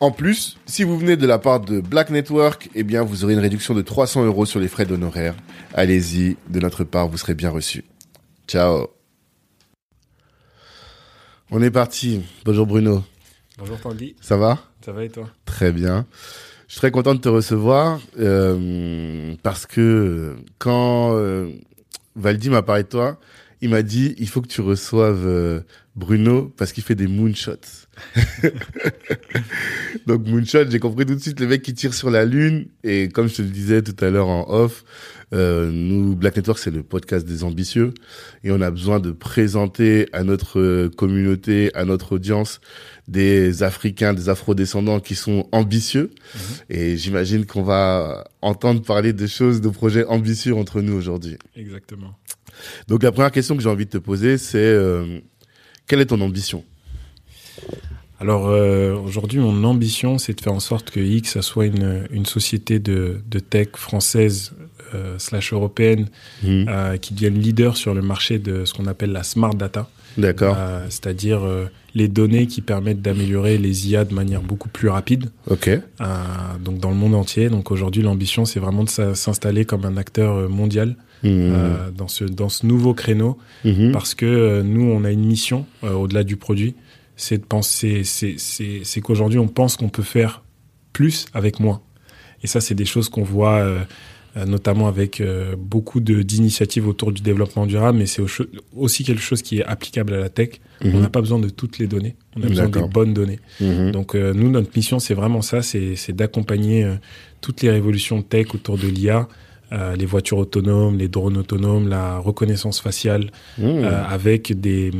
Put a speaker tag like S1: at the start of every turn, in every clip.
S1: En plus, si vous venez de la part de Black Network, eh bien, vous aurez une réduction de 300 euros sur les frais d'honoraires. Allez-y, de notre part, vous serez bien reçu. Ciao. On est parti. Bonjour Bruno.
S2: Bonjour Tanguy.
S1: Ça va?
S2: Ça va et toi?
S1: Très bien. Je suis très content de te recevoir euh, parce que quand euh, Valdi m'a parlé de toi, il m'a dit il faut que tu reçoives euh, Bruno parce qu'il fait des moonshots. Donc moonshot, j'ai compris tout de suite le mec qui tire sur la lune. Et comme je te le disais tout à l'heure en off, euh, nous Black Network c'est le podcast des ambitieux. Et on a besoin de présenter à notre communauté, à notre audience des Africains, des Afro-descendants qui sont ambitieux. Et j'imagine qu'on va entendre parler de choses, de projets ambitieux entre nous aujourd'hui.
S2: Exactement.
S1: Donc la première question que j'ai envie de te poser, c'est euh, quelle est ton ambition?
S2: Alors euh, aujourd'hui, mon ambition, c'est de faire en sorte que X, ça soit une, une société de, de tech française euh, slash européenne
S1: Mhm.
S2: euh, qui devienne leader sur le marché de ce qu'on appelle la smart data,
S1: D'accord.
S2: C'est-à-dire les données qui permettent d'améliorer les IA de manière beaucoup plus rapide,
S1: Ok.
S2: donc dans le monde entier. Donc aujourd'hui, l'ambition, c'est vraiment de s'installer comme un acteur mondial
S1: Mhm.
S2: euh, dans ce dans ce nouveau créneau.
S1: Mhm.
S2: parce que euh, nous, on a une mission euh, au-delà du produit, c'est de penser, c'est qu'aujourd'hui, on pense qu'on peut faire plus avec moins. Et ça, c'est des choses qu'on voit euh, euh, notamment avec euh, beaucoup d'initiatives autour du développement durable, mais c'est au- aussi quelque chose qui est applicable à la tech.
S1: Mhm.
S2: On n'a pas besoin de toutes les données, on a besoin des bonnes données.
S1: Mhm.
S2: Donc euh, nous, notre mission, c'est vraiment ça, c'est d'accompagner toutes les révolutions tech autour de l'IA, les voitures autonomes, les drones autonomes, la reconnaissance faciale,
S1: Mhm.
S2: avec des,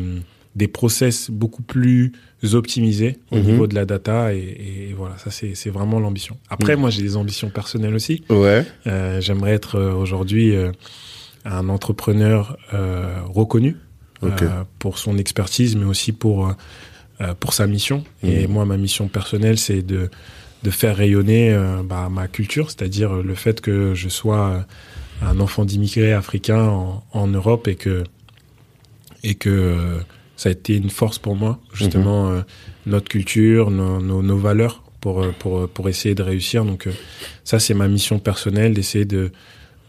S2: des process beaucoup plus optimisés au
S1: Mhm.
S2: niveau de la data. Et, et voilà, ça, c'est c'est vraiment l'ambition. Après,
S1: Mhm.
S2: moi, j'ai des ambitions personnelles aussi.
S1: Ouais.
S2: Euh, J'aimerais être euh, aujourd'hui euh, un entrepreneur euh, reconnu euh, pour son expertise, mais aussi pour, euh, pour sa mission. Et
S1: Mhm.
S2: moi, ma mission personnelle, c'est de, de faire rayonner bah, ma culture, c'est-à-dire le fait que je sois un enfant d'immigrés africains en, en Europe et que, et que euh, ça a été une force pour moi, justement, euh, notre culture, nos, nos, nos valeurs pour, euh, pour, pour essayer de réussir. Donc, euh, ça, c'est ma mission personnelle, d'essayer de,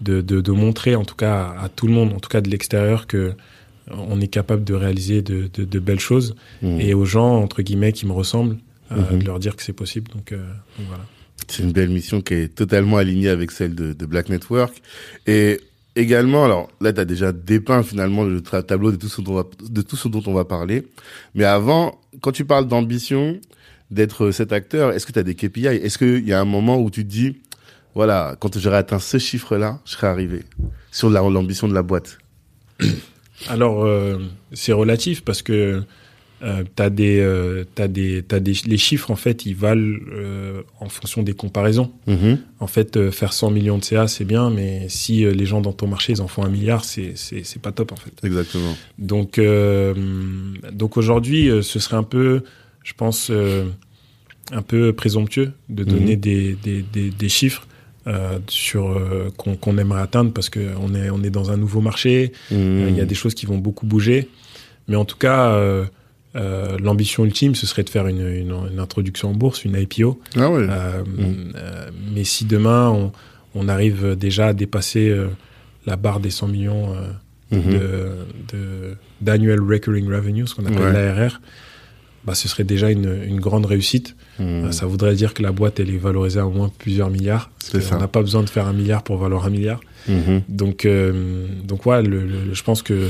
S2: de, de, de montrer, en tout cas, à, à tout le monde, en tout cas de l'extérieur, que euh, on est capable de réaliser de, de, belles choses
S1: Mhm.
S2: et aux gens, entre guillemets, qui me ressemblent, euh,
S1: Mhm.
S2: de leur dire que c'est possible. Donc, euh, donc voilà.
S1: C'est une belle mission qui est totalement alignée avec celle de, de Black Network. Et également, alors là, tu as déjà dépeint finalement le tableau de tout, ce dont on va, de tout ce dont on va parler. Mais avant, quand tu parles d'ambition, d'être cet acteur, est-ce que tu as des KPI Est-ce qu'il y a un moment où tu te dis, voilà, quand j'aurai atteint ce chiffre-là, je serai arrivé sur la- l'ambition de la boîte?
S2: Alors, euh, c'est relatif parce que euh, t'as des, euh, des, des, les chiffres en fait, ils valent euh, en fonction des comparaisons.
S1: Mhm.
S2: En fait, faire 100 millions de CA, c'est bien, mais si les gens dans ton marché, ils en font un milliard, c'est, c'est, c'est pas top en fait.
S1: Exactement.
S2: Donc, donc aujourd'hui, ce serait un peu, je pense, un peu présomptueux de donner
S1: Mhm.
S2: des, des, des, des chiffres euh, sur euh, qu'on, qu'on aimerait atteindre parce que on est, on est dans un nouveau marché. Euh, Il y a des choses qui vont beaucoup bouger. Mais en tout cas, euh, l'ambition ultime, ce serait de faire une, une, une introduction en bourse, une IPO.
S1: Ah.
S2: Euh,
S1: Mm.
S2: euh, mais si demain, on, on arrive déjà à dépasser la barre des 100 millions de d'annual recurring revenue, ce qu'on appelle l'ARR, bah, ce serait déjà une, une grande réussite. Euh, ça voudrait dire que la boîte, elle est valorisée à au moins plusieurs milliards. On n'a pas besoin de faire un milliard pour valoir un milliard. Donc, donc ouais, le, je pense que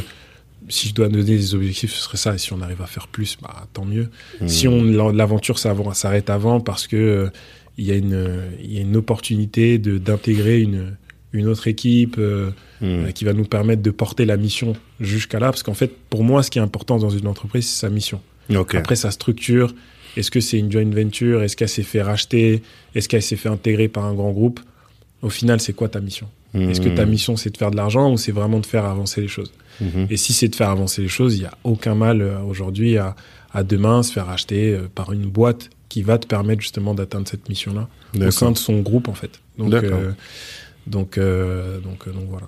S2: si je dois donner des objectifs, ce serait ça. Et si on arrive à faire plus, bah, tant mieux. Si on l'aventure s'arrête avant parce que euh, il y a une il y a une opportunité d'intégrer une une autre équipe euh, hmm. qui va nous permettre de porter la mission jusqu'à là. Parce qu'en fait, pour moi, ce qui est important dans une entreprise, c'est sa mission. Après, sa structure. Est-ce que c'est une joint venture? Est-ce qu'elle s'est fait racheter? Est-ce qu'elle s'est fait intégrer par un grand groupe? Au final, c'est quoi ta mission? Est-ce que ta hmm. mission, c'est de faire de l'argent ou c'est vraiment de faire avancer les choses? Hmm. Et si c'est de faire avancer les choses, il n'y a aucun mal euh, aujourd'hui à, à, demain se faire racheter euh, par une boîte qui va te permettre justement d'atteindre cette mission-là au sein de son groupe, en fait. Donc, donc, euh, donc, euh, donc voilà.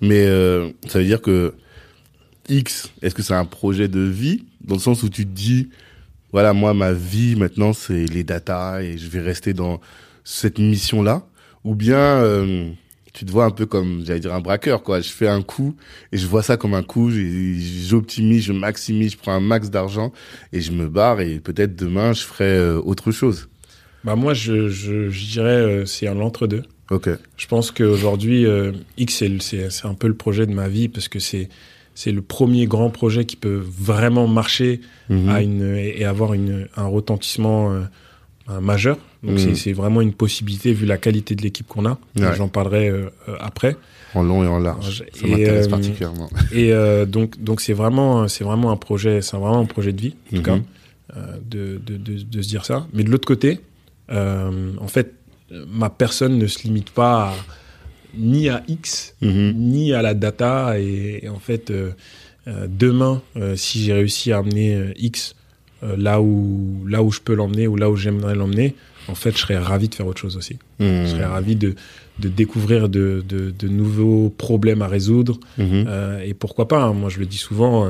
S1: Mais euh, ça veut dire que X, est-ce que c'est un projet de vie? Dans le sens où tu te dis, voilà, moi ma vie maintenant c'est les data et je vais rester dans cette mission-là, ou bien tu te vois un peu comme, j'allais dire un braqueur, quoi. Je fais un coup et je vois ça comme un coup, j'optimise, je maximise, je prends un max d'argent et je me barre et peut-être demain je ferai autre chose.
S2: Bah moi, je, je, je dirais c'est un entre-deux. Je pense qu'aujourd'hui, euh, X, c'est un peu le projet de ma vie parce que c'est c'est le premier grand projet qui peut vraiment marcher mhm. à une, et avoir une, un retentissement euh, majeur. Donc mhm. c'est vraiment une possibilité vu la qualité de l'équipe qu'on a. J'en parlerai euh, après.
S1: En long et en large. Ça m'intéresse particulièrement.
S2: Et donc donc c'est vraiment c'est vraiment un projet c'est vraiment un projet de vie en tout cas mhm. de, de, de, de, se dire ça. Mais de l'autre côté, en fait ma personne ne se limite pas ni à X, mhm. ni à la data. Et, en fait, euh, euh, demain, euh, si j'ai réussi à amener X là, où, là où je peux l'emmener ou là où j'aimerais l'emmener, en fait, je serais ravi de faire autre chose aussi. Mhm. Je serais ravi de, de découvrir de, de, de, nouveaux problèmes à résoudre. Mhm. et pourquoi pas, hein, moi je le dis souvent,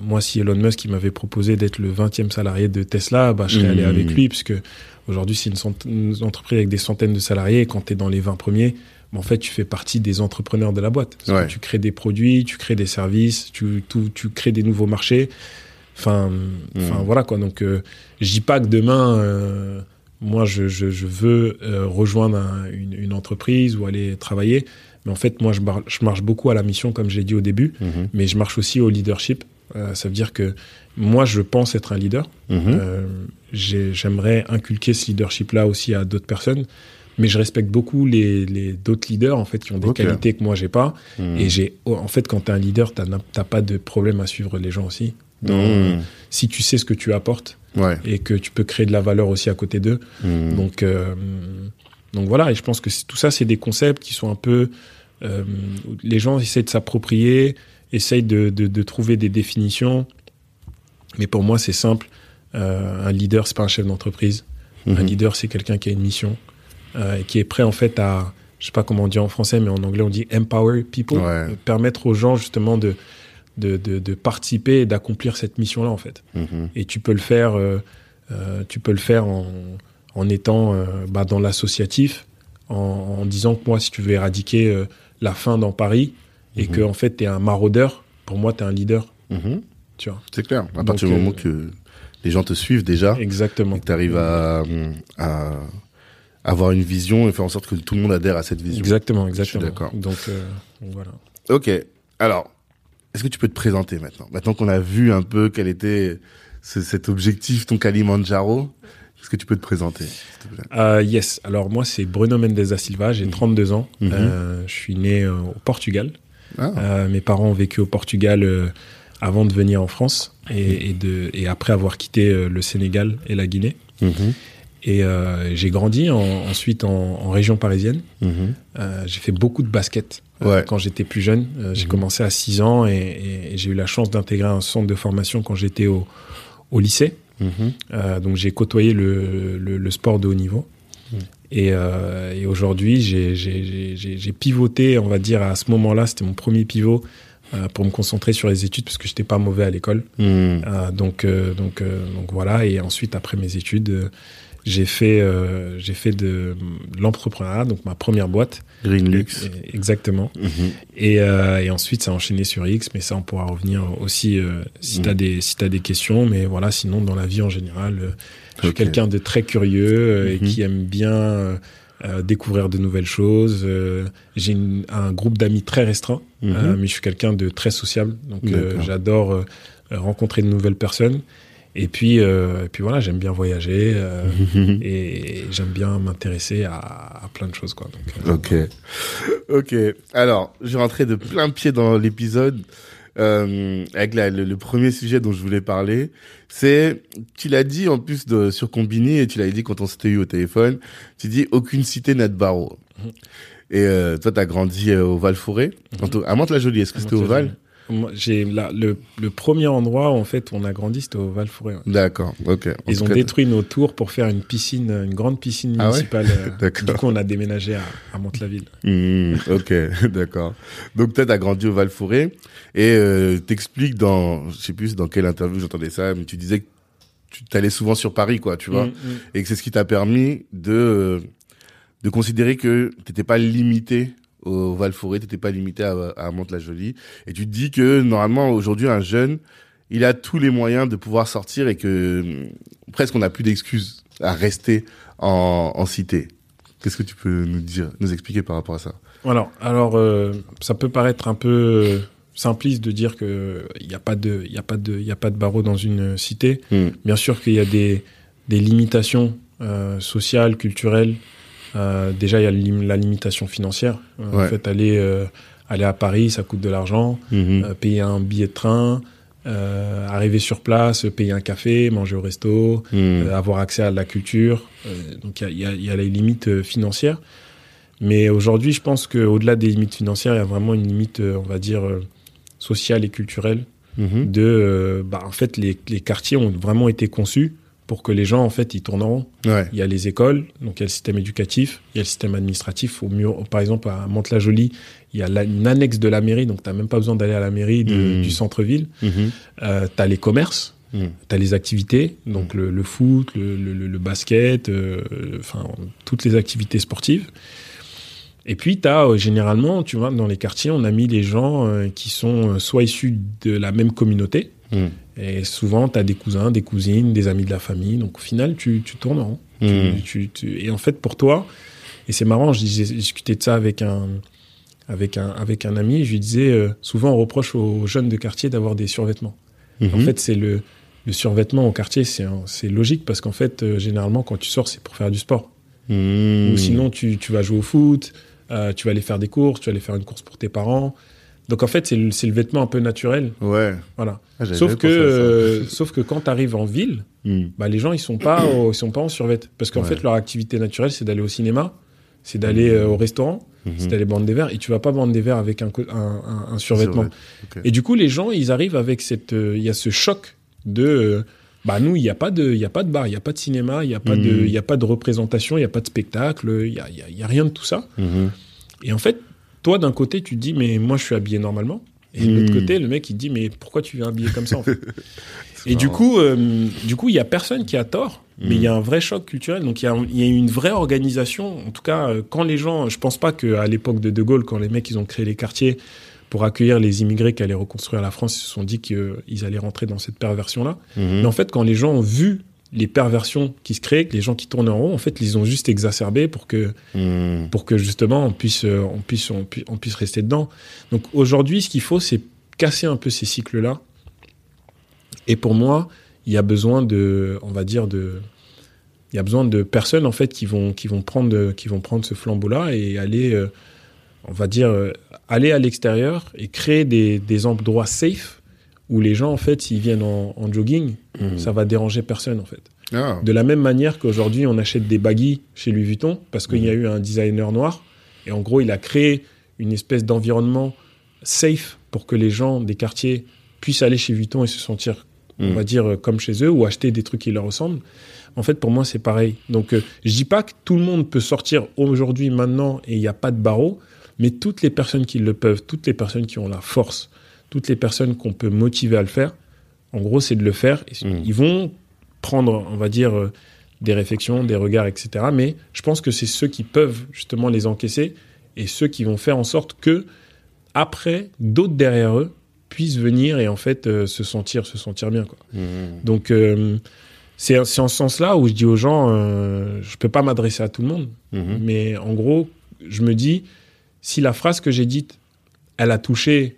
S2: moi si Elon Musk m'avait proposé d'être le 20e salarié de Tesla, bah, je serais allé avec lui, puisque Aujourd'hui, c'est une, entreprise avec des centaines de salariés. Et quand tu es dans les 20 premiers, ben, en fait, tu fais partie des entrepreneurs de la boîte. tu crées des produits, tu crées des services, tu, tu crées des nouveaux marchés. Enfin, enfin mmh. voilà quoi. Donc, euh, je dis pas que demain, euh, moi, je, je, je veux euh, rejoindre une, une, entreprise ou aller travailler. Mais en fait, moi, je, je marche beaucoup à la mission, comme j'ai dit au début, mmh. mais je marche aussi au leadership. Euh, ça veut dire que moi, je pense être un leader. Mmh. Euh, j'aimerais inculquer ce leadership-là aussi à d'autres personnes. Mais je respecte beaucoup les, les d'autres leaders en fait qui ont des qualités que moi j'ai pas. Hmm. Et j'ai en fait quand t'es un leader, t'as pas de problème à suivre les gens aussi. Hmm. Si tu sais ce que tu apportes et que tu peux créer de la valeur aussi à côté d'eux. Hmm. Donc euh, donc voilà. Et je pense que tout ça c'est des concepts qui sont un peu euh, les gens essaient de s'approprier, essayent de, de, de trouver des définitions. Mais pour moi c'est simple euh, un leader, c'est pas un chef d'entreprise. Un mhm. leader, c'est quelqu'un qui a une mission et qui est prêt en fait à, je sais pas comment on dit en français, mais en anglais on dit empower people, permettre aux gens justement de de, de, de participer et d'accomplir cette mission-là en fait. Mhm. Et tu peux le faire, euh, euh, tu peux le faire en, en étant euh, bah, dans l'associatif, en, en, disant que moi, si tu veux éradiquer la faim dans Paris et mhm. que en fait tu es un maraudeur, pour moi tu es un leader.
S1: Tu vois. C'est clair. À partir du moment que les gens te suivent déjà.
S2: Exactement.
S1: Et que tu arrives à, à, avoir une vision et faire en sorte que tout le monde adhère à cette vision.
S2: Exactement, exactement. d'accord. Donc, euh, voilà.
S1: Ok. Alors, est-ce que tu peux te présenter maintenant? Maintenant qu'on a vu un peu quel était cet objectif, ton Kalimandjaro, est-ce que tu peux te présenter
S2: euh, Yes. Alors moi, c'est Bruno Mendes da Silva. J'ai 32 mhm. ans. Mhm. Euh, je suis né euh, au Portugal. Ah. Mes parents ont vécu au Portugal avant de venir en France et, et, de, et après avoir quitté le Sénégal et la Guinée. Mmh. Et j'ai grandi en, ensuite en, en, région parisienne. J'ai fait beaucoup de basket ouais. quand j'étais plus jeune. Euh, j'ai mmh. commencé à 6 ans et, et, et j'ai eu la chance d'intégrer un centre de formation quand j'étais au, au lycée. donc j'ai côtoyé le, le, le, sport de haut niveau. Et, et aujourd'hui, j'ai pivoté, on va dire, à ce moment-là, c'était mon premier pivot euh, pour me concentrer sur les études parce que j'étais pas mauvais à l'école. Mmh. Euh, donc, euh, donc, donc voilà. Et ensuite, après mes études, j'ai fait, euh, j'ai fait de l'entrepreneuriat, donc ma première boîte.
S1: Green Lux.
S2: Et- Exactement.
S1: Mhm.
S2: Et, euh, et ensuite, ça a enchaîné sur X, mais ça, on pourra revenir aussi euh, si
S1: Mhm.
S2: t'as des, si t'as des questions. Mais voilà, sinon, dans la vie en général, euh, je suis quelqu'un de très curieux euh, et
S1: Mhm.
S2: qui aime bien euh, découvrir de nouvelles choses. J'ai un groupe d'amis très restreint,
S1: Mhm.
S2: euh, mais je suis quelqu'un de très sociable. Donc, euh, j'adore rencontrer de nouvelles personnes. Et puis, euh, et puis voilà, j'aime bien voyager euh, et j'aime bien m'intéresser à, à plein de choses. Quoi. Donc, euh,
S1: Ok. Ok. Alors, je vais rentrer de plein pied dans l'épisode. Euh, avec la- le, le premier sujet dont je voulais parler, c'est, tu l'as dit en plus de, sur Combini et tu l'avais dit quand on s'était eu au téléphone, tu dis aucune cité n'a de barreau.
S2: Mhm.
S1: Et euh, toi, t'as grandi euh, au Val-Forêt,
S2: Mhm.
S1: mmh. à Mantes-la-Jolie. Est-ce que c'était au Val?
S2: J'ai le, le premier endroit où en fait on a grandi, c'était au Val Forêt.
S1: D'accord. Ok. En
S2: Ils ont
S1: cas,
S2: détruit nos tours pour faire une piscine, une grande piscine
S1: Ah ouais
S2: municipale. euh,
S1: D'accord.
S2: Du coup, on a déménagé à, à Mantes-la-Ville.
S1: Hmm, ok, d'accord. Donc toi, t'as grandi au Val-Forêt et euh, t'expliques dans, je sais plus dans quelle interview j'entendais ça, mais tu disais que tu t'allais souvent sur Paris, quoi, tu vois,
S2: Mm, mm.
S1: et que c'est ce qui t'a permis de euh, de considérer que t'étais pas limité au Val-Forêt, t'étais pas limité à, à Mantes-la-Jolie, et tu te dis que normalement aujourd'hui un jeune, il a tous les moyens de pouvoir sortir et que hum, presque on n'a plus d'excuses à rester en, en cité. Qu'est-ce que tu peux nous dire, nous expliquer par rapport à ça?
S2: Alors, alors euh, ça peut paraître un peu euh, simpliste de dire que il n'y a pas de, il a pas de, il a pas de barreau dans une cité.
S1: Hmm.
S2: Bien sûr qu'il y a des, des limitations euh, sociales, culturelles. Euh, déjà, il y a lim- la limitation financière. Euh,
S1: Ouais.
S2: En fait, aller, euh, aller à Paris, ça coûte de l'argent.
S1: Mhm.
S2: Euh, payer un billet de train, euh, arriver sur place, payer un café, manger au resto, euh, avoir accès à la culture. Euh, donc il y y y a les limites euh, financières. Mais aujourd'hui, je pense qu'au-delà des limites financières, il y a vraiment une limite, euh, on va dire, euh, sociale et culturelle.
S1: Mhm.
S2: De, euh, bah, en fait, les, les quartiers ont vraiment été conçus pour que les gens, en fait, ils tournent en rond.
S1: Ouais.
S2: Il y a les écoles, donc il y a le système éducatif, il y a le système administratif. Au mur, par exemple, à Mantes-la-Jolie, il y a la- une annexe de la mairie, donc tu n'as même pas besoin d'aller à la mairie de-
S1: Mhm.
S2: du centre-ville.
S1: Mhm.
S2: Euh, tu as les commerces,
S1: Mhm.
S2: tu as les activités, donc le, le foot, le, le- le- le basket, euh, enfin, toutes les activités sportives. Et puis, tu as généralement, tu vois, dans les quartiers, on a mis les gens euh, qui sont euh, soit issus de la même communauté,
S1: Mhm.
S2: Et souvent, tu as des cousins, des cousines, des amis de la famille. Donc, au final, tu, tu tournes en rond. Tu- tu- tu- et en fait, pour toi, et c'est marrant, j'ai discuté de ça avec un, avec un, avec un ami, et je lui disais, euh, souvent, on reproche aux jeunes de quartier d'avoir des survêtements. En
S1: Mhm.
S2: fait, c'est le, le survêtement au quartier, c'est logique parce qu'en fait, euh, généralement, quand tu sors, c'est pour faire du sport.
S1: Mhm.
S2: Ou sinon, tu, tu vas jouer au foot, euh, tu vas aller faire des courses, tu vas aller faire une course pour tes parents. Donc, en fait, c'est le, le vêtement un peu naturel.
S1: Ouais.
S2: Voilà.
S1: Ah,
S2: Sauf que, euh, sauf que quand tu arrives en ville,
S1: Mhm.
S2: bah, les gens, ils sont pas, au- ils sont pas en survêt. Parce qu'en
S1: Ouais.
S2: fait, leur activité naturelle, c'est d'aller au cinéma, c'est d'aller euh, au restaurant,
S1: Mhm.
S2: c'est d'aller prendre des verres. Et tu vas pas prendre des verres avec un, un, un- un survêtement. Et du coup, les gens, ils arrivent avec cette, euh, il y a ce choc de, euh, bah nous, il n'y a pas de, il y a pas de bar, il y a pas de cinéma, il y a pas de,
S1: Mhm.
S2: il y a pas de représentation, il y a pas de spectacle, il y a, il y a- y a rien de tout ça.
S1: Mhm.
S2: Et en fait, toi, d'un côté, tu te dis, mais moi, je suis habillé normalement. Et de l'autre côté, le mec, il te dit, mais pourquoi tu viens habillé comme ça, en fait Et du coup, euh, du coup, il y a personne qui a tort, mais il y a un vrai choc culturel. Donc, il y a, il y a une vraie organisation. En tout cas, euh, quand les gens, je pense pas qu'à l'époque de De Gaulle, quand les mecs, ils ont créé les quartiers pour accueillir les immigrés qui allaient reconstruire la France, ils se sont dit qu'ils allaient rentrer dans cette perversion-là.
S1: Mhm.
S2: Mais en fait, quand les gens ont vu les perversions qui se créent, que les gens qui tournent en rond, en fait, ils ont juste exacerbé pour que,
S1: Mhm.
S2: pour que justement on puisse, euh, on puisse, on puisse, on puisse rester dedans. Donc aujourd'hui, ce qu'il faut, c'est casser un peu ces cycles-là. Et pour moi, il y a besoin de, on va dire de, il y a besoin de personnes en fait qui vont, qui vont prendre, qui vont prendre ce flambeau-là et aller, euh, on va dire, euh, aller à l'extérieur et créer des, des endroits safe où les gens en fait, s'ils viennent en, en jogging,
S1: Mhm.
S2: ça va déranger personne en fait.
S1: Ah.
S2: De la même manière qu'aujourd'hui, on achète des baggies chez Louis Vuitton parce qu'il y a eu un designer noir. Et en gros, il a créé une espèce d'environnement safe pour que les gens des quartiers puissent aller chez Vuitton et se sentir, on
S1: Mhm.
S2: va dire, euh, comme chez eux ou acheter des trucs qui leur ressemblent. En fait, pour moi, c'est pareil. Donc, euh, je dis pas que tout le monde peut sortir aujourd'hui, maintenant, et il n'y a pas de barreau, mais toutes les personnes qui le peuvent, toutes les personnes qui ont la force, toutes les personnes qu'on peut motiver à le faire, en gros, c'est de le faire. Et
S1: Mhm.
S2: Ils vont prendre, on va dire, euh, des réflexions, des regards, etc. Mais je pense que c'est ceux qui peuvent justement les encaisser et ceux qui vont faire en sorte que après d'autres derrière eux puissent venir et en fait euh, se sentir se sentir bien quoi.
S1: Mmh.
S2: Donc euh, c'est en ce sens-là où je dis aux gens je peux pas m'adresser à tout le monde
S1: Mhm.
S2: mais en gros je me dis si la phrase que j'ai dite elle a touché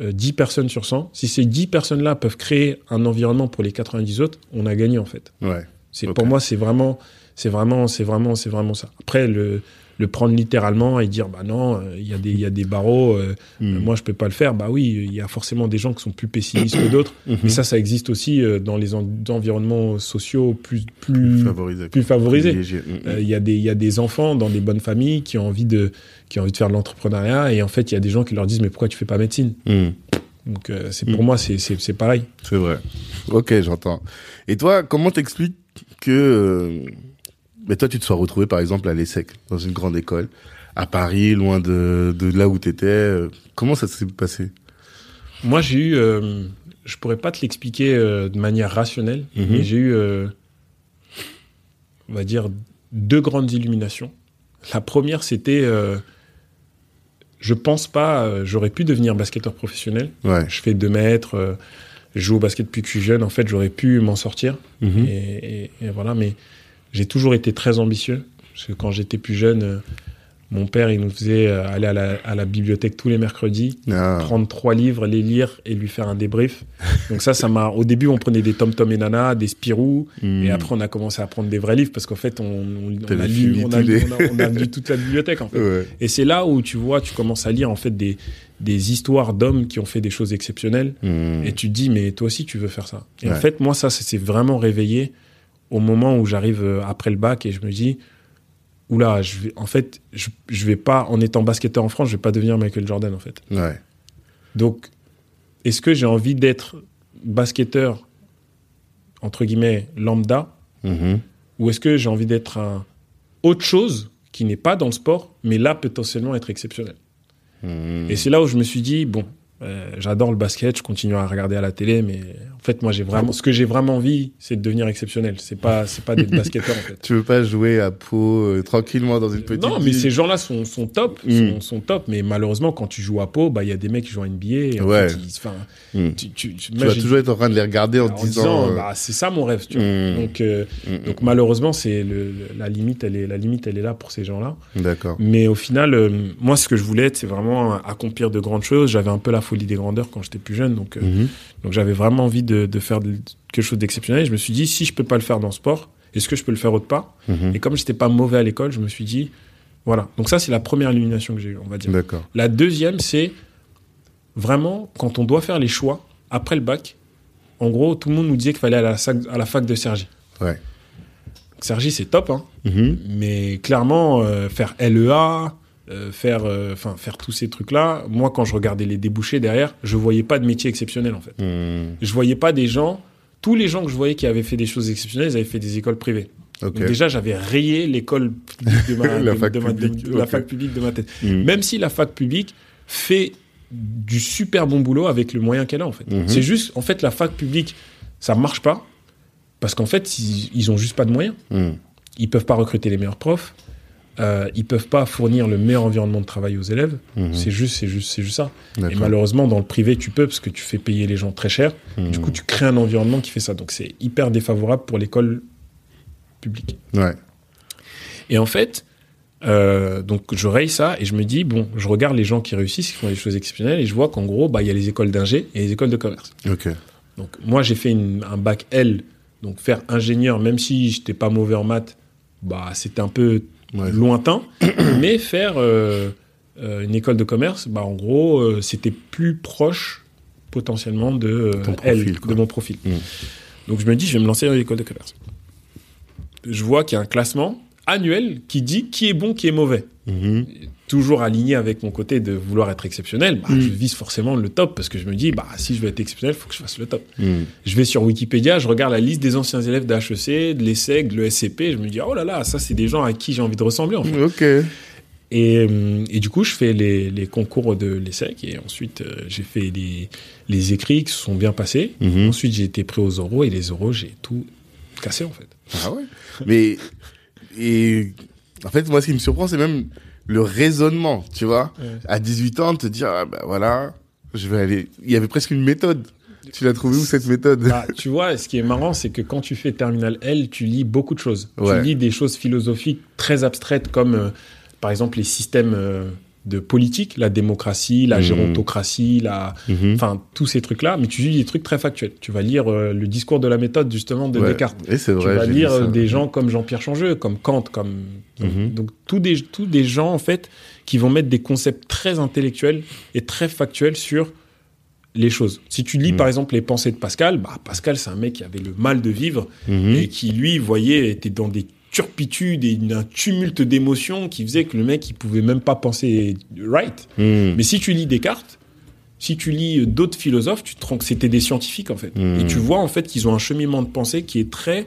S2: 10 personnes sur 100 si ces 10 personnes-là peuvent créer un environnement pour les 90 autres on a gagné en fait
S1: Ouais.
S2: c'est
S1: Ok.
S2: pour moi c'est vraiment c'est vraiment c'est vraiment c'est vraiment ça après le le prendre littéralement et dire bah non euh, il y a des il y a des barreaux euh,
S1: Mhm.
S2: euh, moi je peux pas le faire bah oui il y a forcément des gens qui sont plus pessimistes que d'autres
S1: Mhm.
S2: mais ça ça existe aussi dans les en- environnements sociaux plus plus plus favorisés.
S1: Mhm.
S2: Euh, il y a des il y a des enfants dans des bonnes familles qui ont envie de qui ont envie de faire de l'entrepreneuriat et en fait il y a des gens qui leur disent mais pourquoi tu fais pas médecine?
S1: Mhm.
S2: donc euh, c'est pour moi c'est c'est c'est pareil
S1: C'est vrai. Ok, j'entends. Et toi, comment t'expliques que mais toi tu te sois retrouvé par exemple à l'ESSEC dans une grande école à Paris, loin de, de là où t'étais. euh, Comment ça s'est passé?
S2: Moi, j'ai eu, euh, je pourrais pas te l'expliquer euh, de manière rationnelle,
S1: Mhm.
S2: mais j'ai eu, euh, on va dire, deux grandes illuminations. La première, c'était, je pense pas, j'aurais pu devenir basketteur professionnel.
S1: Ouais.
S2: Je fais deux mètres, je joue au basket depuis que je suis jeune. En fait, j'aurais pu m'en sortir.
S1: Mhm.
S2: Et, et- et voilà, mais j'ai toujours été très ambitieux. Parce que quand j'étais plus jeune, euh, mon père, il nous faisait euh, aller à la, à la bibliothèque tous les mercredis
S1: Ah.
S2: prendre trois livres, les lire et lui faire un débrief. Donc ça, ça m'a. Au début, on prenait des Tom Tom et Nana, des Spirou,
S1: Mhm.
S2: et après, on a commencé à prendre des vrais livres parce qu'en fait, on, on, on
S1: T'avais
S2: a lu,
S1: fini
S2: on a,
S1: tous les-
S2: on a- on a lu toute la bibliothèque en fait.
S1: Ouais.
S2: Et c'est là où tu vois, tu commences à lire en fait des des histoires d'hommes qui ont fait des choses exceptionnelles,
S1: Mhm.
S2: et tu te dis mais toi aussi tu veux faire ça. Et en fait, moi, ça, ça s'est vraiment réveillé au moment où j'arrive euh, après le bac et je me dis. Oula, je vais, en fait, je, je vais pas, en étant basketteur en France, je vais pas devenir Michael Jordan, en fait.
S1: Ouais.
S2: Donc, est-ce que j'ai envie d'être basketteur, entre guillemets, lambda,
S1: Mhm.
S2: ou est-ce que j'ai envie d'être un autre chose qui n'est pas dans le sport, mais là, potentiellement être exceptionnel?
S1: Mhm.
S2: Et c'est là où je me suis dit, bon, euh, j'adore le basket, je continue à regarder à la télé, mais en fait, moi, j'ai vraiment, ce que j'ai vraiment envie, c'est de devenir exceptionnel. C'est pas, c'est pas d'être basketteur, en fait.
S1: Tu veux pas jouer à Pau euh, tranquillement dans une petite
S2: Non, mais
S1: ville
S2: ces gens-là sont, sont top,
S1: Mm.
S2: sont, sont top, mais malheureusement, quand tu joues à Pau, bah, il y a des mecs qui jouent à NBA, et en
S1: Ouais.
S2: fait, ils- enfin,
S1: Mhm.
S2: tu, tu, tu-
S1: Tu
S2: moi,
S1: vas toujours être en train de les regarder en, disant.
S2: disant,
S1: euh,
S2: bah, c'est ça mon rêve, tu vois.
S1: Mhm.
S2: Donc, euh, donc malheureusement, c'est le, le- la limite, elle est la limite, elle est là pour ces gens-là.
S1: D'accord.
S2: Mais au final, moi, ce que je voulais, c'est vraiment accomplir de grandes choses. J'avais un peu la folie des grandeurs quand j'étais plus jeune, donc euh,
S1: Mhm.
S2: donc j'avais vraiment envie de, de faire de- quelque chose d'exceptionnel. Et je me suis dit, si je peux pas le faire dans le sport, est-ce que je peux le faire autre part?
S1: Mhm.
S2: Et comme j'étais pas mauvais à l'école, je me suis dit, voilà. Donc ça, c'est la première illumination que j'ai eue, on va dire. La deuxième, c'est vraiment quand on doit faire les choix après le bac. En gros, tout le monde nous disait qu'il fallait aller à la, sac- à la fac de Sergi.
S1: Ouais.
S2: Sergi, c'est top, hein,
S1: Mhm.
S2: mais clairement, euh, faire LEA, euh, faire, euh, faire tous ces trucs-là, moi, quand je regardais les débouchés derrière, je voyais pas de métier exceptionnel, en fait.
S1: Mhm.
S2: Je voyais pas des gens, tous les gens que je voyais qui avaient fait des choses exceptionnelles, ils avaient fait des écoles privées. Donc déjà, j'avais rayé l'école de ma,
S1: La
S2: de-
S1: fac
S2: de ma- de-
S1: publique,
S2: de la
S1: ok.
S2: fac publique de ma tête.
S1: Mhm.
S2: Même si la fac publique fait du super bon boulot avec le moyen qu'elle a, en fait.
S1: Mhm.
S2: C'est juste, en fait, la fac publique, ça marche pas parce qu'en fait, ils, ils ont juste pas de moyens.
S1: Mhm.
S2: Ils peuvent pas recruter les meilleurs profs. Euh, ils peuvent pas fournir le meilleur environnement de travail aux élèves.
S1: Mhm.
S2: C'est juste, c'est juste, c'est juste ça. Et malheureusement, dans le privé, tu peux parce que tu fais payer les gens très cher.
S1: Mhm.
S2: Du coup, tu crées un environnement qui fait ça. Donc, c'est hyper défavorable pour l'école publique.
S1: Ouais.
S2: Et en fait, euh, donc je raye ça et je me dis, bon, je regarde les gens qui réussissent, qui font des choses exceptionnelles et je vois qu'en gros, bah, il y a les écoles d'ingé et les écoles de commerce.
S1: Ok.
S2: Donc moi, j'ai fait une- un bac L, donc faire ingénieur, même si j'étais pas mauvais en maths, bah, c'était un peu
S1: Ouais.
S2: lointain, mais faire euh, euh, une école de commerce, bah, en gros, euh, c'était plus proche potentiellement de
S1: profil,
S2: mon profil.
S1: Mm.
S2: Donc je me dis, je vais me lancer dans l'école de commerce. Je vois qu'il y a un classement annuel qui dit qui est bon, qui est mauvais.
S1: Mhm.
S2: Toujours aligné avec mon côté de vouloir être exceptionnel, bah,
S1: Mm.
S2: je vise forcément le top parce que je me dis, bah, si je veux être exceptionnel, il faut que je fasse le top.
S1: Mhm.
S2: Je vais sur Wikipédia, je regarde la liste des anciens élèves d'HEC, de l'ESSEC, de l'ESCP, je me dis, oh là là, ça c'est des gens à qui j'ai envie de ressembler en fait. Et, euh, et du coup, je fais les, les concours de l'ESSEC et ensuite euh, j'ai fait les, les écrits qui se sont bien passés.
S1: Mhm.
S2: Ensuite, j'ai été pris aux oraux et les oraux, j'ai tout cassé en fait.
S1: Ah ouais. Mais et en fait, moi, ce qui me surprend, c'est même le raisonnement, tu vois. À 18 ans, de te dire, ah, bah voilà, je vais aller. Il y avait presque une méthode. Tu l'as trouvé où cette méthode?
S2: Bah, Tu vois, ce qui est marrant, c'est que quand tu fais Terminal L, tu lis beaucoup de choses.
S1: Ouais.
S2: Tu lis des choses philosophiques très abstraites comme, euh, par exemple, les systèmes euh, de politique, la démocratie, la
S1: Mhm.
S2: gérontocratie, la,
S1: Mhm.
S2: enfin tous ces trucs-là. Mais tu lis des trucs très factuels. Tu vas lire euh, le discours de la méthode justement de
S1: Ouais.
S2: Descartes.
S1: Et c'est
S2: Tu vas lire euh, des gens comme Jean-Pierre Changeux, comme Kant, comme
S1: Mhm.
S2: donc tous des tous des gens en fait qui vont mettre des concepts très intellectuels et très factuels sur les choses. Si tu lis
S1: Mhm.
S2: par exemple les pensées de Pascal, bah Pascal c'est un mec qui avait le mal de vivre et qui lui voyait était dans des turpitudes et un tumulte d'émotions qui faisait que le mec il pouvait même pas penser right.
S1: Mhm.
S2: Mais si tu lis Descartes, si tu lis d'autres philosophes, tu te rends que c'était des scientifiques en fait.
S1: Mhm.
S2: Et tu vois en fait qu'ils ont un cheminement de pensée qui est très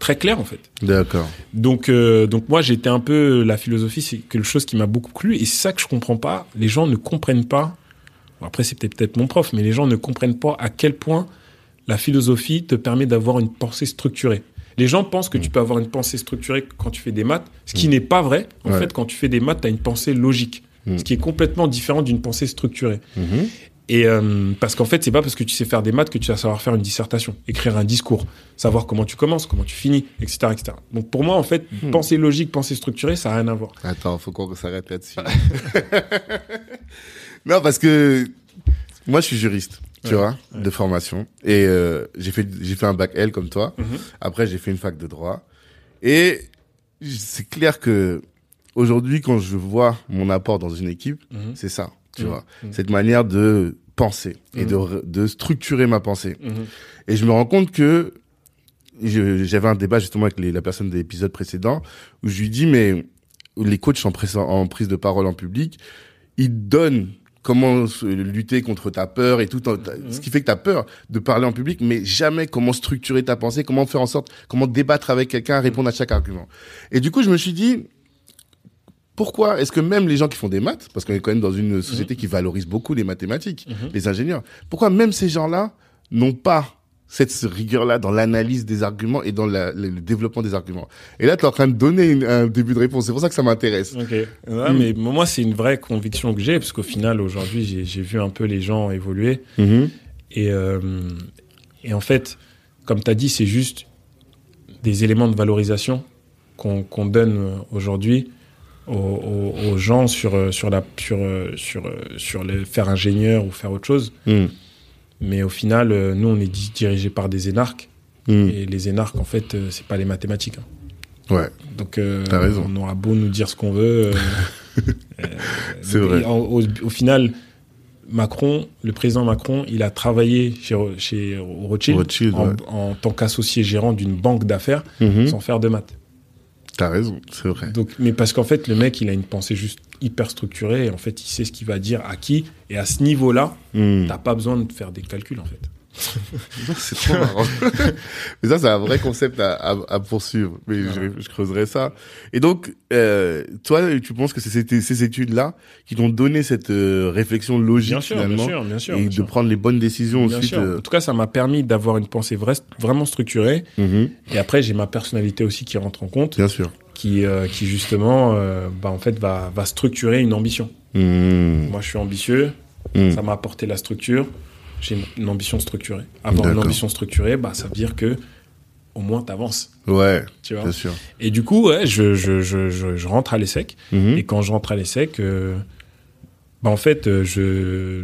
S2: très clair en fait.
S1: D'accord.
S2: Donc euh, donc moi j'étais un peu la philosophie c'est quelque chose qui m'a beaucoup plu et c'est ça que je comprends pas. Les gens ne comprennent pas. Bon, après c'est peut-être mon prof, mais les gens ne comprennent pas à quel point la philosophie te permet d'avoir une pensée structurée. Les gens pensent que tu peux avoir une pensée structurée quand tu fais des maths, ce qui n'est pas vrai. En
S1: Ouais.
S2: fait, quand tu fais des maths, tu as une pensée logique,
S1: Mm.
S2: ce qui est complètement différent d'une pensée structurée.
S1: Mhm.
S2: Et euh, parce qu'en fait, c'est pas parce que tu sais faire des maths que tu vas savoir faire une dissertation, écrire un discours, savoir comment tu commences, comment tu finis, etc., etc. Donc pour moi, en fait,
S1: Hmm.
S2: pensée logique, pensée structurée, ça a rien à voir.
S1: Attends, faut qu'on s'arrête là-dessus. non, parce que moi, je suis juriste, tu
S2: Ouais,
S1: vois,
S2: ouais.
S1: de formation. Et euh, j'ai fait, j'ai fait un bac L comme toi.
S2: Mhm.
S1: Après, j'ai fait une fac de droit. Et c'est clair que aujourd'hui, quand je vois mon apport dans une équipe,
S2: Mhm.
S1: c'est ça, tu
S2: Mhm.
S1: vois. Cette manière de penser et de, de structurer ma pensée. Et je me rends compte que j'avais un débat justement avec les- la personne de l'épisode précédent où je lui dis mais les coachs en prise de parole en public, ils donnent comment lutter contre ta peur et tout, en- ce qui fait que tu as peur de parler en public, mais jamais comment structurer ta pensée, comment faire en sorte, comment débattre avec quelqu'un, répondre à chaque argument. Et du coup, je me suis dit, pourquoi est-ce que même les gens qui font des maths, parce qu'on est quand même dans une société qui valorise beaucoup les mathématiques,
S2: Mhm.
S1: les ingénieurs, pourquoi même ces gens-là n'ont pas cette rigueur-là dans l'analyse des arguments et dans la- le, le développement des arguments Et là, tu es en train de donner une- un début de réponse. C'est pour ça que ça m'intéresse.
S2: Ok. Ouais, mais moi, c'est une vraie conviction que j'ai, parce qu'au final, aujourd'hui, j'ai vu un peu les gens évoluer.
S1: Mhm.
S2: Et, euh, et en fait, comme tu as dit, c'est juste des éléments de valorisation qu'on donne aujourd'hui aux, aux- aux gens sur, sur, la, sur, sur, sur le faire ingénieur ou faire autre chose.
S1: Mhm.
S2: Mais au final, euh, nous, on est di- dirigé par des énarques.
S1: Mhm.
S2: Et les énarques, en fait, euh, c'est pas les mathématiques. hein.
S1: Ouais,
S2: Donc, euh,
S1: T'as raison.
S2: on aura beau nous dire ce qu'on veut. euh,
S1: C'est vrai.
S2: en- Au, au final, Macron, le président Macron, il a travaillé chez, Ro- chez Rothschild,
S1: Rothschild,
S2: en,
S1: ouais.
S2: en tant qu'associé gérant d'une banque d'affaires
S1: Mhm.
S2: sans faire de maths.
S1: T'as raison, c'est vrai.
S2: Donc, mais parce qu'en fait, le mec, il a une pensée juste hyper structurée. Et en fait, il sait ce qu'il va dire à qui. Et à ce niveau-là,
S1: Mhm.
S2: t'as pas besoin de faire des calculs, en fait.
S1: C'est trop marrant. Mais ça, c'est un vrai concept à, à, à poursuivre. Mais
S2: Voilà.
S1: je, je creuserai ça. Et donc, euh, toi, tu penses que c'est ces, ces études-là qui t'ont donné cette euh, réflexion logique
S2: Bien sûr,
S1: finalement
S2: bien sûr, bien sûr.
S1: et
S2: bien
S1: de
S2: sûr.
S1: prendre les bonnes décisions
S2: Bien
S1: ensuite.
S2: sûr.
S1: euh,
S2: En tout cas, ça m'a permis d'avoir une pensée vra- vraiment structurée.
S1: mhm,
S2: Et après, j'ai ma personnalité aussi qui rentre en compte,
S1: Bien sûr.
S2: Qui, euh, qui justement, euh, bah, en fait, va, va structurer une ambition.
S1: Mhm,
S2: Moi, je suis ambitieux,
S1: mhm.
S2: ça m'a apporté la structure. J'ai une, ambition structurée. Avoir une ambition structurée, bah, ça veut dire que au moins t'avances,
S1: Ouais,
S2: tu vois?
S1: bien sûr.
S2: Et du coup, ouais, je, je, je, je, je rentre à l'ESSEC.
S1: Mhm,
S2: Et quand je rentre à l'ESSEC, euh, bah, en fait, je,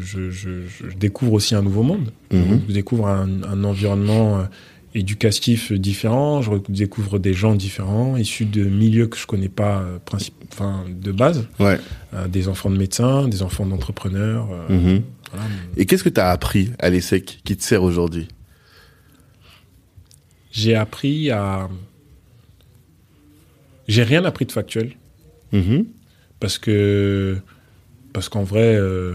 S2: découvre aussi un nouveau monde. Je découvre un, un environnement éducatif différent, je découvre des gens différents, issus de milieux que je connais pas euh, enfin, de base,
S1: Ouais.
S2: Euh, des enfants de médecins, des enfants d'entrepreneurs. euh,
S1: mhm.
S2: voilà.
S1: Et qu'est-ce que tu as appris à l'ESSEC qui te sert aujourd'hui?
S2: J'ai appris à... J'ai rien appris de factuel,
S1: Mhm,
S2: parce que parce qu'en vrai euh,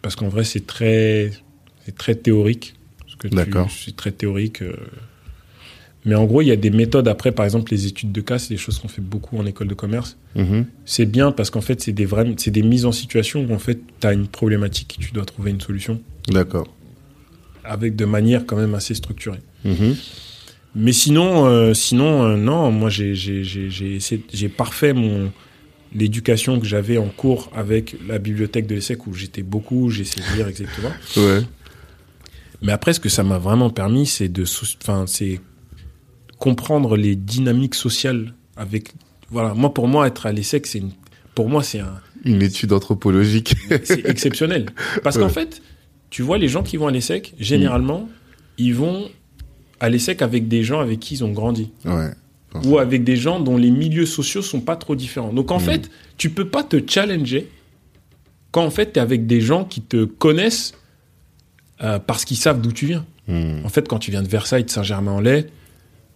S2: parce qu'en vrai c'est très c'est très théorique que c'est très théorique euh. mais en gros il y a des méthodes après par exemple les études de cas c'est des choses qu'on fait beaucoup en école de commerce
S1: mhm.
S2: c'est bien parce qu'en fait c'est des vrais des mises en situation où en fait tu as une problématique tu dois trouver une solution
S1: D'accord.
S2: avec de manière quand même assez structurée
S1: Mhm,
S2: Mais sinon, euh, sinon, euh, non, moi j'ai parfait mon l'éducation que j'avais en cours avec la bibliothèque de l'ESSEC où j'étais beaucoup, j'ai essayé de lire, etc.
S1: Ouais.
S2: Mais après, ce que ça m'a vraiment permis, c'est de, enfin, c'est comprendre les dynamiques sociales avec. Voilà, moi pour moi être à l'ESSEC, c'est une, pour moi c'est un,
S1: Une étude anthropologique.
S2: c'est exceptionnel. Parce qu'en fait, tu vois, les gens qui vont à l'ESSEC, généralement, ils vont à l'ESSEC avec des gens avec qui ils ont grandi.
S1: ouais.
S2: Ou avec des gens dont les milieux sociaux sont pas trop différents. Donc en
S1: Mm.
S2: fait, tu peux pas te challenger quand en fait tu es avec des gens qui te connaissent euh, parce qu'ils savent d'où tu viens.
S1: Hmm.
S2: En fait, quand tu viens de Versailles, de Saint-Germain-en-Laye,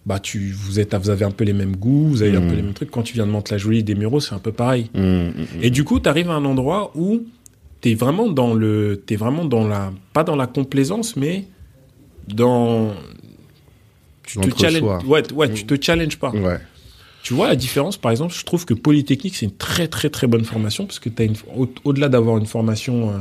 S2: bah tu, vous, êtes, vous avez un peu les mêmes goûts, vous avez un peu les mêmes trucs. Quand tu viens de Mantes-la-Jolie, des Mureaux, c'est un peu pareil.
S1: Hmm, hmm, hmm.
S2: Et du coup, tu arrives à un endroit où tu es vraiment dans le. T'es vraiment dans la. Pas dans la complaisance, mais dans. Tu te challenges. Ouais, ouais, tu te challenges pas.
S1: Ouais.
S2: Tu vois la différence, par exemple, je trouve que Polytechnique, c'est une très très très bonne formation parce que tu une, au- au-delà d'avoir une formation euh,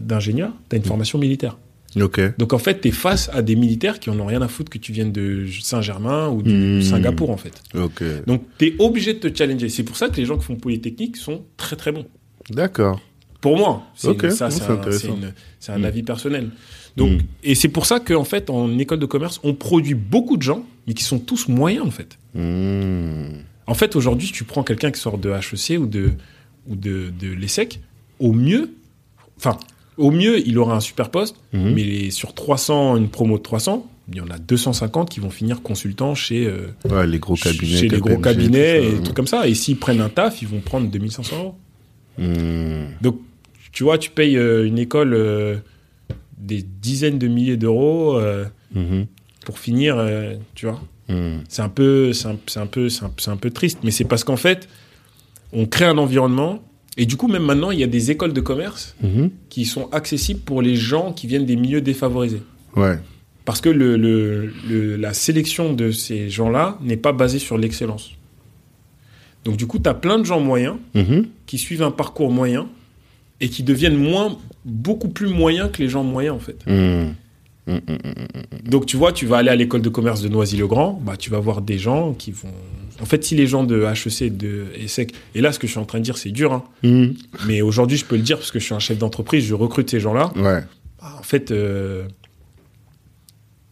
S2: d'ingénieur, tu as une formation militaire.
S1: Ok.
S2: Donc en fait, tu es face à des militaires qui en ont rien à foutre que tu viennes de Saint-Germain ou du
S1: Hmm.
S2: Singapour en fait.
S1: Ok.
S2: Donc tu es obligé de te challenger. C'est pour ça que les gens qui font Polytechnique sont très très bons.
S1: D'accord.
S2: Pour moi, c'est ça,
S1: c'est
S2: un,
S1: intéressant.
S2: c'est une- c'est un
S1: Mm.
S2: avis personnel. Donc,
S1: Mm.
S2: et c'est pour ça qu'en fait, en école de commerce, on produit beaucoup de gens, mais qui sont tous moyens en fait.
S1: Hmm.
S2: En fait, aujourd'hui, tu prends quelqu'un qui sort de HEC ou de ou de, de l'ESSEC, au mieux, enfin, au mieux, il aura un super poste,
S1: Mhm.
S2: mais sur 300, une promo de 300, il y en a 250 qui vont finir consultants chez, euh,
S1: Ouais, les gros cabinets.
S2: chez les gros cabinets
S1: tout
S2: et trucs comme ça. Et s'ils prennent un taf, ils vont prendre 2500 euros.
S1: Hmm.
S2: Donc, tu vois, tu payes euh, une école euh, des dizaines de milliers d'euros
S1: Mhm.
S2: pour finir, tu vois.
S1: Hmm.
S2: C'est un peu, c'est un, c'est un peu, c'est un, c'est un peu triste, mais c'est parce qu'en fait, on crée un environnement et du coup, même maintenant, il y a des écoles de commerce
S1: Mhm.
S2: qui sont accessibles pour les gens qui viennent des milieux défavorisés.
S1: Ouais.
S2: Parce que le, le- le- la sélection de ces gens-là n'est pas basée sur l'excellence. Donc du coup, tu as plein de gens moyens
S1: Mhm.
S2: qui suivent un parcours moyen et qui deviennent moins, beaucoup plus moyens que les gens moyens en fait.
S1: Hmm.
S2: Donc tu vois, tu vas aller à l'école de commerce de Noisy-le-Grand, bah tu vas voir des gens qui vont. En fait, si les gens de HEC, de ESSEC, et là ce que je suis en train de dire c'est dur, hein,
S1: Hmm.
S2: mais aujourd'hui je peux le dire parce que je suis un chef d'entreprise, je recrute ces gens-là.
S1: Ouais.
S2: Bah, en fait, euh,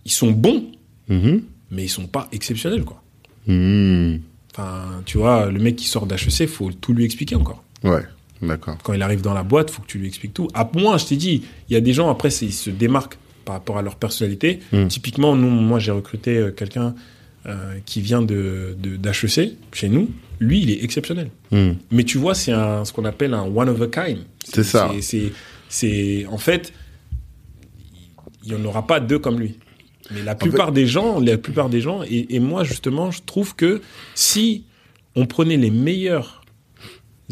S2: ils sont bons,
S1: Mhm.
S2: mais ils sont pas exceptionnels quoi.
S1: Hmm.
S2: Enfin, tu vois, le mec qui sort d'HEC, faut tout lui expliquer encore.
S1: Ouais. D'accord.
S2: Quand il arrive dans la boîte, faut que tu lui expliques tout. À moins, je t'ai dit, il y a des gens après, ils se démarquent par rapport à leur personnalité. Typiquement, nous, moi, j'ai recruté euh, quelqu'un euh, qui vient de d'HEC chez nous. Lui, il est exceptionnel.
S1: Hmm.
S2: Mais tu vois, c'est un ce qu'on appelle un one of a kind.
S1: C'est ça.
S2: c'est- en fait, il n'y en aura pas deux comme lui. Mais la plupart des gens, la plupart des gens, et, et moi justement, je trouve que si on prenait les meilleurs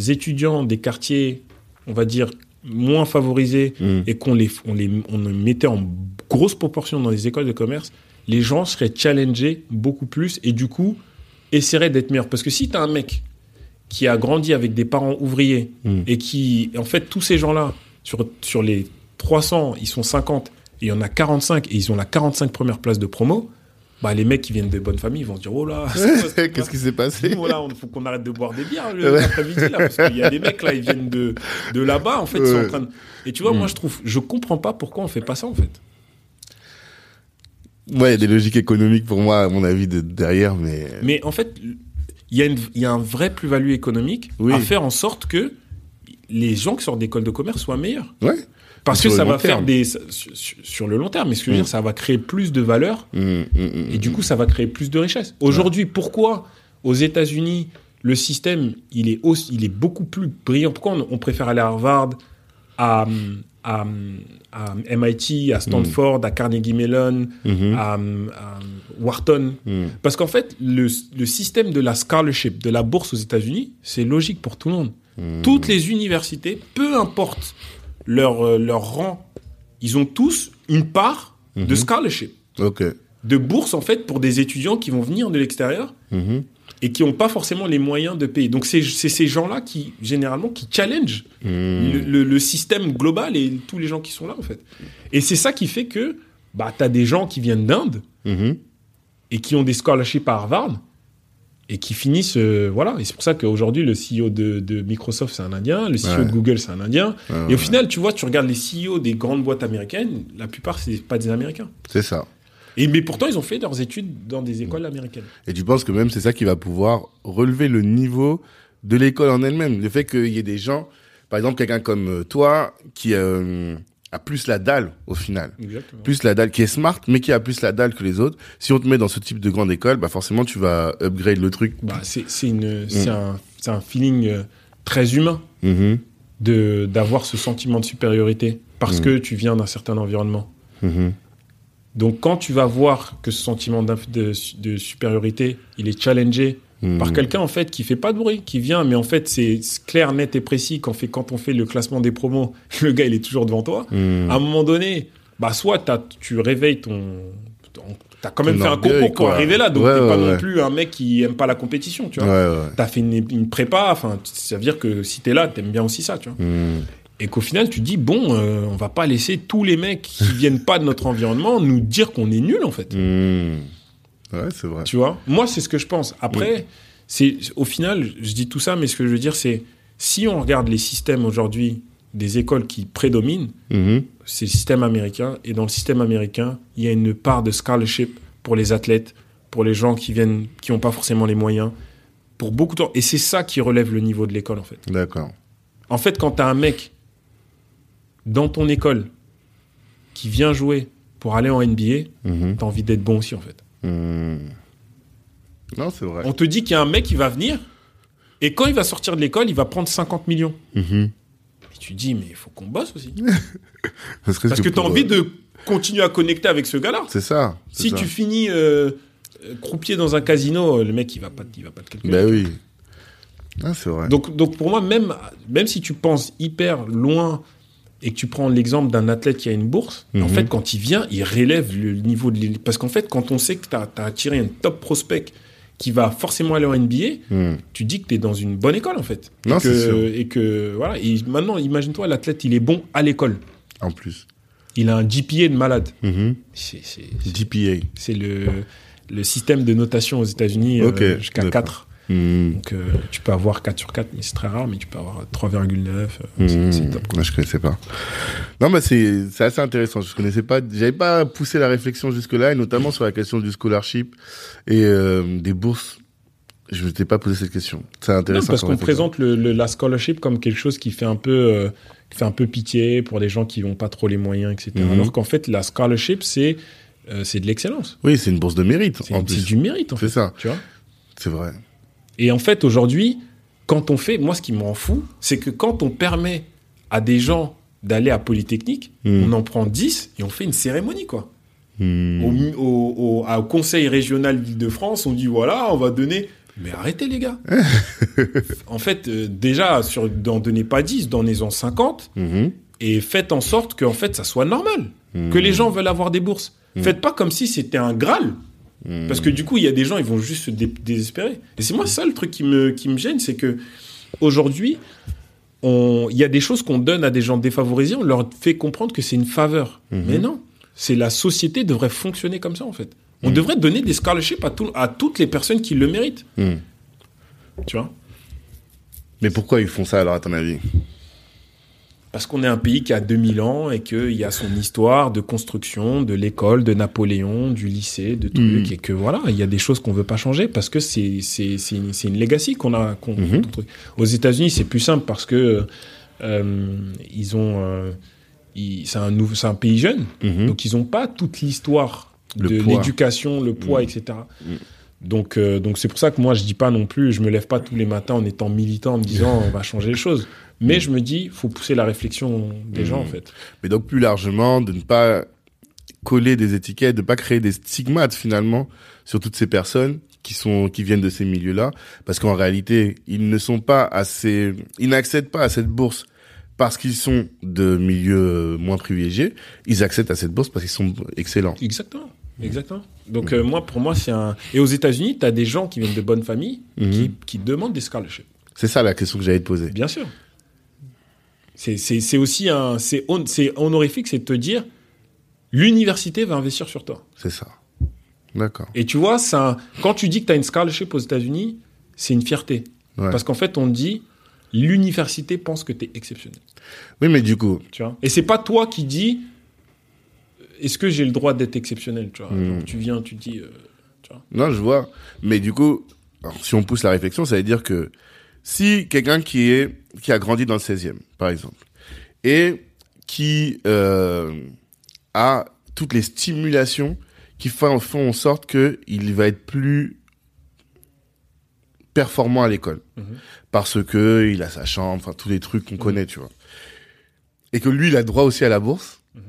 S2: étudiants des quartiers, on va dire moins favorisés,
S1: Hmm.
S2: et qu'on les, on les, on les mettait en grosse proportion dans les écoles de commerce, les gens seraient challengés beaucoup plus et du coup essaieraient d'être meilleurs. Parce que si tu as un mec qui a grandi avec des parents ouvriers
S1: Mm.
S2: et qui, en fait, tous ces gens-là, sur, sur les 300, ils sont 50 et il y en a 45 et ils ont la 45 première place de promo, bah, les mecs qui viennent de bonnes familles ils vont se dire Oh là,
S1: Qu'est-ce qui s'est passé
S2: nous, là, il faut qu'on arrête de boire des bières l'après-midi, là, parce qu'il y a des mecs, là, ils viennent de, de là-bas, en fait, ils sont en train de... Et tu vois, moi, je trouve, je comprends pas pourquoi on fait pas ça, en fait.
S1: Ouais, il y a des logiques économiques pour moi, à mon avis, de, derrière, mais.
S2: Mais en fait, il y, a une- il y a un vrai plus-value économique
S1: Oui.
S2: à faire en sorte que les gens qui sortent d'école de commerce soient meilleurs.
S1: Ouais.
S2: Parce que ça va faire des... Sur, sur le long terme, mais ce que je veux
S1: Mm.
S2: dire, ça va créer plus de valeur
S1: hmm, hmm,
S2: Et du coup, ça va créer plus de richesse. Aujourd'hui, pourquoi aux États-Unis le système il est aussi, il est beaucoup plus brillant? Pourquoi on, on préfère aller à Harvard, à, à, à MIT, à Stanford, à Carnegie Mellon,
S1: Mhm.
S2: à, à Wharton
S1: Hmm.
S2: Parce qu'en fait, le, le système de la scholarship, de la bourse aux États-Unis, c'est logique pour tout le monde.
S1: Hmm.
S2: Toutes les universités, peu importe leur, euh, leur rang, ils ont tous une part de
S1: Mhm.
S2: scholarship de bourse en fait pour des étudiants qui vont venir de l'extérieur
S1: Mhm.
S2: Et qui n'ont pas forcément les moyens de payer. Donc c'est ces gens-là qui généralement qui challenge
S1: Hmm.
S2: le, le- le système global et tous les gens qui sont là en fait. Et c'est ça qui fait que bah t'as des gens qui viennent d'Inde
S1: Mhm.
S2: et qui ont des scholarships à Harvard et qui finissent, euh, voilà. Et c'est pour ça qu'aujourd'hui, le CEO de, de Microsoft, c'est un Indien, le CEO
S1: Ouais.
S2: de Google, c'est un Indien.
S1: Ouais,
S2: et
S1: ouais.
S2: au final, tu vois, tu regardes les CEO des grandes boîtes américaines, la plupart, c'est pas des Américains.
S1: C'est ça.
S2: Et, mais pourtant, ils ont fait leurs études dans des écoles américaines.
S1: Et tu penses que même c'est ça qui va pouvoir relever le niveau de l'école en elle-même? Le fait qu'il y ait des gens, par exemple quelqu'un comme euh, toi, qui euh, a plus la dalle au final.
S2: Exactement.
S1: Plus la dalle, qui est smart, mais qui a plus la dalle que les autres. Si on te met dans ce type de grande école, bah forcément tu vas upgrade le truc.
S2: Bah, c'est c'est un, un feeling euh, très humain
S1: Mhm,
S2: de d'avoir ce sentiment de supériorité parce
S1: Mm.
S2: que tu viens d'un certain environnement. Donc, quand tu vas voir que ce sentiment de, de supériorité, il est challengé
S1: mhm.
S2: par quelqu'un en fait qui fait pas de bruit, qui vient, mais en fait c'est clair, net et précis. Quand, fait, quand on fait le classement des promos, le gars il est toujours devant toi.
S1: Mhm.
S2: À un moment donné, bah soit t'as- tu réveilles ton, ton- t'as quand même fait un concours pour arriver là, donc
S1: Ouais,
S2: t'es
S1: ouais,
S2: pas
S1: ouais.
S2: non plus un mec qui aime pas la compétition, tu vois. T'as fait une, une prépa, enfin ça veut dire que si t'es là, t'aimes bien aussi ça, tu vois.
S1: Mhm.
S2: Et qu'au final, tu dis, bon, euh, on va pas laisser tous les mecs qui viennent pas de notre environnement nous dire qu'on est nul, en fait.
S1: Mhm. Ouais, c'est vrai.
S2: Tu vois? Moi, c'est ce que je pense. Après, c'est au final, je dis tout ça, mais ce que je veux dire, c'est si on regarde les systèmes aujourd'hui des écoles qui prédominent,
S1: Mhm.
S2: c'est le système américain. Et dans le système américain, il y a une part de scholarship pour les athlètes, pour les gens qui viennent, qui n'ont pas forcément les moyens, pour beaucoup de temps. Et c'est ça qui relève le niveau de l'école, en fait.
S1: D'accord.
S2: En fait, quand tu as un mec dans ton école qui vient jouer pour aller en NBA,
S1: Mhm.
S2: tu as envie d'être bon aussi, en fait.
S1: Mhm. Non, c'est vrai.
S2: On te dit qu'il y a un mec qui va venir, et quand il va sortir de l'école, il va prendre 50 millions.
S1: Mhm.
S2: Et tu dis, mais il faut qu'on bosse aussi. Parce que tu as
S1: pour,
S2: envie
S1: euh,
S2: de continuer à connecter avec ce gars-là.
S1: C'est ça.
S2: Si
S1: ça.
S2: tu finis euh, euh, croupier dans un casino, le mec, il va pas, il va pas te calculer.
S1: Ben oui. Ah, c'est vrai.
S2: Donc, donc pour moi, même, même si tu penses hyper loin et que tu prends l'exemple d'un athlète qui a une bourse, en
S1: Mhm.
S2: fait, quand il vient, il relève le niveau de l'élite. Parce qu'en fait, quand on sait que tu as, attiré un top prospect qui va forcément aller en NBA,
S1: Mhm.
S2: tu dis que tu es dans une bonne école, en fait.
S1: Non,
S2: et,
S1: c'est
S2: que,
S1: sûr.
S2: et que, voilà. Et maintenant, imagine-toi, l'athlète, il est bon à l'école.
S1: En plus.
S2: Il a un GPA de malade.
S1: Mhm.
S2: C'est
S1: GPA.
S2: c'est le, le système de notation aux États-Unis euh, jusqu'à
S1: d'accord.
S2: 4.
S1: Mhm.
S2: Donc, euh, tu peux avoir 4 sur 4, mais c'est très rare, mais tu peux avoir 3,9. euh, c'est-
S1: Mhm.
S2: C'est top. quoi.
S1: Moi, je connaissais pas. Non, mais c'est c'est assez intéressant. Je connaissais pas. J'avais pas poussé la réflexion jusque là, et notamment sur la question du scholarship et euh, des bourses. Je m'étais pas posé cette question. C'est
S2: Non,
S1: intéressant.
S2: parce
S1: comme
S2: qu'on présente le, le- la scholarship comme quelque chose qui fait un peu, qui fait un peu pitié pour les gens qui n'ont pas trop les moyens, etc.
S1: Mhm.
S2: Alors qu'en fait, la scholarship, c'est c'est de l'excellence.
S1: Oui, c'est une bourse de mérite.
S2: C'est c'est du mérite, en
S1: c'est
S2: fait.
S1: ça.
S2: Tu vois
S1: C'est vrai.
S2: Et en fait, aujourd'hui, quand on fait, moi, ce qui m'en fout, c'est que quand on permet à des gens d'aller à Polytechnique,
S1: Mhm.
S2: on en prend 10 et on fait une cérémonie, quoi.
S1: Mhm.
S2: Au, au- au- au conseil régional d'Île-de-France, on dit voilà, on va donner. Mais arrêtez, les gars. en fait, euh, déjà, sur, d'en donner pas 10, donnez-en 50
S1: Mhm.
S2: et faites en sorte que en fait, ça soit normal. Que les gens veulent avoir des bourses. Faites pas comme si c'était un Graal.
S1: Mhm.
S2: Parce que du coup, il y a des gens, ils vont juste se dé- désespérer. Et c'est moi ça le truc qui me, qui me gêne, c'est que aujourd'hui, il y a des choses qu'on donne à des gens défavorisés, on leur fait comprendre que c'est une faveur.
S1: Mhm.
S2: Mais non, c'est la société devrait fonctionner comme ça en fait. On
S1: Mhm.
S2: devrait donner des scholarships à, tout- à toutes les personnes qui le méritent. Tu vois?
S1: Mais pourquoi ils font ça alors à ton avis?
S2: Parce qu'on est un pays qui a 2000 ans et qu'il y a son histoire de construction, de l'école, de Napoléon, du lycée, de trucs,
S1: Mhm.
S2: et que voilà, il y a des choses qu'on veut pas changer parce que c'est c'est c'est une, c'est une legacy qu'on a.
S1: Mhm.
S2: qu'on- Aux États-Unis, c'est plus simple parce que euh, ils ont, euh, c'est un nouveau, c'est un pays jeune,
S1: Mhm.
S2: donc ils ont pas toute l'histoire de l'éducation, le poids,
S1: Mhm.
S2: etc.
S1: Mhm.
S2: Donc, euh, donc c'est pour ça que moi je dis pas non plus, je me lève pas tous les matins en étant militant, en me disant on va changer les choses. Mais je me dis, faut pousser la réflexion des gens en fait.
S1: Mais donc plus largement, de ne pas coller des étiquettes, de pas créer des stigmates finalement sur toutes ces personnes qui sont qui viennent de ces milieux-là, parce qu'en réalité, ils ne sont pas assez, ils n'accèdent pas à cette bourse parce qu'ils sont de milieux moins privilégiés. Ils accèdent à cette bourse parce qu'ils sont excellents.
S2: Exactement. Exactement. Donc euh, moi, pour moi, c'est un. Et aux États-Unis, tu as des gens qui viennent de bonnes familles qui, qui demandent des scholarships.
S1: C'est ça la question que j'allais te poser.
S2: Bien sûr. C'est- aussi un. C'est hon- c'est honorifique, c'est de te dire l'université va investir sur toi.
S1: C'est ça. D'accord.
S2: Et tu vois, ça, quand tu dis que tu as une scholarship aux États-Unis, c'est une fierté.
S1: Ouais.
S2: Parce qu'en fait, on dit, l'université pense que tu es exceptionnel.
S1: Oui, mais du coup,
S2: Tu vois? Et c'est pas toi qui dis, est-ce que j'ai le droit d'être exceptionnel tu vois?
S1: Mm.
S2: Genre, Tu viens, tu dis, euh, tu vois?
S1: Non, je vois. Mais du coup, alors, si on pousse la réflexion, ça veut dire que si quelqu'un qui est qui a grandi dans le 16e, par exemple, et qui euh, a toutes les stimulations qui font, font en sorte que il va être plus performant à l'école
S2: Mhm.
S1: parce que il a sa chambre, enfin tous les trucs qu'on connaît, tu vois, et que lui il a droit aussi à la bourse,
S2: Mhm.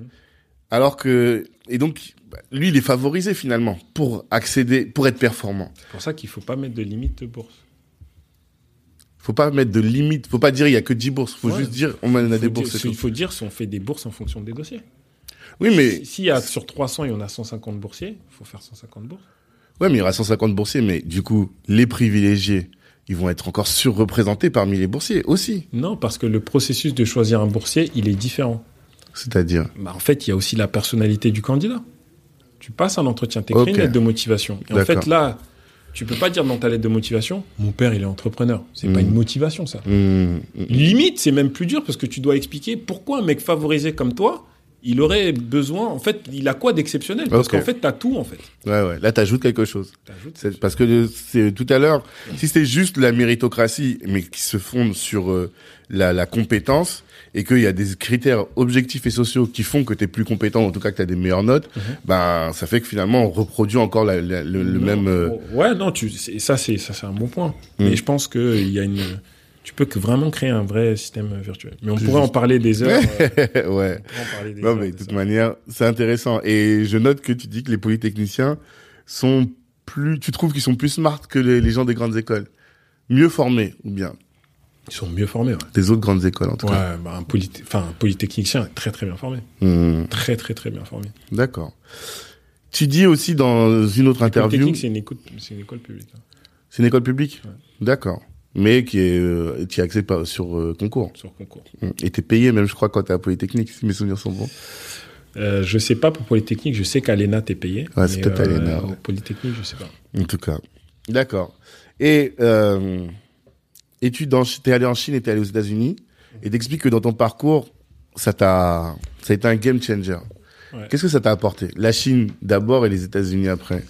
S1: alors que et donc lui il est favorisé finalement pour accéder, pour être performant.
S2: C'est pour ça qu'il faut pas mettre de limite de bourse.
S1: Faut pas mettre de limite, faut pas dire il y a que 10 bourses, faut
S2: Ouais.
S1: juste dire on en a des
S2: dire-
S1: bourses. c'est
S2: il faut dire si on fait des bourses en fonction des dossiers.
S1: Oui, mais
S2: Si- S'il y a sur 300, il y en a 150 boursiers, il faut faire 150 bourses.
S1: ouais, mais il y aura 150 boursiers, mais du coup les privilégiés, ils vont être encore surreprésentés parmi les boursiers aussi.
S2: Non, parce que le processus de choisir un boursier, il est différent.
S1: C'est-à-dire
S2: Bah, en fait, il y a aussi la personnalité du candidat. Tu passes un entretien, tu écris
S1: Ok.
S2: une lettre de motivation. Et en fait, là, tu peux pas dire dans ta lettre de motivation, mon père, il est entrepreneur. C'est pas
S1: Mhm.
S2: une motivation, ça.
S1: Hmm.
S2: Limite, c'est même plus dur parce que tu dois expliquer pourquoi un mec favorisé comme toi, il aurait besoin, en fait, il a quoi d'exceptionnel? Parce qu'en fait, t'as tout, en fait.
S1: ouais, ouais. Là, t'ajoutes quelque chose.
S2: T'ajoutes-
S1: C'est parce que le- c'est tout à l'heure, si c'était juste la méritocratie, mais qui se fonde sur euh, la, la compétence et qu'il y a des critères objectifs et sociaux qui font que tu es plus compétent, en tout cas que tu as des meilleures notes,
S2: Mhm.
S1: ben ça fait que finalement on reproduit encore la- la- le, même. euh,
S2: Ouais, non, tu, ça, c'est, ça, c'est un bon point.
S1: Mm.
S2: Mais je pense que il y a une, tu peux que vraiment créer un vrai système virtuel. Mais on pourrait en parler des heures. euh,
S1: ouais.
S2: des
S1: Non
S2: heures
S1: mais
S2: de
S1: toute manière, c'est intéressant. Et je note que tu dis que les polytechniciens sont plus, tu trouves qu'ils sont plus smart que les, les gens des grandes écoles, mieux formés ou bien?
S2: Ils sont mieux formés, ouais.
S1: des autres grandes écoles en tout cas.
S2: Ouais, bah, un, enfin, un polytechnicien est très très bien formé.
S1: Hmm,
S2: Très très très bien formé.
S1: D'accord. Tu dis aussi dans une autre interview,
S2: Polytechnique, c'est une, c'est une école publique. hein,
S1: c'est une école publique,
S2: Ouais.
S1: d'accord, mais qui est, euh, qui est axée par, sur euh, concours.
S2: sur concours.
S1: Hmm. Et t'es payé même, je crois, quand t'es à Polytechnique, si mes souvenirs sont bons.
S2: Euh, je sais pas pour Polytechnique, je sais qu'à l'ENA, t'es payé.
S1: Ouais, c'est peut-être à l'ENA, ouais.
S2: Polytechnique, je sais pas.
S1: En tout cas, d'accord. Et euh, et tu dans, t'es allé en Chine et t'es allé aux États-Unis, et t'expliques que dans ton parcours, ça t'a, ça a été un game changer.
S2: Ouais.
S1: Qu'est-ce que ça t'a apporté? La Chine d'abord et les États-Unis après?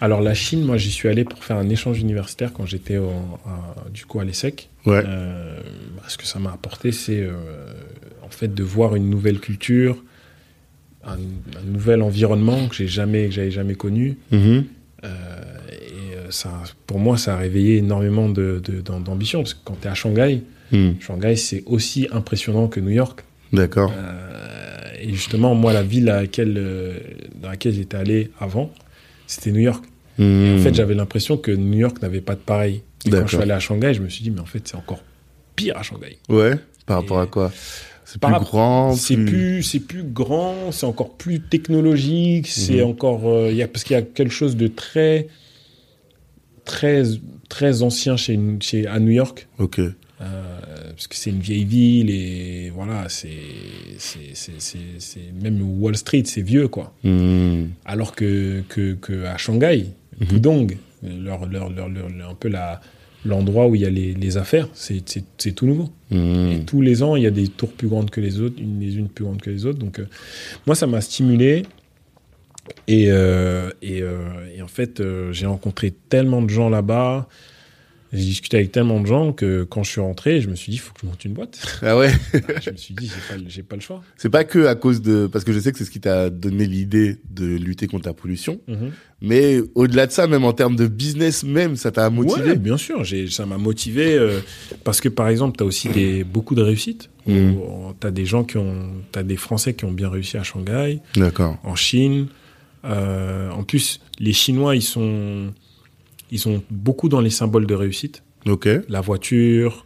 S2: Alors la Chine, moi j'y suis allé pour faire un échange universitaire quand j'étais du coup à l'ESSEC.
S1: Ouais.
S2: Euh, ce que ça m'a apporté, c'est euh, en fait de voir une nouvelle culture, un, un nouvel environnement que j'ai jamais, que j'avais jamais connu.
S1: Mhm.
S2: Euh, et ça, pour moi, ça a réveillé énormément de- de- d'ambition parce que quand tu es à Shanghai,
S1: Hmm.
S2: Shanghai c'est aussi impressionnant que New York.
S1: D'accord.
S2: Et justement, moi, la ville à laquelle, dans laquelle j'étais allé avant, c'était New York.
S1: Hmm.
S2: En fait, j'avais l'impression que New York n'avait pas de pareil. Et quand je suis allé à Shanghai, je me suis dit, mais en fait, c'est encore pire à Shanghai.
S1: Ouais. Par rapport
S2: Et-
S1: à quoi? C'est plus grand.
S2: C'est plus, c'est plus grand, c'est encore plus technologique, c'est
S1: Mhm.
S2: encore, euh, il y a, parce qu'il y a quelque chose de très, très, très ancien chez, chez à New York.
S1: Ok.
S2: Euh, parce que c'est une vieille ville et voilà, c'est, même Wall Street, c'est vieux quoi.
S1: Hmm.
S2: Alors que, que, que à Shanghai,
S1: Mhm.
S2: Pudong, leur, leur, leur, un peu l'endroit où il y a les, les affaires, c'est, tout nouveau.
S1: Hmm.
S2: Et tous les ans, il y a des tours plus grandes que les autres, une, les unes plus grandes que les autres. Donc, euh, moi, ça m'a stimulé. Et, euh, et, et en fait, j'ai rencontré tellement de gens là-bas. J'ai discuté avec tellement de gens que quand je suis rentré, je me suis dit, il faut que je monte une boîte.
S1: Ah ouais.
S2: je me suis dit, j'ai pas, pas le choix.
S1: C'est pas que à cause de, parce que je sais que c'est ce qui t'a donné l'idée de lutter contre la pollution, mais au-delà de ça, même en termes de business même, ça t'a motivé.
S2: Ouais, bien sûr, ça m'a motivé euh, parce que par exemple, tu as aussi des, beaucoup de réussites.
S1: Mhm.
S2: Tu as des gens qui ont, tu des Français qui ont bien réussi à Shanghai,
S1: D'accord.
S2: en Chine. Euh, en plus, les Chinois, ils sont, ils sont beaucoup dans les symboles de réussite.
S1: Ok.
S2: La voiture,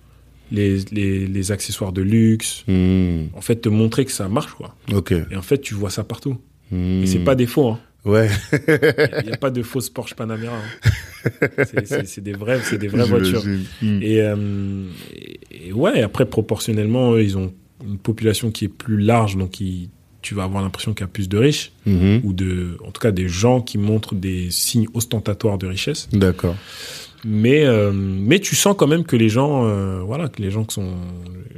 S2: les, les, les accessoires de luxe.
S1: Hmm.
S2: En fait, te montrer que ça marche, quoi.
S1: Ok.
S2: Et en fait, tu vois ça partout.
S1: Hmm.
S2: Et c'est pas des faux, hein.
S1: Ouais.
S2: Il n'y a pas de fausses Porsche Panamera. hein. C'est- des vraies, c'est des vraies voitures.
S1: Hmm.
S2: Et, euh, et- et ouais, après, proportionnellement, ils ont une population qui est plus large, donc ils, tu vas avoir l'impression qu'il y a plus de riches
S1: Mhm.
S2: ou de, en tout cas, des gens qui montrent des signes ostentatoires de richesse.
S1: D'accord.
S2: Mais euh, mais tu sens quand même que les gens, euh, voilà, que les gens qui sont,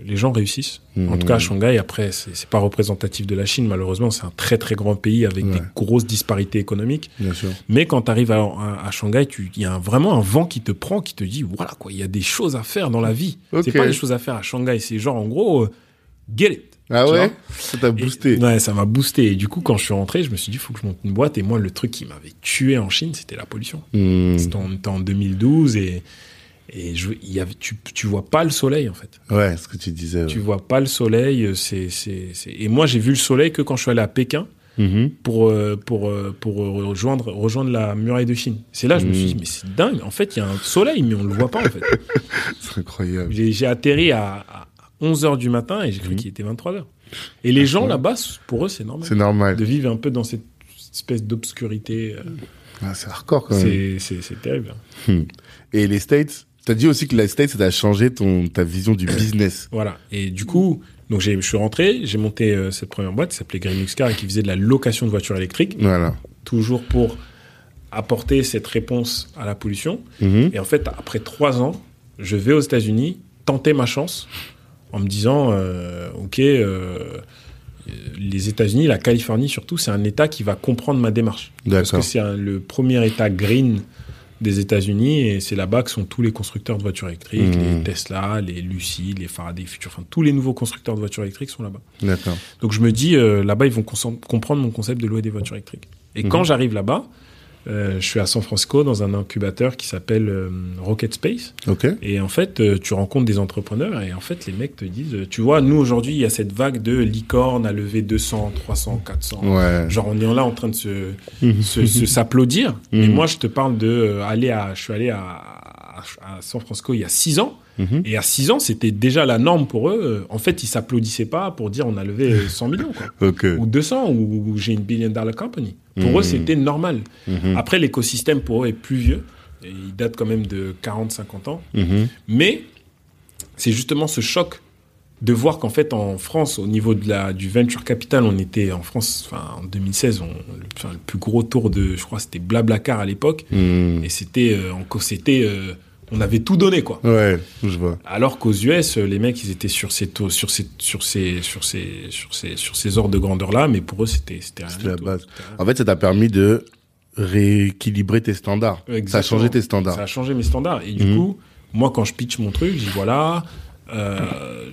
S2: les gens réussissent. En tout cas, à Shanghai, après, c'est c'est pas représentatif de la Chine, malheureusement, c'est un très très grand pays avec des grosses disparités économiques.
S1: Bien sûr.
S2: Mais quand tu arrives à, à, à Shanghai, tu- il y a un- vraiment un vent qui te prend, qui te dit, voilà quoi, il y a des choses à faire dans la vie.
S1: Ok.
S2: C'est pas des choses à faire à Shanghai, c'est genre en gros, euh, get it.
S1: Ah ouais Ça t'a boosté.
S2: Et- ouais, ça m'a boosté. Et du coup, quand je suis rentré, je me suis dit, il faut que je monte une boîte. Et moi, le truc qui m'avait tué en Chine, c'était la pollution.
S1: Hmm.
S2: C'était en, en 2012 et, et je, y avait, tu, tu vois pas le soleil, en fait.
S1: Ouais, ce que tu disais. ouais.
S2: Tu vois pas le soleil. C'est. Et moi, j'ai vu le soleil que quand je suis allé à Pékin
S1: Mhm.
S2: pour, euh, pour, euh, pour euh, rejoindre, rejoindre la muraille de Chine. C'est là, je me suis
S1: Mm.
S2: dit, mais c'est dingue. En fait, il y a un soleil, mais on le voit pas, en fait.
S1: C'est incroyable.
S2: J'ai atterri à, à 11 heures du matin et j'ai cru qu'il était 23 heures. Et les gens là-bas, pour eux, c'est normal.
S1: C'est normal.
S2: De vivre un peu dans cette espèce d'obscurité. euh,
S1: Ah, c'est hardcore quand même.
S2: c'est, c'est, c'est terrible.
S1: Et les States, t'as dit aussi que les States, ça t'a changé ton, ta vision du business.
S2: Voilà. Et du coup, donc je suis rentré, j'ai monté euh, cette première boîte qui s'appelait Green Car et qui faisait de la location de voitures électriques,
S1: Voilà.
S2: toujours pour apporter cette réponse à la pollution.
S1: Mhm.
S2: Et en fait, après trois ans, je vais aux États-Unis tenter ma chance en me disant, euh, ok, euh, les États-Unis, la Californie surtout, c'est un État qui va comprendre ma démarche. Parce que c'est le premier État green des États-Unis et c'est là-bas que sont tous les constructeurs de voitures électriques, les Tesla, les Lucid, les Faraday Future, enfin tous les nouveaux constructeurs de voitures électriques sont là-bas.
S1: D'accord.
S2: Donc je me dis, euh, là-bas, ils vont comprendre mon concept de louer des voitures électriques. Et
S1: Mhm.
S2: quand j'arrive là-bas, euh, je suis à San Francisco dans un incubateur qui s'appelle euh, Rocket Space.
S1: Ok.
S2: Et en fait, euh, tu rencontres des entrepreneurs et en fait, les mecs te disent, euh, tu vois, nous aujourd'hui, il y a cette vague de licorne à lever 200, 300, 400.
S1: Ouais.
S2: Genre, on est là en train de se, se, se- s'applaudir. Mais
S1: Mhm.
S2: moi, je te parle de euh, aller à, je suis allé à, à, San Francisco il y a 6 ans.
S1: Mhm.
S2: Et à 6 ans, c'était déjà la norme pour eux. Euh, En fait, ils s'applaudissaient pas pour dire on a levé euh, 100 millions, quoi.
S1: Ok.
S2: Ou 200, ou, ou j'ai une billion dollar company. Pour
S1: Mhm.
S2: eux, c'était normal.
S1: Mhm.
S2: Après, l'écosystème pour eux est plus vieux. Et il date quand même de 40, 50 ans. Mais c'est justement ce choc de voir qu'en fait, en France, au niveau de la, du venture capital, on était en France, enfin, en 2016, on, le, plus gros tour de, je crois, c'était Blablacar à l'époque. Et c'était, euh, c'était, euh, on avait tout donné, quoi.
S1: Ouais, je vois.
S2: Alors qu'aux US, les mecs, ils étaient sur ces taux, sur ces, sur ces, sur ces, sur ces, sur ces ordres de grandeur là, mais pour eux, c'était, c'était rien
S1: C'était
S2: du
S1: la base. En fait, ça t'a permis de rééquilibrer tes standards. Ça a changé tes standards.
S2: Ça a changé mes standards. Et du
S1: Mhm.
S2: coup, moi, quand je pitch mon truc, je dis voilà, euh,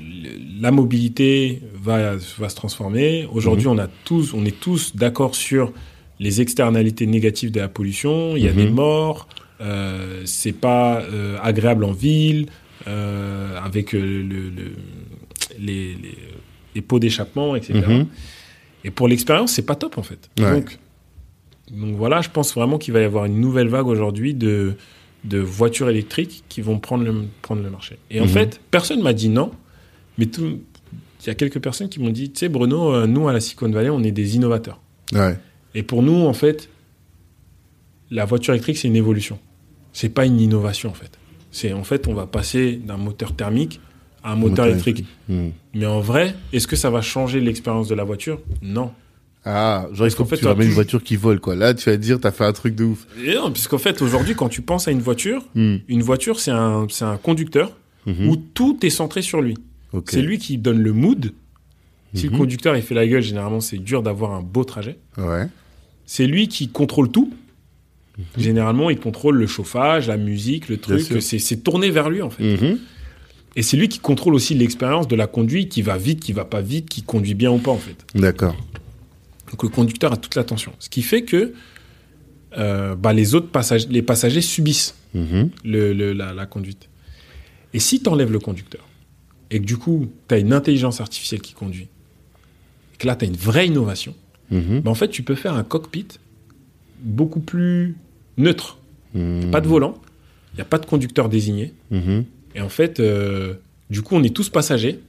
S2: la mobilité va, va se transformer. Aujourd'hui,
S1: Mhm.
S2: on a tous, on est tous d'accord sur les externalités négatives de la pollution. Il y a
S1: Mhm.
S2: des morts. Euh, c'est pas euh, agréable en ville euh, avec le, le- les, les, les pots d'échappement, etc.
S1: Mhm.
S2: Et pour l'expérience, c'est pas top en fait.
S1: Ouais.
S2: Donc, donc voilà, je pense vraiment qu'il va y avoir une nouvelle vague aujourd'hui de, de voitures électriques qui vont prendre le, prendre le marché. Et en
S1: Mhm.
S2: fait, personne m'a dit non, mais il y a quelques personnes qui m'ont dit, tu sais Bruno, nous à la Silicon Valley, on est des innovateurs.
S1: Ouais.
S2: Et pour nous, en fait, la voiture électrique, c'est une évolution. C'est pas une innovation en fait. C'est en fait, on va passer d'un moteur thermique à un moteur, électrique.
S1: Mhm.
S2: Mais en vrai, est-ce que ça va changer l'expérience de la voiture? Non.
S1: Ah, genre, il faut
S2: qu'en
S1: que
S2: fait,
S1: tu
S2: tu
S1: ramènes une
S2: toujours-
S1: voiture qui vole, quoi. Là, tu vas dire, t'as fait un truc de ouf.
S2: Et non, puisqu'en fait, aujourd'hui, quand tu penses à une voiture,
S1: Mhm.
S2: une voiture, c'est un, c'est un conducteur
S1: Mhm.
S2: où tout est centré sur lui. C'est lui qui donne le mood. Si
S1: Mhm.
S2: le conducteur il fait la gueule, généralement, c'est dur d'avoir un beau trajet.
S1: Ouais.
S2: C'est lui qui contrôle tout. Généralement, il contrôle le chauffage, la musique, le truc. C'est tourné vers lui, en fait.
S1: Mhm.
S2: Et c'est lui qui contrôle aussi l'expérience de la conduite, qui va vite, qui va pas vite, qui conduit bien ou pas, en fait.
S1: D'accord.
S2: Donc le conducteur a toute l'attention. Ce qui fait que euh, bah, les autres passagers, les passagers subissent
S1: Mhm.
S2: le, le- la, la conduite. Et si tu enlèves le conducteur, et que du coup, tu as une intelligence artificielle qui conduit, et que là, tu as une vraie innovation,
S1: Mhm.
S2: bah, en fait, tu peux faire un cockpit beaucoup plus neutre.
S1: Mhm.
S2: Pas de volant, il n'y a pas de conducteur désigné.
S1: Mhm.
S2: Et en fait, euh, du coup, on est tous passagers.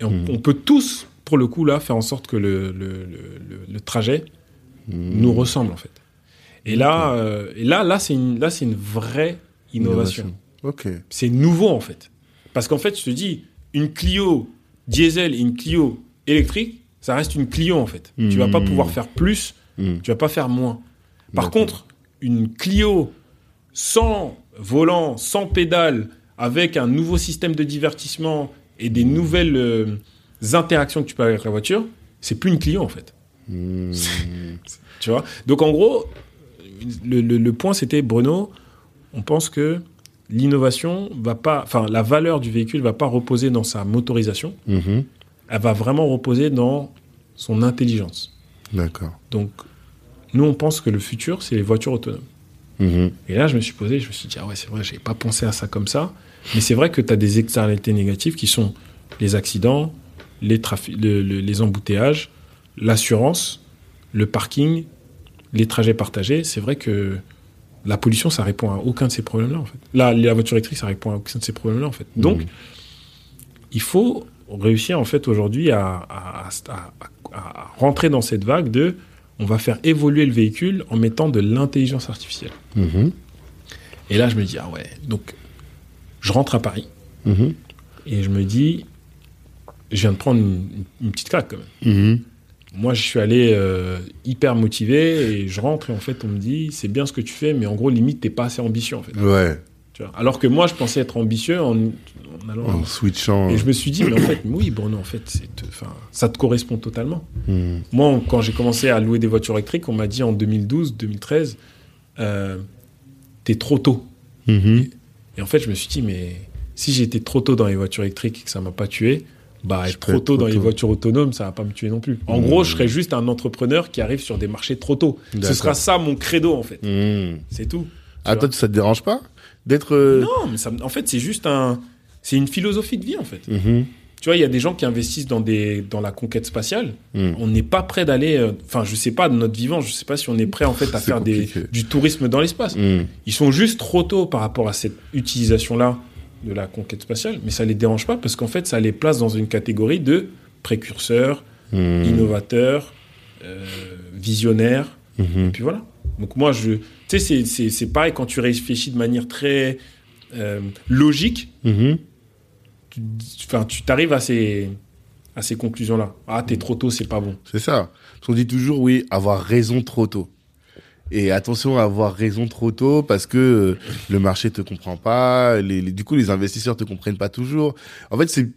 S2: Et on,
S1: Mhm.
S2: on peut tous, pour le coup, là, faire en sorte que le, le- le- le- le trajet nous ressemble, en fait. Et là, euh, et là, là, c'est une, là, c'est une vraie innovation.
S1: Ok.
S2: C'est nouveau, en fait. Parce qu'en fait, je te dis, une Clio diesel et une Clio électrique, ça reste une Clio en fait. Tu vas pas
S1: Hmm.
S2: pouvoir faire plus,
S1: Hmm.
S2: tu vas pas faire moins. Par contre, une Clio sans volant, sans pédale, avec un nouveau système de divertissement et des nouvelles euh, interactions que tu peux avoir avec la voiture, c'est plus une Clio en fait.
S1: Hmm.
S2: Tu vois? Donc en gros, le, le- le point c'était Bruno, on pense que l'innovation va pas, enfin la valeur du véhicule va pas reposer dans sa motorisation,
S1: Mhm.
S2: elle va vraiment reposer dans son intelligence.
S1: D'accord.
S2: Donc nous on pense que le futur c'est les voitures autonomes.
S1: Mhm.
S2: Et là je me suis posé, je me suis dit ah ouais c'est vrai, j'avais pas pensé à ça comme ça, mais c'est vrai que tu as des externalités négatives qui sont les accidents, les trafi- le- le- les embouteillages, l'assurance, le parking, les trajets partagés, c'est vrai que la pollution, ça répond à aucun de ces problèmes-là, en fait. Là, la voiture électrique, ça répond à aucun de ces problèmes-là, en fait. Donc,
S1: Mhm.
S2: il faut réussir, en fait, aujourd'hui, à, à- à- à- à rentrer dans cette vague de on va faire évoluer le véhicule en mettant de l'intelligence artificielle.
S1: Mhm.
S2: Et là, je me dis, ah ouais, donc, je rentre à Paris
S1: Mhm.
S2: et je me dis, je viens de prendre une, une petite claque, quand même.
S1: Mhm.
S2: Moi, je suis allé euh, hyper motivé et je rentre et en fait, on me dit, c'est bien ce que tu fais, mais en gros, limite, t'es pas assez ambitieux, en fait.
S1: Ouais.
S2: Tu vois. Alors que moi, je pensais être ambitieux en, en allant.
S1: En switchant.
S2: Et je me suis dit, mais en fait, oui, Bruno, en fait, enfin, ça te correspond totalement.
S1: Mhm.
S2: Moi, quand j'ai commencé à louer des voitures électriques, on m'a dit en 2012, 2013, euh, t'es trop tôt.
S1: Mhm.
S2: Et en fait, je me suis dit, mais si j'étais trop tôt dans les voitures électriques et que ça m'a pas tué, bah, être trop
S1: être
S2: tôt dans les voitures autonomes, ça va pas me tuer non plus. En
S1: Mmh.
S2: gros, je serais juste un entrepreneur qui arrive sur des marchés trop tôt. Ce sera ça mon credo, en fait.
S1: Mhm.
S2: C'est tout.
S1: Ah,
S2: Tu
S1: toi, ça te dérange pas? D'être. euh,
S2: Non, mais ça, en fait, c'est juste un. C'est une philosophie de vie, en fait.
S1: Mhm.
S2: Tu vois, il y a des gens qui investissent dans, des, dans la conquête spatiale.
S1: Mhm.
S2: On n'est pas prêt d'aller. euh, Enfin, je sais pas, de notre vivant, je sais pas si on est prêt, en fait, à faire des, du tourisme dans l'espace.
S1: Mhm.
S2: Ils sont juste trop tôt par rapport à cette utilisation-là de la conquête spatiale, mais ça les dérange pas parce qu'en fait, ça les place dans une catégorie de précurseurs, innovateurs, euh, visionnaires. Et puis voilà. Donc moi, je, tu sais, c'est- pareil quand tu réfléchis de manière très euh, logique.
S1: Mhm.
S2: tu- Enfin, tu t'arrives à ces à ces conclusions-là. Ah, t'es trop tôt, c'est pas bon.
S1: C'est ça. Qu'on dit toujours, oui, avoir raison trop tôt. Et attention à avoir raison trop tôt parce que euh, le marché te comprend pas, les, les- du coup les investisseurs te comprennent pas toujours. En fait, c'est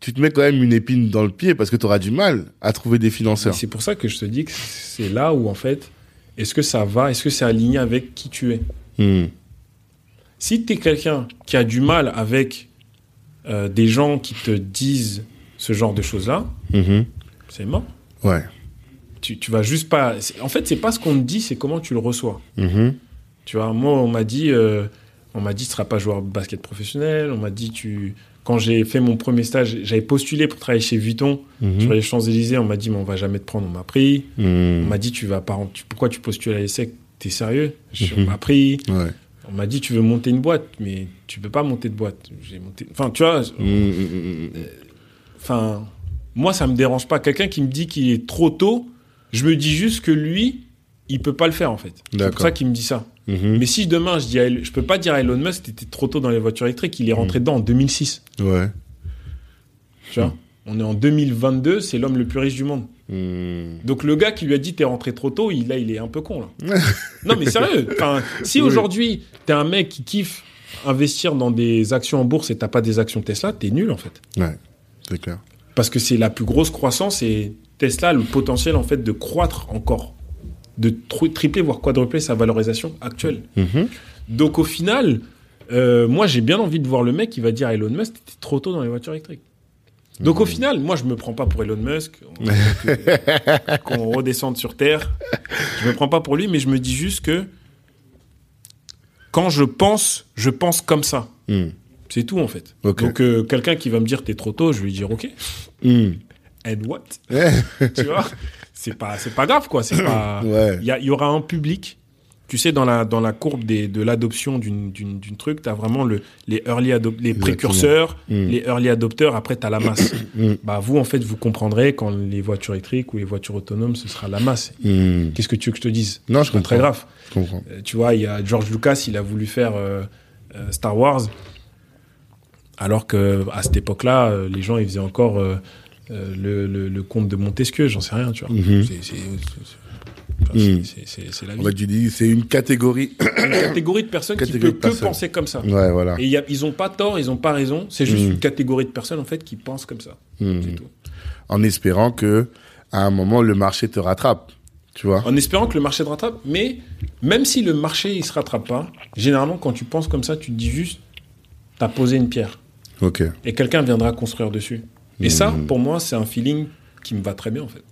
S1: tu te mets quand même une épine dans le pied parce que tu auras du mal à trouver des financeurs.
S2: C'est pour ça que je te dis que c'est là où en fait, est-ce que ça va, est-ce que c'est aligné avec qui tu es?
S1: Hmm.
S2: Si tu es quelqu'un qui a du mal avec euh, des gens qui te disent ce genre de choses-là,
S1: Mhm.
S2: c'est mort.
S1: Ouais.
S2: Tu, tu vas juste pas. En fait, c'est pas ce qu'on te dit, c'est comment tu le reçois.
S1: Mhm.
S2: Tu vois, moi, on m'a dit, euh, on m'a dit, tu seras pas joueur de basket professionnel. On m'a dit, tu. Quand j'ai fait mon premier stage, j'avais postulé pour travailler chez Vuitton
S1: Mhm.
S2: sur les Champs Élysées. On m'a dit, mais on va jamais te prendre. On m'a pris. On
S1: Mhm.
S2: m'a dit, tu vas pas. tu- pourquoi tu postules à l'ESSEC? T'es sérieux? Je-
S1: Mhm.
S2: On m'a pris.
S1: Ouais.
S2: On m'a dit, tu veux monter une boîte, mais tu peux pas monter de boîte. J'ai monté. Enfin, tu vois. Enfin, moi, ça me dérange pas. Quelqu'un qui me dit qu'il est trop tôt, je me dis juste que lui, il peut pas le faire en fait. C'est pour ça qu'il me dit ça.
S1: Mhm.
S2: Mais si demain je dis, à je peux pas dire à Elon Musk, t'étais trop tôt dans les voitures électriques. Il est rentré dedans en 2006.
S1: Ouais.
S2: Tu vois. On est en 2022, c'est l'homme le plus riche du monde.
S1: Mhm.
S2: Donc le gars qui lui a dit t'es rentré trop tôt, il, là il est un peu con là. non mais sérieux. Enfin, si
S1: Oui.
S2: aujourd'hui t'es un mec qui kiffe investir dans des actions en bourse et t'as pas des actions Tesla, t'es nul en fait.
S1: Ouais. C'est clair.
S2: Parce que c'est la plus grosse croissance et Tesla a le potentiel en fait de croître encore, de tr- tripler voire quadrupler sa valorisation actuelle.
S1: Mhm.
S2: Donc au final, euh, moi j'ai bien envie de voir le mec qui va dire à Elon Musk t'étais trop tôt dans les voitures électriques. Donc au final, moi je me prends pas pour Elon Musk, qu'on redescende sur Terre. Je me prends pas pour lui, mais je me dis juste que quand je pense, je pense comme ça.
S1: Mhm.
S2: C'est tout en fait. Donc euh, quelqu'un qui va me dire t'es trop tôt, je vais lui dire ok.
S1: Mhm.
S2: And what? Tu vois? C'est pas c'est pas grave quoi c'est pas
S1: Ouais.
S2: il y, aura un public tu sais dans la dans la courbe des, de l'adoption d'une d'une d'une truc tu as vraiment le les early adop- les précurseurs
S1: Mm.
S2: les early adopteurs après tu as la masse
S1: Mm.
S2: bah vous en fait vous comprendrez quand les voitures électriques ou les voitures autonomes ce sera la masse
S1: Mhm.
S2: qu'est-ce que tu veux que je te dise?
S1: Non, je
S2: pas très
S1: comprends.
S2: grave
S1: Je comprends.
S2: euh, tu vois, il y a George Lucas, il a voulu faire euh, euh, Star Wars, alors que à cette époque-là, les gens ils faisaient encore le, le, le comte de Montesquieu, j'en sais rien, tu vois.
S1: Mhm.
S2: C'est- enfin,
S1: Mhm.
S2: c'est- la
S1: En
S2: vie.
S1: fait, tu dis, c'est une catégorie.
S2: une catégorie de personnes qui peut que
S1: personnes.
S2: penser comme ça.
S1: ouais, voilà.
S2: Et il y a- ils ont pas tort, ils ont pas raison. C'est juste
S1: Mhm.
S2: une catégorie de personnes en fait qui pensent comme ça. Tout.
S1: En espérant que, à un moment, le marché te rattrape. Tu vois?
S2: En espérant que le marché te rattrape, mais même si le marché il se rattrape pas, généralement quand tu penses comme ça, tu te dis juste, t'as posé une pierre
S1: Ok.
S2: et quelqu'un viendra construire dessus. Et ça,
S1: Mhm.
S2: pour moi, c'est un feeling qui me va très bien en fait.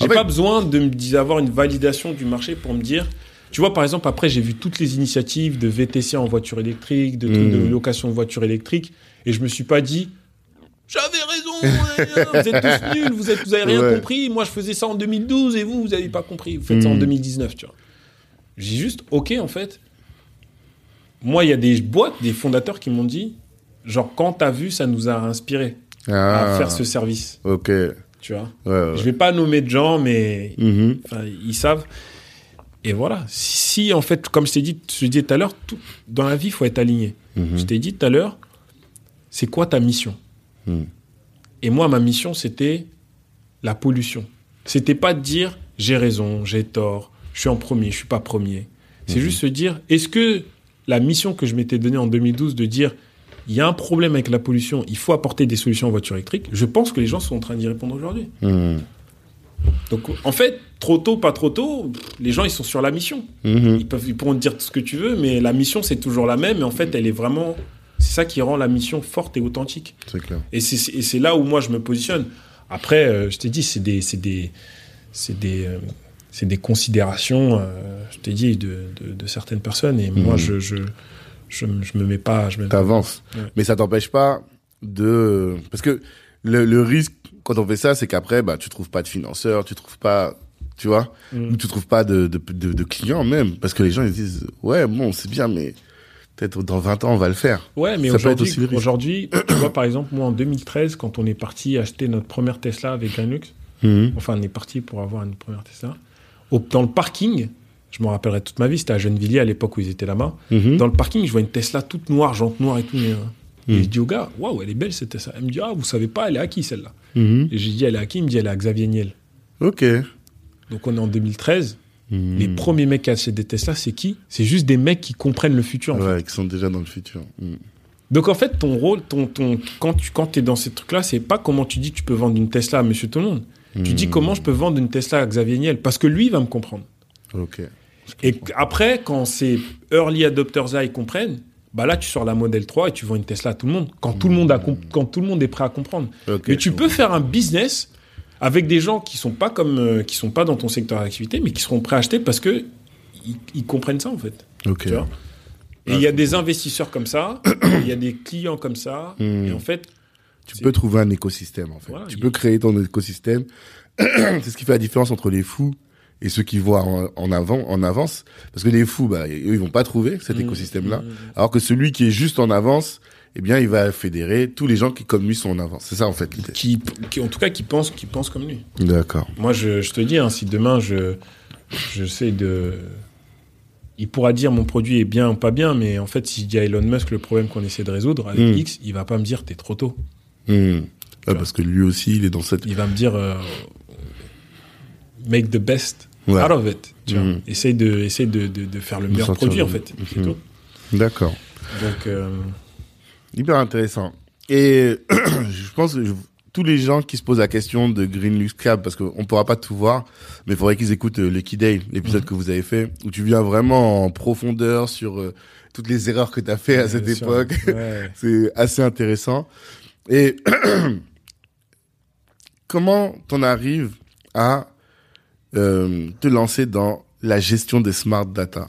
S2: J'ai pas besoin d'avoir une validation du marché pour me dire. Tu vois, par exemple, après, j'ai vu toutes les initiatives de VTC en voiture électrique, de,
S1: Mhm.
S2: location de voiture électrique, et je me suis pas dit. J'avais raison, vous êtes tous nuls, vous, êtes, vous avez rien
S1: Ouais.
S2: compris. Moi, je faisais ça en 2012 et vous, vous avez pas compris. Vous faites ça en
S1: Mhm.
S2: 2019, tu vois. J'ai juste, ok, en fait. Moi, il y a des boîtes, des fondateurs qui m'ont dit, genre, quand t'as vu, ça nous a inspiré
S1: Ah.
S2: à faire ce service,
S1: Ok. Ouais,
S2: tu vois.
S1: ouais.
S2: Je vais pas nommer de gens, mais
S1: Mhm.
S2: ils savent. Et voilà. Si, en fait, comme je t'ai dit, je disais tout à l'heure, dans la vie, il faut être aligné.
S1: Mhm.
S2: Je t'ai dit tout à l'heure, c'est quoi ta mission?
S1: Mhm.
S2: Et moi, ma mission, c'était la pollution. C'était pas de dire j'ai raison, j'ai tort, je suis en premier, je suis pas premier. C'est juste se dire est-ce que la mission que je m'étais donnée en 2012 de dire il y a un problème avec la pollution, il faut apporter des solutions en voiture électrique, je pense que les gens sont en train d'y répondre aujourd'hui.
S1: Mhm.
S2: Donc, en fait, trop tôt, pas trop tôt, les gens, ils sont sur la mission.
S1: Mhm.
S2: Ils, peuvent, ils pourront te dire ce que tu veux, mais la mission, c'est toujours la même. Et en fait, elle est vraiment. C'est ça qui rend la mission forte et authentique.
S1: C'est clair.
S2: Et c'est là où moi, je me positionne. Après, euh, je t'ai dit, c'est des. C'est des. C'est des. euh, c'est des considérations, euh, je t'ai dit, de, de, de certaines personnes. Et moi,
S1: Mhm.
S2: je, je, je, je me mets pas. Je.
S1: T'avances.
S2: Ouais.
S1: Mais ça t'empêche pas de... Parce que le, le risque, quand on fait ça, c'est qu'après, bah, tu trouves pas de financeurs, tu trouves pas... Tu vois
S2: Mm.
S1: Ou tu trouves pas de, de, de, de clients même. Parce que les gens, ils disent, ouais, bon, c'est bien, mais peut-être dans 20 ans, on va le faire.
S2: Ouais, mais
S1: Ça peut être
S2: aujourd'hui, aujourd'hui, tu vois, par exemple, moi, en 2013, quand on est parti acheter notre première Tesla avec un luxe,
S1: Mhm.
S2: Enfin, on est parti pour avoir une première Tesla. Au- dans le parking, je me rappellerai toute ma vie, c'était à Gennevilliers à l'époque où ils étaient là-bas.
S1: Mhm.
S2: Dans le parking, je vois une Tesla toute noire, jante noire et tout. mais, euh,
S1: Mhm.
S2: Et je dis au gars, waouh, elle est belle cette Tesla. Elle me dit, ah, vous savez pas, elle est à qui celle-là
S1: Mhm.
S2: Et j'ai dit, elle est à qui Il me dit, elle est à Xavier Niel.
S1: Ok.
S2: Donc on est en 2013.
S1: Mhm.
S2: Les premiers mecs qui achètent des Tesla, c'est qui? C'est juste des mecs qui comprennent le futur. en fait.
S1: Ouais, qui sont déjà dans le futur. Mhm.
S2: Donc en fait, ton rôle, ton, ton, quand tu quand es dans ces trucs-là, c'est pas comment tu dis que tu peux vendre une Tesla à Monsieur Tout le Monde. Tu dis
S1: Mhm.
S2: comment je peux vendre une Tesla à Xavier Niel Parce que lui, il va me comprendre.
S1: Ok.
S2: Et après, quand ces early adopters là ils comprennent, bah là tu sors la modèle 3 et tu vends une Tesla à tout le monde. Quand tout le monde a quand tout le monde est prêt à comprendre.
S1: Ok,
S2: mais tu peux faire un business avec des gens qui sont pas comme euh, qui sont pas dans ton secteur d'activité, mais qui seront prêts à acheter parce que ils, ils comprennent ça en fait.
S1: Ok.
S2: Tu vois? Et il y a des investisseurs comme ça, il y a des clients comme ça,
S1: Hmm.
S2: et en fait,
S1: Tu peux trouver un écosystème, en fait.
S2: Voilà,
S1: tu peux créer ton écosystème. c'est ce qui fait la différence entre les fous et ceux qui voient en, en avant, en avance. Parce que les fous, bah, eux, ils vont pas trouver cet
S2: Mm,
S1: écosystème-là.
S2: mm, mm.
S1: Alors que celui qui est juste en avance, eh bien, il va fédérer tous les gens qui, comme lui, sont en avance. C'est ça, en fait, l'idée.
S2: qui, qui- en tout cas qui pensent qui pensent comme lui.
S1: D'accord.
S2: Moi, je, je te dis, hein, si demain je, je sais de. Il pourra dire mon produit est bien ou pas bien, mais en fait, si je dis à Elon Musk le problème qu'on essaie de résoudre avec. X, il va pas me dire t'es trop tôt.
S1: Parce que lui aussi, il est dans cette...
S2: Il va me dire euh, make the best
S1: Ouais.
S2: out of it. Tu vois.
S1: Mm.
S2: Essaye, de, essaye de, de, de faire le meilleur produit,
S1: le-
S2: en fait. C'est
S1: Mhm.
S2: tout.
S1: D'accord.
S2: Donc, euh,
S1: Hyper intéressant. Et je pense que je- tous les gens qui se posent la question de Green Lux Cab, parce qu'on pourra pas tout voir, mais il faudrait qu'ils écoutent euh, Lucky Day, l'épisode
S2: Mhm.
S1: que vous avez fait, où tu viens vraiment en profondeur sur euh, toutes les erreurs que tu as fait à cette époque.
S2: Ouais.
S1: C'est assez intéressant. Et comment t'en arrives à euh, te lancer dans la gestion des smart data,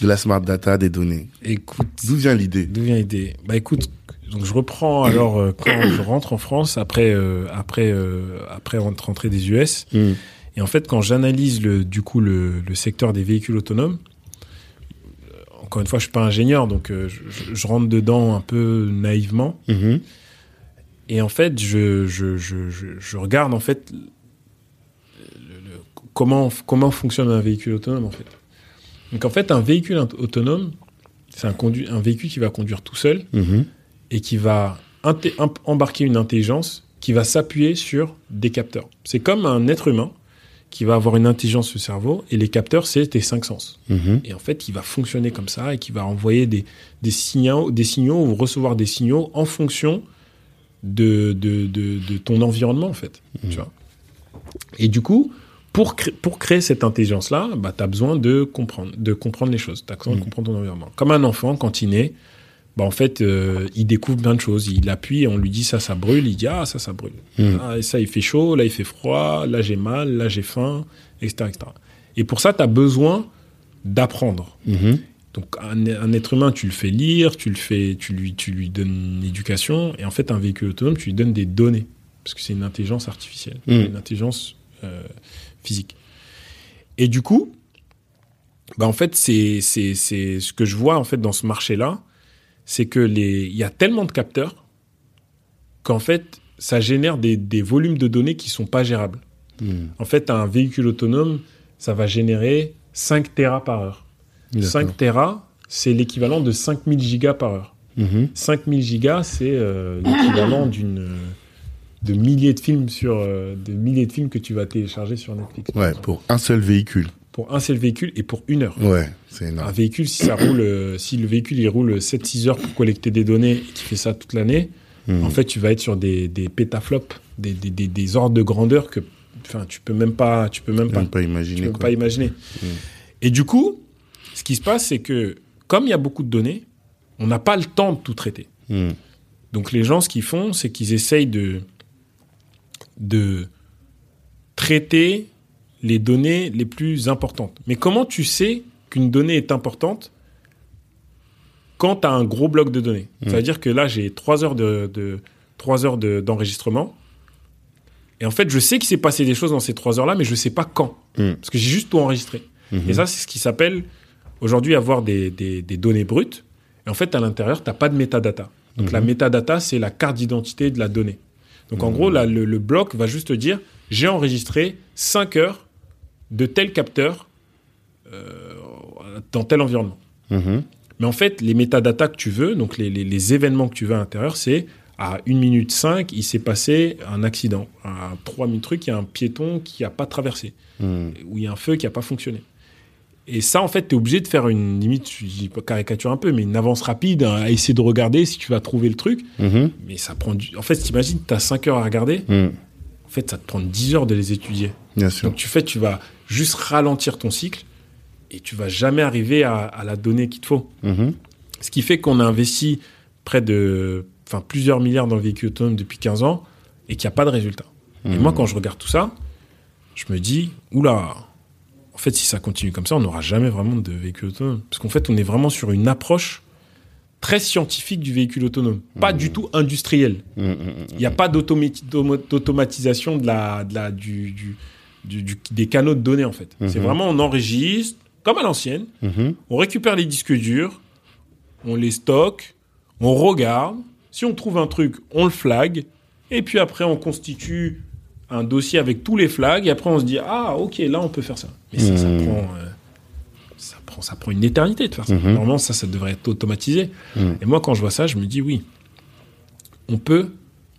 S1: de la smart data des données.
S2: Écoute,
S1: D'où vient l'idée?
S2: D'où vient l'idée? Bah écoute, donc je reprends alors euh, quand je rentre en France après euh, après euh, après rent- rentrée des US
S1: Hmm.
S2: et en fait quand j'analyse le du coup le, le secteur des véhicules autonomes encore une fois je suis pas ingénieur donc euh, je, rentre dedans un peu naïvement.
S1: Mhm.
S2: et en fait je je, je, regarde en fait comment comment fonctionne un véhicule autonome en fait donc en fait un véhicule autonome c'est un conduit un véhicule qui va conduire tout seul
S1: Mhm.
S2: et qui va embarquer une intelligence qui va s'appuyer sur des capteurs. C'est comme un être humain qui va avoir une intelligence du cerveau et les capteurs, c'est tes cinq sens.
S1: Mhm.
S2: Et en fait, il va fonctionner comme ça et qui va envoyer des, des, signaux, des signaux ou recevoir des signaux en fonction de, de, de, de ton environnement, en fait. Tu vois? Et du coup, pour, cré- pour créer cette intelligence-là, bah, tu as besoin de comprendre, de comprendre les choses. Tu as besoin de
S1: Mhm.
S2: comprendre ton environnement. Comme un enfant, quand il naît, bah, en fait, euh, il découvre plein de choses. Il appuie et on lui dit ça, ça brûle. Il dit ah, ça, ça brûle.
S1: Mhm.
S2: Ah, et ça, il fait chaud, là, il fait froid, là, j'ai mal, là, j'ai faim, etc. etc. Et pour ça, tu as besoin d'apprendre.
S1: Mhm.
S2: Donc, un, un être humain, tu le fais lire, tu, le fais, tu, lui, tu lui donnes une éducation. Et en fait, un véhicule autonome, tu lui donnes des données. Parce que c'est une intelligence artificielle,
S1: Mm.
S2: une intelligence euh, physique. Et du coup, bah en fait, c'est ce que je vois en fait dans ce marché-là, c'est que les il y a tellement de capteurs qu'en fait, ça génère des, des volumes de données qui sont pas gérables.
S1: Mhm.
S2: En fait, un véhicule autonome, ça va générer 5 terras par heure.
S1: D'accord.
S2: 5 terras, c'est l'équivalent de 5000 gigas par heure.
S1: Mhm.
S2: 5000 gigas, c'est euh, l'équivalent d'une de milliers de films sur euh, de milliers de films que tu vas télécharger sur Netflix.
S1: Ouais, pour un seul véhicule.
S2: pour un seul véhicule et pour une heure.
S1: Ouais, c'est
S2: Un
S1: énorme.
S2: véhicule, si ça roule, euh, si le véhicule il roule 7-6 heures pour collecter des données et qu'il fait ça toute l'année,
S1: Mhm.
S2: en fait, tu vas être sur des, des pétaflops, des, des, des, des ordres de grandeur que, enfin, tu peux même pas, tu peux même pas tu
S1: imaginer.
S2: peux pas imaginer.
S1: Mm.
S2: Et du coup, ce qui se passe, c'est que comme il y a beaucoup de données, on n'a pas le temps de tout traiter.
S1: Mhm.
S2: Donc les gens, ce qu'ils font, c'est qu'ils essayent de, de traiter les données les plus importantes. Mais comment tu sais qu'une donnée est importante quand tu as un gros bloc de données?
S1: Mm.
S2: Ça veut dire que là, j'ai trois heures de, de- trois heures de- d'enregistrement. et en fait, je sais qu'il s'est passé des choses dans ces trois heures-là, mais je sais pas quand.
S1: Mm.
S2: Parce que j'ai juste tout enregistré.
S1: Mhm.
S2: Et ça, c'est ce qui s'appelle aujourd'hui avoir des, des- des données brutes. Et en fait, à l'intérieur, tu n'as pas de métadata. Donc
S1: Mhm.
S2: la métadata, c'est la carte d'identité de la donnée. Donc en gros, là, le, le bloc va juste te dire, j'ai enregistré 5 heures de tel capteur euh, dans tel environnement.
S1: Mhm.
S2: Mais en fait, les métadatas que tu veux, donc les, les- les événements que tu veux à l'intérieur, c'est à 1 minute 5, il s'est passé un accident. À 3 minutes truc, il y a un piéton qui n'a pas traversé
S1: Mhm.
S2: où il y a un feu qui n'a pas fonctionné. Et ça, en fait, tu es obligé de faire une limite, je caricature un peu, mais une avance rapide à essayer de regarder si tu vas trouver le truc.
S1: Mhm.
S2: Mais ça prend du. En fait, t'imagines, tu as 5 heures à regarder.
S1: Mhm.
S2: En fait, ça te prend 10 heures de les étudier.
S1: Bien sûr.
S2: Donc, tu fais, tu vas juste ralentir ton cycle et tu vas jamais arriver à, à la donnée qu'il te faut.
S1: Mhm.
S2: Ce qui fait qu'on a investi près de. Enfin, plusieurs milliards dans le véhicule autonome depuis 15 ans et qu'il n'y a pas de résultat. Et moi, quand je regarde tout ça, je me dis, oula, en fait, si ça continue comme ça, on n'aura jamais vraiment de véhicule autonome. Parce qu'en fait, on est vraiment sur une approche très scientifique du véhicule autonome, pas du tout industrielle.
S1: Mhm. Mhm.
S2: Il n'y a pas d'automati- d'automa- d'automatisation de la, de la, du, du- du- du- des canaux de données, en fait. C'est vraiment, on enregistre, comme à l'ancienne, on récupère les disques durs, on les stocke, on regarde. Si on trouve un truc, on le flag. Et puis après, on constitue un dossier avec tous les flags. Et après, on se dit, ah, ok, là, on peut faire ça. Mais ça, ça
S1: Mhm.
S2: prend, euh, ça prend, ça prend une éternité de faire ça.
S1: Mhm.
S2: Normalement, ça, ça devrait être automatisé.
S1: Mhm.
S2: Et moi, quand je vois ça, je me dis, oui, on peut,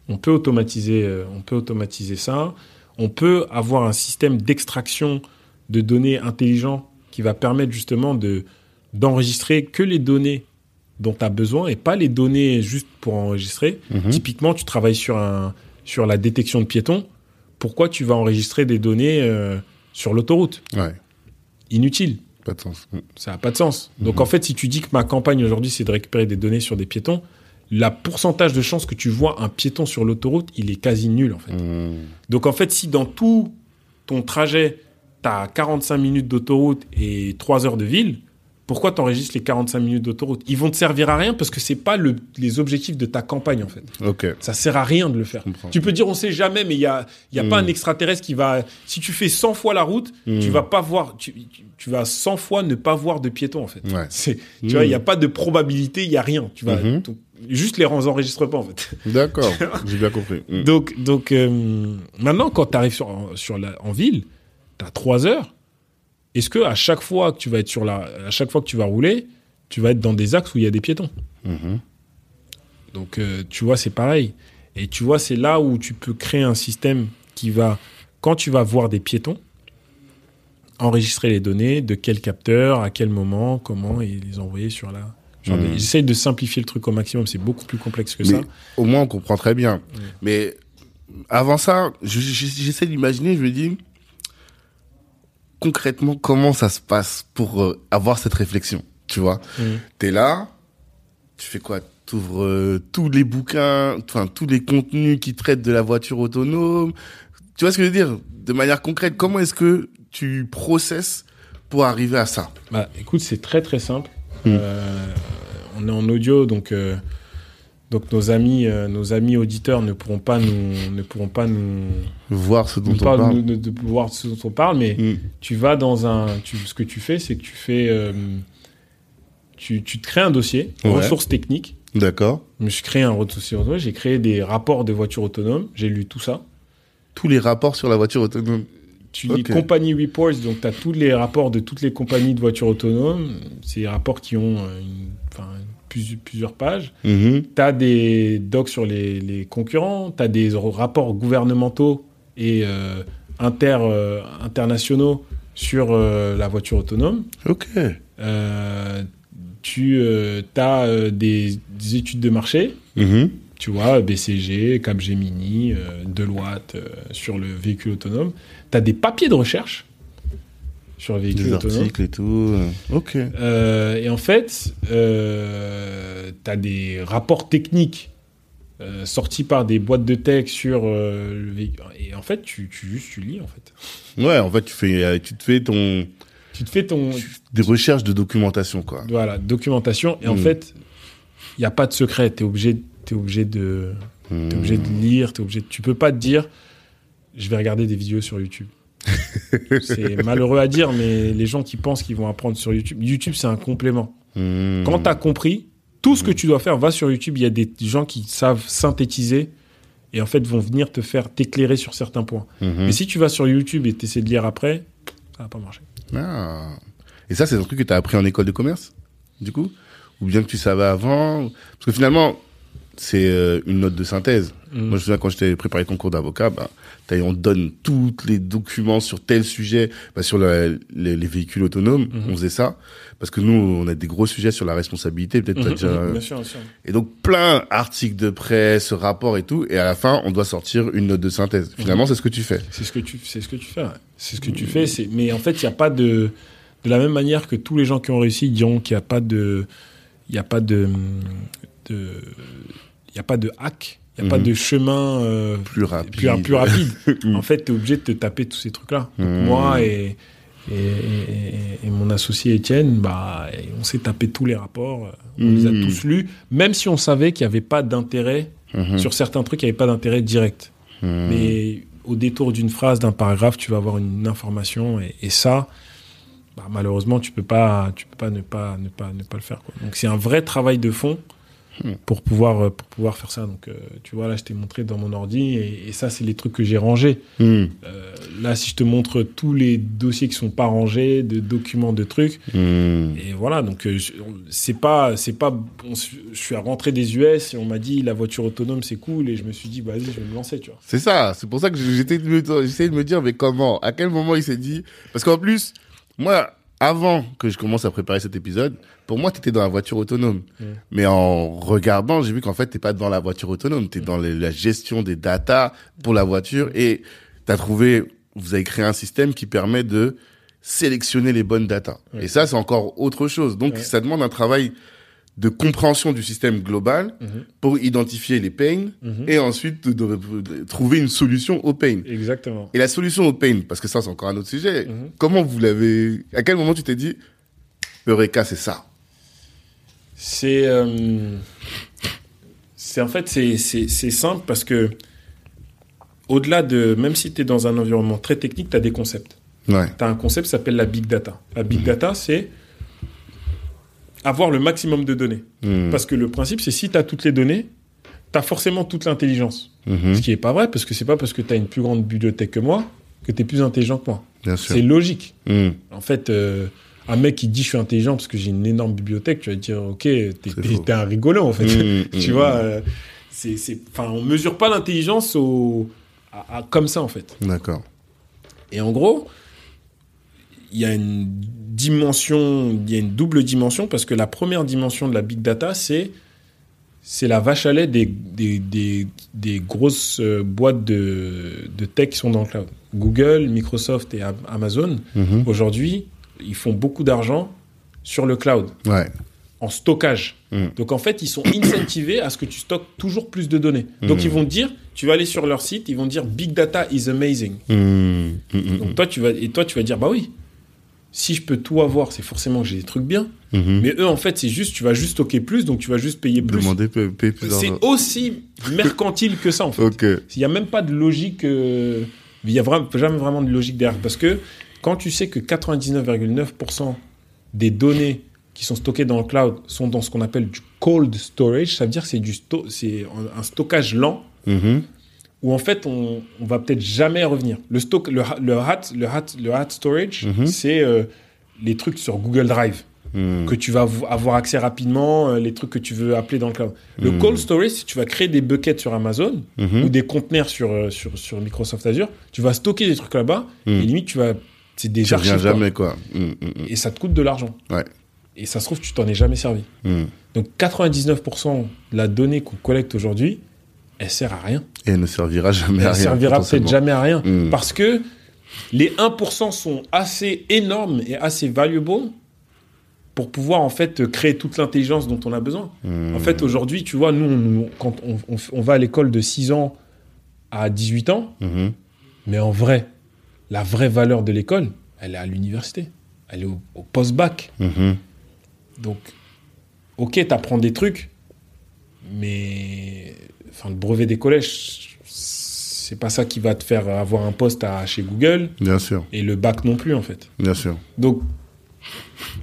S2: on peut automatiser, euh, on peut automatiser ça. On peut avoir un système d'extraction de données intelligent qui va permettre justement de d'enregistrer que les données dont tu as besoin et pas les données juste pour enregistrer. Typiquement, tu travailles sur un sur la détection de piétons. Pourquoi tu vas enregistrer des données euh, sur l'autoroute?
S1: Ouais,
S2: Inutile.
S1: pas de sens. Mhm.
S2: Ça n'a pas de sens. Donc en fait, si tu dis que ma campagne aujourd'hui, c'est de récupérer des données sur des piétons, la pourcentage de chances que tu vois un piéton sur l'autoroute, il est quasi nul en fait.
S1: Mhm.
S2: Donc en fait, si dans tout ton trajet, tu as 45 minutes d'autoroute et 3 heures de ville, pourquoi tu enregistres les 45 minutes d'autoroute? Ils vont te servir à rien parce que c'est pas le- les objectifs de ta campagne en fait.
S1: Ok.
S2: Ça sert à rien de le faire. Tu peux dire on sait jamais, mais il y a, il y a pas
S1: Mm.
S2: un extraterrestre qui va. Si tu fais 100 fois la route,
S1: Mm.
S2: tu vas pas voir. Tu, vas 100 fois ne pas voir de piétons en fait.
S1: Ouais.
S2: C'est, tu vois, il y a pas de probabilité, il y a rien. Tu vas donc, juste les enregistre pas en fait.
S1: D'accord, j'ai bien compris.
S2: Donc, donc euh, maintenant, quand tu arrives sur, sur la, en ville, tu as trois heures. Est-ce que à chaque fois que tu vas être sur la, à chaque fois que tu vas rouler, tu vas être dans des axes où il y a des piétons?
S1: Mhm.
S2: Donc, euh, tu vois, c'est pareil. Et tu vois, c'est là où tu peux créer un système qui va, quand tu vas voir des piétons, enregistrer les données, de quel capteur, à quel moment, comment, et les envoyer sur la.
S1: Mhm.
S2: J'essaie de simplifier le truc au maximum, c'est beaucoup plus complexe que
S1: Mais
S2: ça.
S1: au moins, on comprend très bien. Mais avant ça, je- je- j'essaie d'imaginer, je me dis, concrètement, comment ça se passe pour euh, avoir cette réflexion, tu vois?
S2: Mhm.
S1: T'es là, tu fais quoi? T'ouvres euh, tous les bouquins, enfin tous les contenus qui traitent de la voiture autonome. Tu vois ce que je veux dire? De manière concrète, comment est-ce que tu processes pour arriver à ça?
S2: Bah, écoute, c'est très très simple.
S1: Mm.
S2: Euh, on est en audio, donc donc nos amis euh, nos amis auditeurs ne pourront pas nous ne pourront pas nous,
S1: Voir ce dont on
S2: parle- nous- de, voir ce dont on parle, mais
S1: Mhm.
S2: tu vas dans un tu, ce que tu fais, c'est que tu fais euh, tu, tu te crées un dossier
S1: Ouais.
S2: ressources techniques.
S1: D'accord.
S2: Je créé un dossier autonome, j'ai créé des rapports de voitures autonomes, j'ai lu tout ça.
S1: Tous les rapports sur la voiture autonome.
S2: Tu lis
S1: Ok.
S2: compagnie reports, donc tu as tous les rapports de toutes les compagnies de voitures autonomes. C'est des rapports qui ont euh, une- plus- plusieurs pages.
S1: Mhm.
S2: Tu as des docs sur les, les concurrents, tu as des rapports gouvernementaux et euh, inter, euh, internationaux sur euh, la voiture autonome.
S1: Ok.
S2: Tu as des, des études de marché,
S1: Mhm.
S2: tu vois, BCG, Capgemini, Deloitte sur le véhicule autonome. Tu as des papiers de recherche sur le véhicule
S1: Des articles et tout. Ok.
S2: Euh, et en fait, euh, tu as des rapports techniques euh, sortis par des boîtes de tech sur euh, le véhicule. Et en fait, tu, tu, juste, tu lis, en fait.
S1: Ouais, en fait, tu fais, tu te fais ton
S2: Tu te fais ton...
S1: des recherches de documentation, quoi.
S2: Voilà, documentation. Et en
S1: Mm.
S2: fait, il n'y a pas de secret. Tu es obligé, t'es obligé de...
S1: Hmm.
S2: T'es obligé de lire, t'es obligé. de- Tu peux pas te dire, je vais regarder des vidéos sur YouTube. c'est malheureux à dire, mais les gens qui pensent qu'ils vont apprendre sur YouTube, YouTube c'est un complément.
S1: Hmm.
S2: Quand tu as compris, tout ce que tu dois faire, va sur YouTube. Il y a des gens qui savent synthétiser et en fait vont venir te faire t'éclairer sur certains points.
S1: Mhm.
S2: Mais si tu vas sur YouTube et t'essaies de lire après, ça va pas marcher.
S1: Ah. Et ça, c'est un truc que tu as appris en école de commerce, du coup? Ou bien que tu savais avant? Parce que finalement, c'est euh, une note de synthèse. Moi, je me souviens quand j'étais préparé ton cours d'avocat, bah, on donne tous les documents sur tel sujet, bah, sur le- les, les véhicules autonomes,
S2: Mhm.
S1: on faisait ça. Parce que nous, on a des gros sujets sur la responsabilité, peut-être
S2: Mhm,
S1: déjà...
S2: mhm, bien sûr, bien sûr.
S1: Et donc, plein d'articles de presse, rapports et tout, et à la fin, on doit sortir une note de synthèse. Finalement, c'est ce que tu fais.
S2: C'est ce que tu, c'est ce que tu fais. C'est ce que tu fais. C'est, mais en fait, il n'y a pas de, de la même manière que tous les gens qui ont réussi diront qu'il n'y a pas de, il y a pas de, de, il y a pas de hack, il n'y a pas
S1: Mhm.
S2: de chemin euh,
S1: Plus rapide.
S2: plus, plus rapide. En fait, tu es obligé de te taper tous ces trucs-là.
S1: Mhm.
S2: Moi et, et, et- et mon associé Étienne, bah, on s'est tapé tous les rapports, on les a
S1: Mhm.
S2: tous lus, même si on savait qu'il n'y avait pas d'intérêt sur certains trucs, il n'y avait pas d'intérêt direct. Mais au détour d'une phrase, d'un paragraphe, tu vas avoir une information et, ça, bah, malheureusement, tu peux pas, tu peux pas ne pas ne pas ne pas le faire. quoi. Donc c'est un vrai travail de fond. Pour pouvoir euh, pour pouvoir faire ça. Donc euh, tu vois là, je t'ai montré dans mon ordi et, et ça c'est les trucs que j'ai rangés.
S1: Mhm.
S2: Euh, là, si je te montre tous les dossiers qui sont pas rangés, de documents, de trucs,
S1: Mhm.
S2: et voilà. Donc euh, c'est pas c'est pas. on je suis rentré des US et on m'a dit la voiture autonome c'est cool et je me suis dit vas-y je vais me lancer, tu vois.
S1: C'est ça, c'est pour ça que j'étais j'essayais de me dire, mais comment? À quel moment il s'est dit? Parce qu'en plus, moi, avant que je commence à préparer cet épisode, pour moi, tu étais dans la voiture autonome.
S2: Mm.
S1: Mais en regardant, j'ai vu qu'en fait, t'es pas dans la voiture autonome, tu es dans les- la gestion des datas pour la voiture et tu as trouvé, vous avez créé un système qui permet de sélectionner les bonnes datas.
S2: Ouais.
S1: Et ça, c'est encore autre chose. Donc, ça demande un travail de compréhension du système global
S2: Mhm.
S1: pour identifier les pains
S2: Mhm.
S1: et ensuite de, de- de trouver une solution au pain.
S2: Exactement.
S1: Et la solution au pain, parce que ça c'est encore un autre sujet,
S2: Mhm.
S1: comment vous l'avez... À quel moment tu t'es dit, Eureka c'est ça?
S2: C'est euh, c'est en fait c'est simple parce que au-delà de même si tu es dans un environnement très technique, tu as des concepts.
S1: Ouais.
S2: Tu as un concept qui s'appelle la big data. La big data, c'est avoir le maximum de données.
S1: Mhm.
S2: Parce que le principe, c'est si tu as toutes les données, tu as forcément toute l'intelligence.
S1: Mhm.
S2: Ce qui est pas vrai, parce que c'est pas parce que tu as une plus grande bibliothèque que moi que tu es plus intelligent que moi. C'est logique.
S1: Mhm.
S2: En fait, euh, un mec qui dit je suis intelligent parce que j'ai une énorme bibliothèque, tu vas dire ok, t'es un rigolo en fait. Tu vois, euh, c'est, c'est, enfin, on mesure pas l'intelligence au, à- à- comme ça en fait.
S1: D'accord.
S2: Et en gros, il y a une dimension, il y a une double dimension parce que la première dimension de la big data, c'est c'est la vache à lait des, des, des, des grosses euh, boîtes de, de tech qui sont dans le cloud. Google, Microsoft et Am- Amazon,
S1: Mhm.
S2: aujourd'hui, ils font beaucoup d'argent sur le cloud,
S1: Ouais.
S2: en stockage.
S1: Mm.
S2: Donc en fait, ils sont incentivés à ce que tu stockes toujours plus de données. Donc ils vont te dire, tu vas aller sur leur site, ils vont te dire Big data is amazing. Donc toi tu vas et toi tu vas dire bah oui. Si je peux tout avoir, c'est forcément que j'ai des trucs bien.
S1: mmh.
S2: Mais eux en fait, c'est juste tu vas juste stocker plus donc tu vas juste payer plus.
S1: Demander payer plus
S2: C'est aussi mercantile que ça en fait. Il n'y a même pas de logique euh, il y a jamais vraiment de logique derrière parce que quand tu sais que 99,9% des données qui sont stockées dans le cloud sont dans ce qu'on appelle du cold storage, ça veut dire que c'est sto- c'est un- stockage lent
S1: Mhm.
S2: Où en fait on, on va peut-être jamais revenir. Le stock, le, le hot, le hot, le hot storage,
S1: Mhm.
S2: c'est euh, les trucs sur Google Drive
S1: Mhm.
S2: que tu vas avo- avoir accès rapidement, euh, les trucs que tu veux appeler dans le cloud. Le
S1: Mhm.
S2: cold storage, si tu vas créer des buckets sur Amazon
S1: Mhm.
S2: ou des conteneurs sur, euh, sur, sur Microsoft Azure, tu vas stocker des trucs là-bas
S1: Mhm.
S2: et limite tu vas, c'est des
S1: Tu
S2: archives
S1: jamais, quoi.
S2: Et ça te coûte de l'argent.
S1: Ouais.
S2: Et ça se trouve tu t'en es jamais servi. Donc 99% de la donnée qu'on collecte aujourd'hui, elle sert à rien.
S1: Et elle ne servira jamais à
S2: elle
S1: rien.
S2: servira peut-être jamais à rien.
S1: Mm.
S2: Parce que les 1% sont assez énormes et assez valuable pour pouvoir en fait créer toute l'intelligence dont on a besoin.
S1: Mmh.
S2: En fait, aujourd'hui, tu vois, nous, on- quand on, on- on va à l'école de 6 ans à 18 ans,
S1: Mhm.
S2: mais en vrai, la vraie valeur de l'école, elle est à l'université. Elle est au, au post-bac. Donc, ok, t'apprends des trucs, mais enfin, le brevet des collèges, c'est pas ça qui va te faire avoir un poste à, chez Google
S1: Bien sûr,
S2: et le bac non plus en fait.
S1: bien sûr.
S2: Donc,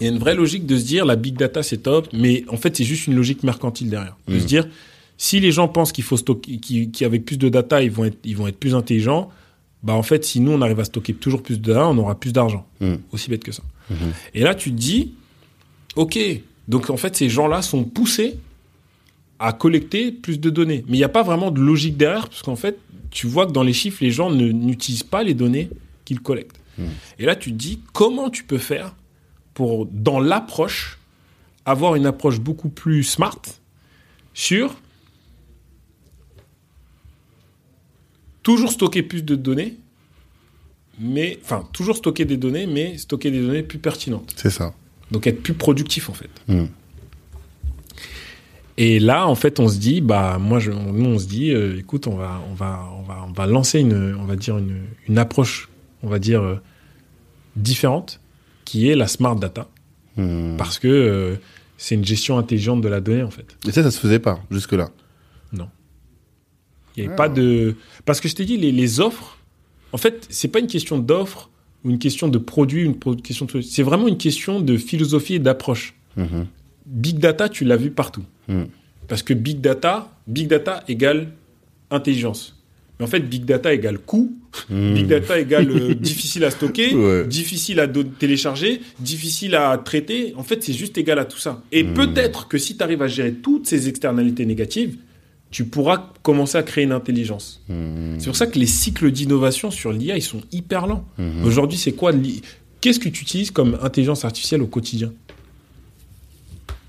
S2: il y a une vraie logique de se dire la big data c'est top, mais en fait c'est juste une logique mercantile derrière. De
S1: Mm.
S2: se dire si les gens pensent qu'il faut stocker, qu'avec plus de data ils vont être, ils vont être plus intelligents, bah en fait si nous on arrive à stocker toujours plus de data, on aura plus d'argent.
S1: Mm.
S2: Aussi bête que ça.
S1: Mhm.
S2: Et là tu te dis, ok, donc en fait ces gens-là sont poussés à collecter plus de données, mais il n'y a pas vraiment de logique derrière parce qu'en fait tu vois que dans les chiffres les gens n'utilisent pas les données qu'ils collectent. Et là tu te dis comment tu peux faire pour, dans l'approche, avoir une approche beaucoup plus smart sur toujours stocker plus de données, mais enfin toujours stocker des données, mais stocker des données plus pertinentes.
S1: C'est ça.
S2: Donc être plus productif en fait.
S1: Mm.
S2: Et là, en fait, on se dit, bah moi, je, on- nous, on se dit, euh, écoute, on va, on va, on va, on va lancer une, on va dire une, une approche, on va dire euh, différente, qui est la smart data,
S1: Mm.
S2: parce que euh, c'est une gestion intelligente de la donnée en fait.
S1: Et ça, ça se faisait pas jusque-là.
S2: Non. Il n'y avait
S1: Ah.
S2: pas de. Parce que je t'ai dit, les, les offres, en fait, c'est pas une question d'offre ou une question de produit, une question de. C'est vraiment une question de philosophie et d'approche.
S1: Mhm.
S2: Big data, tu l'as vu partout.
S1: Mm.
S2: Parce que big data, big data égale intelligence. Mais en fait, big data égale coût.
S1: Mm.
S2: Big data égale euh, difficile à stocker,
S1: Ouais.
S2: difficile à télécharger, difficile à traiter. En fait, c'est juste égal à tout ça. Et
S1: Mm.
S2: peut-être que si tu arrives à gérer toutes ces externalités négatives, tu pourras commencer à créer une intelligence. C'est pour ça que les cycles d'innovation sur l'IA, ils sont hyper lents. Aujourd'hui, c'est quoi Qu'est-ce que tu utilises comme intelligence artificielle au quotidien?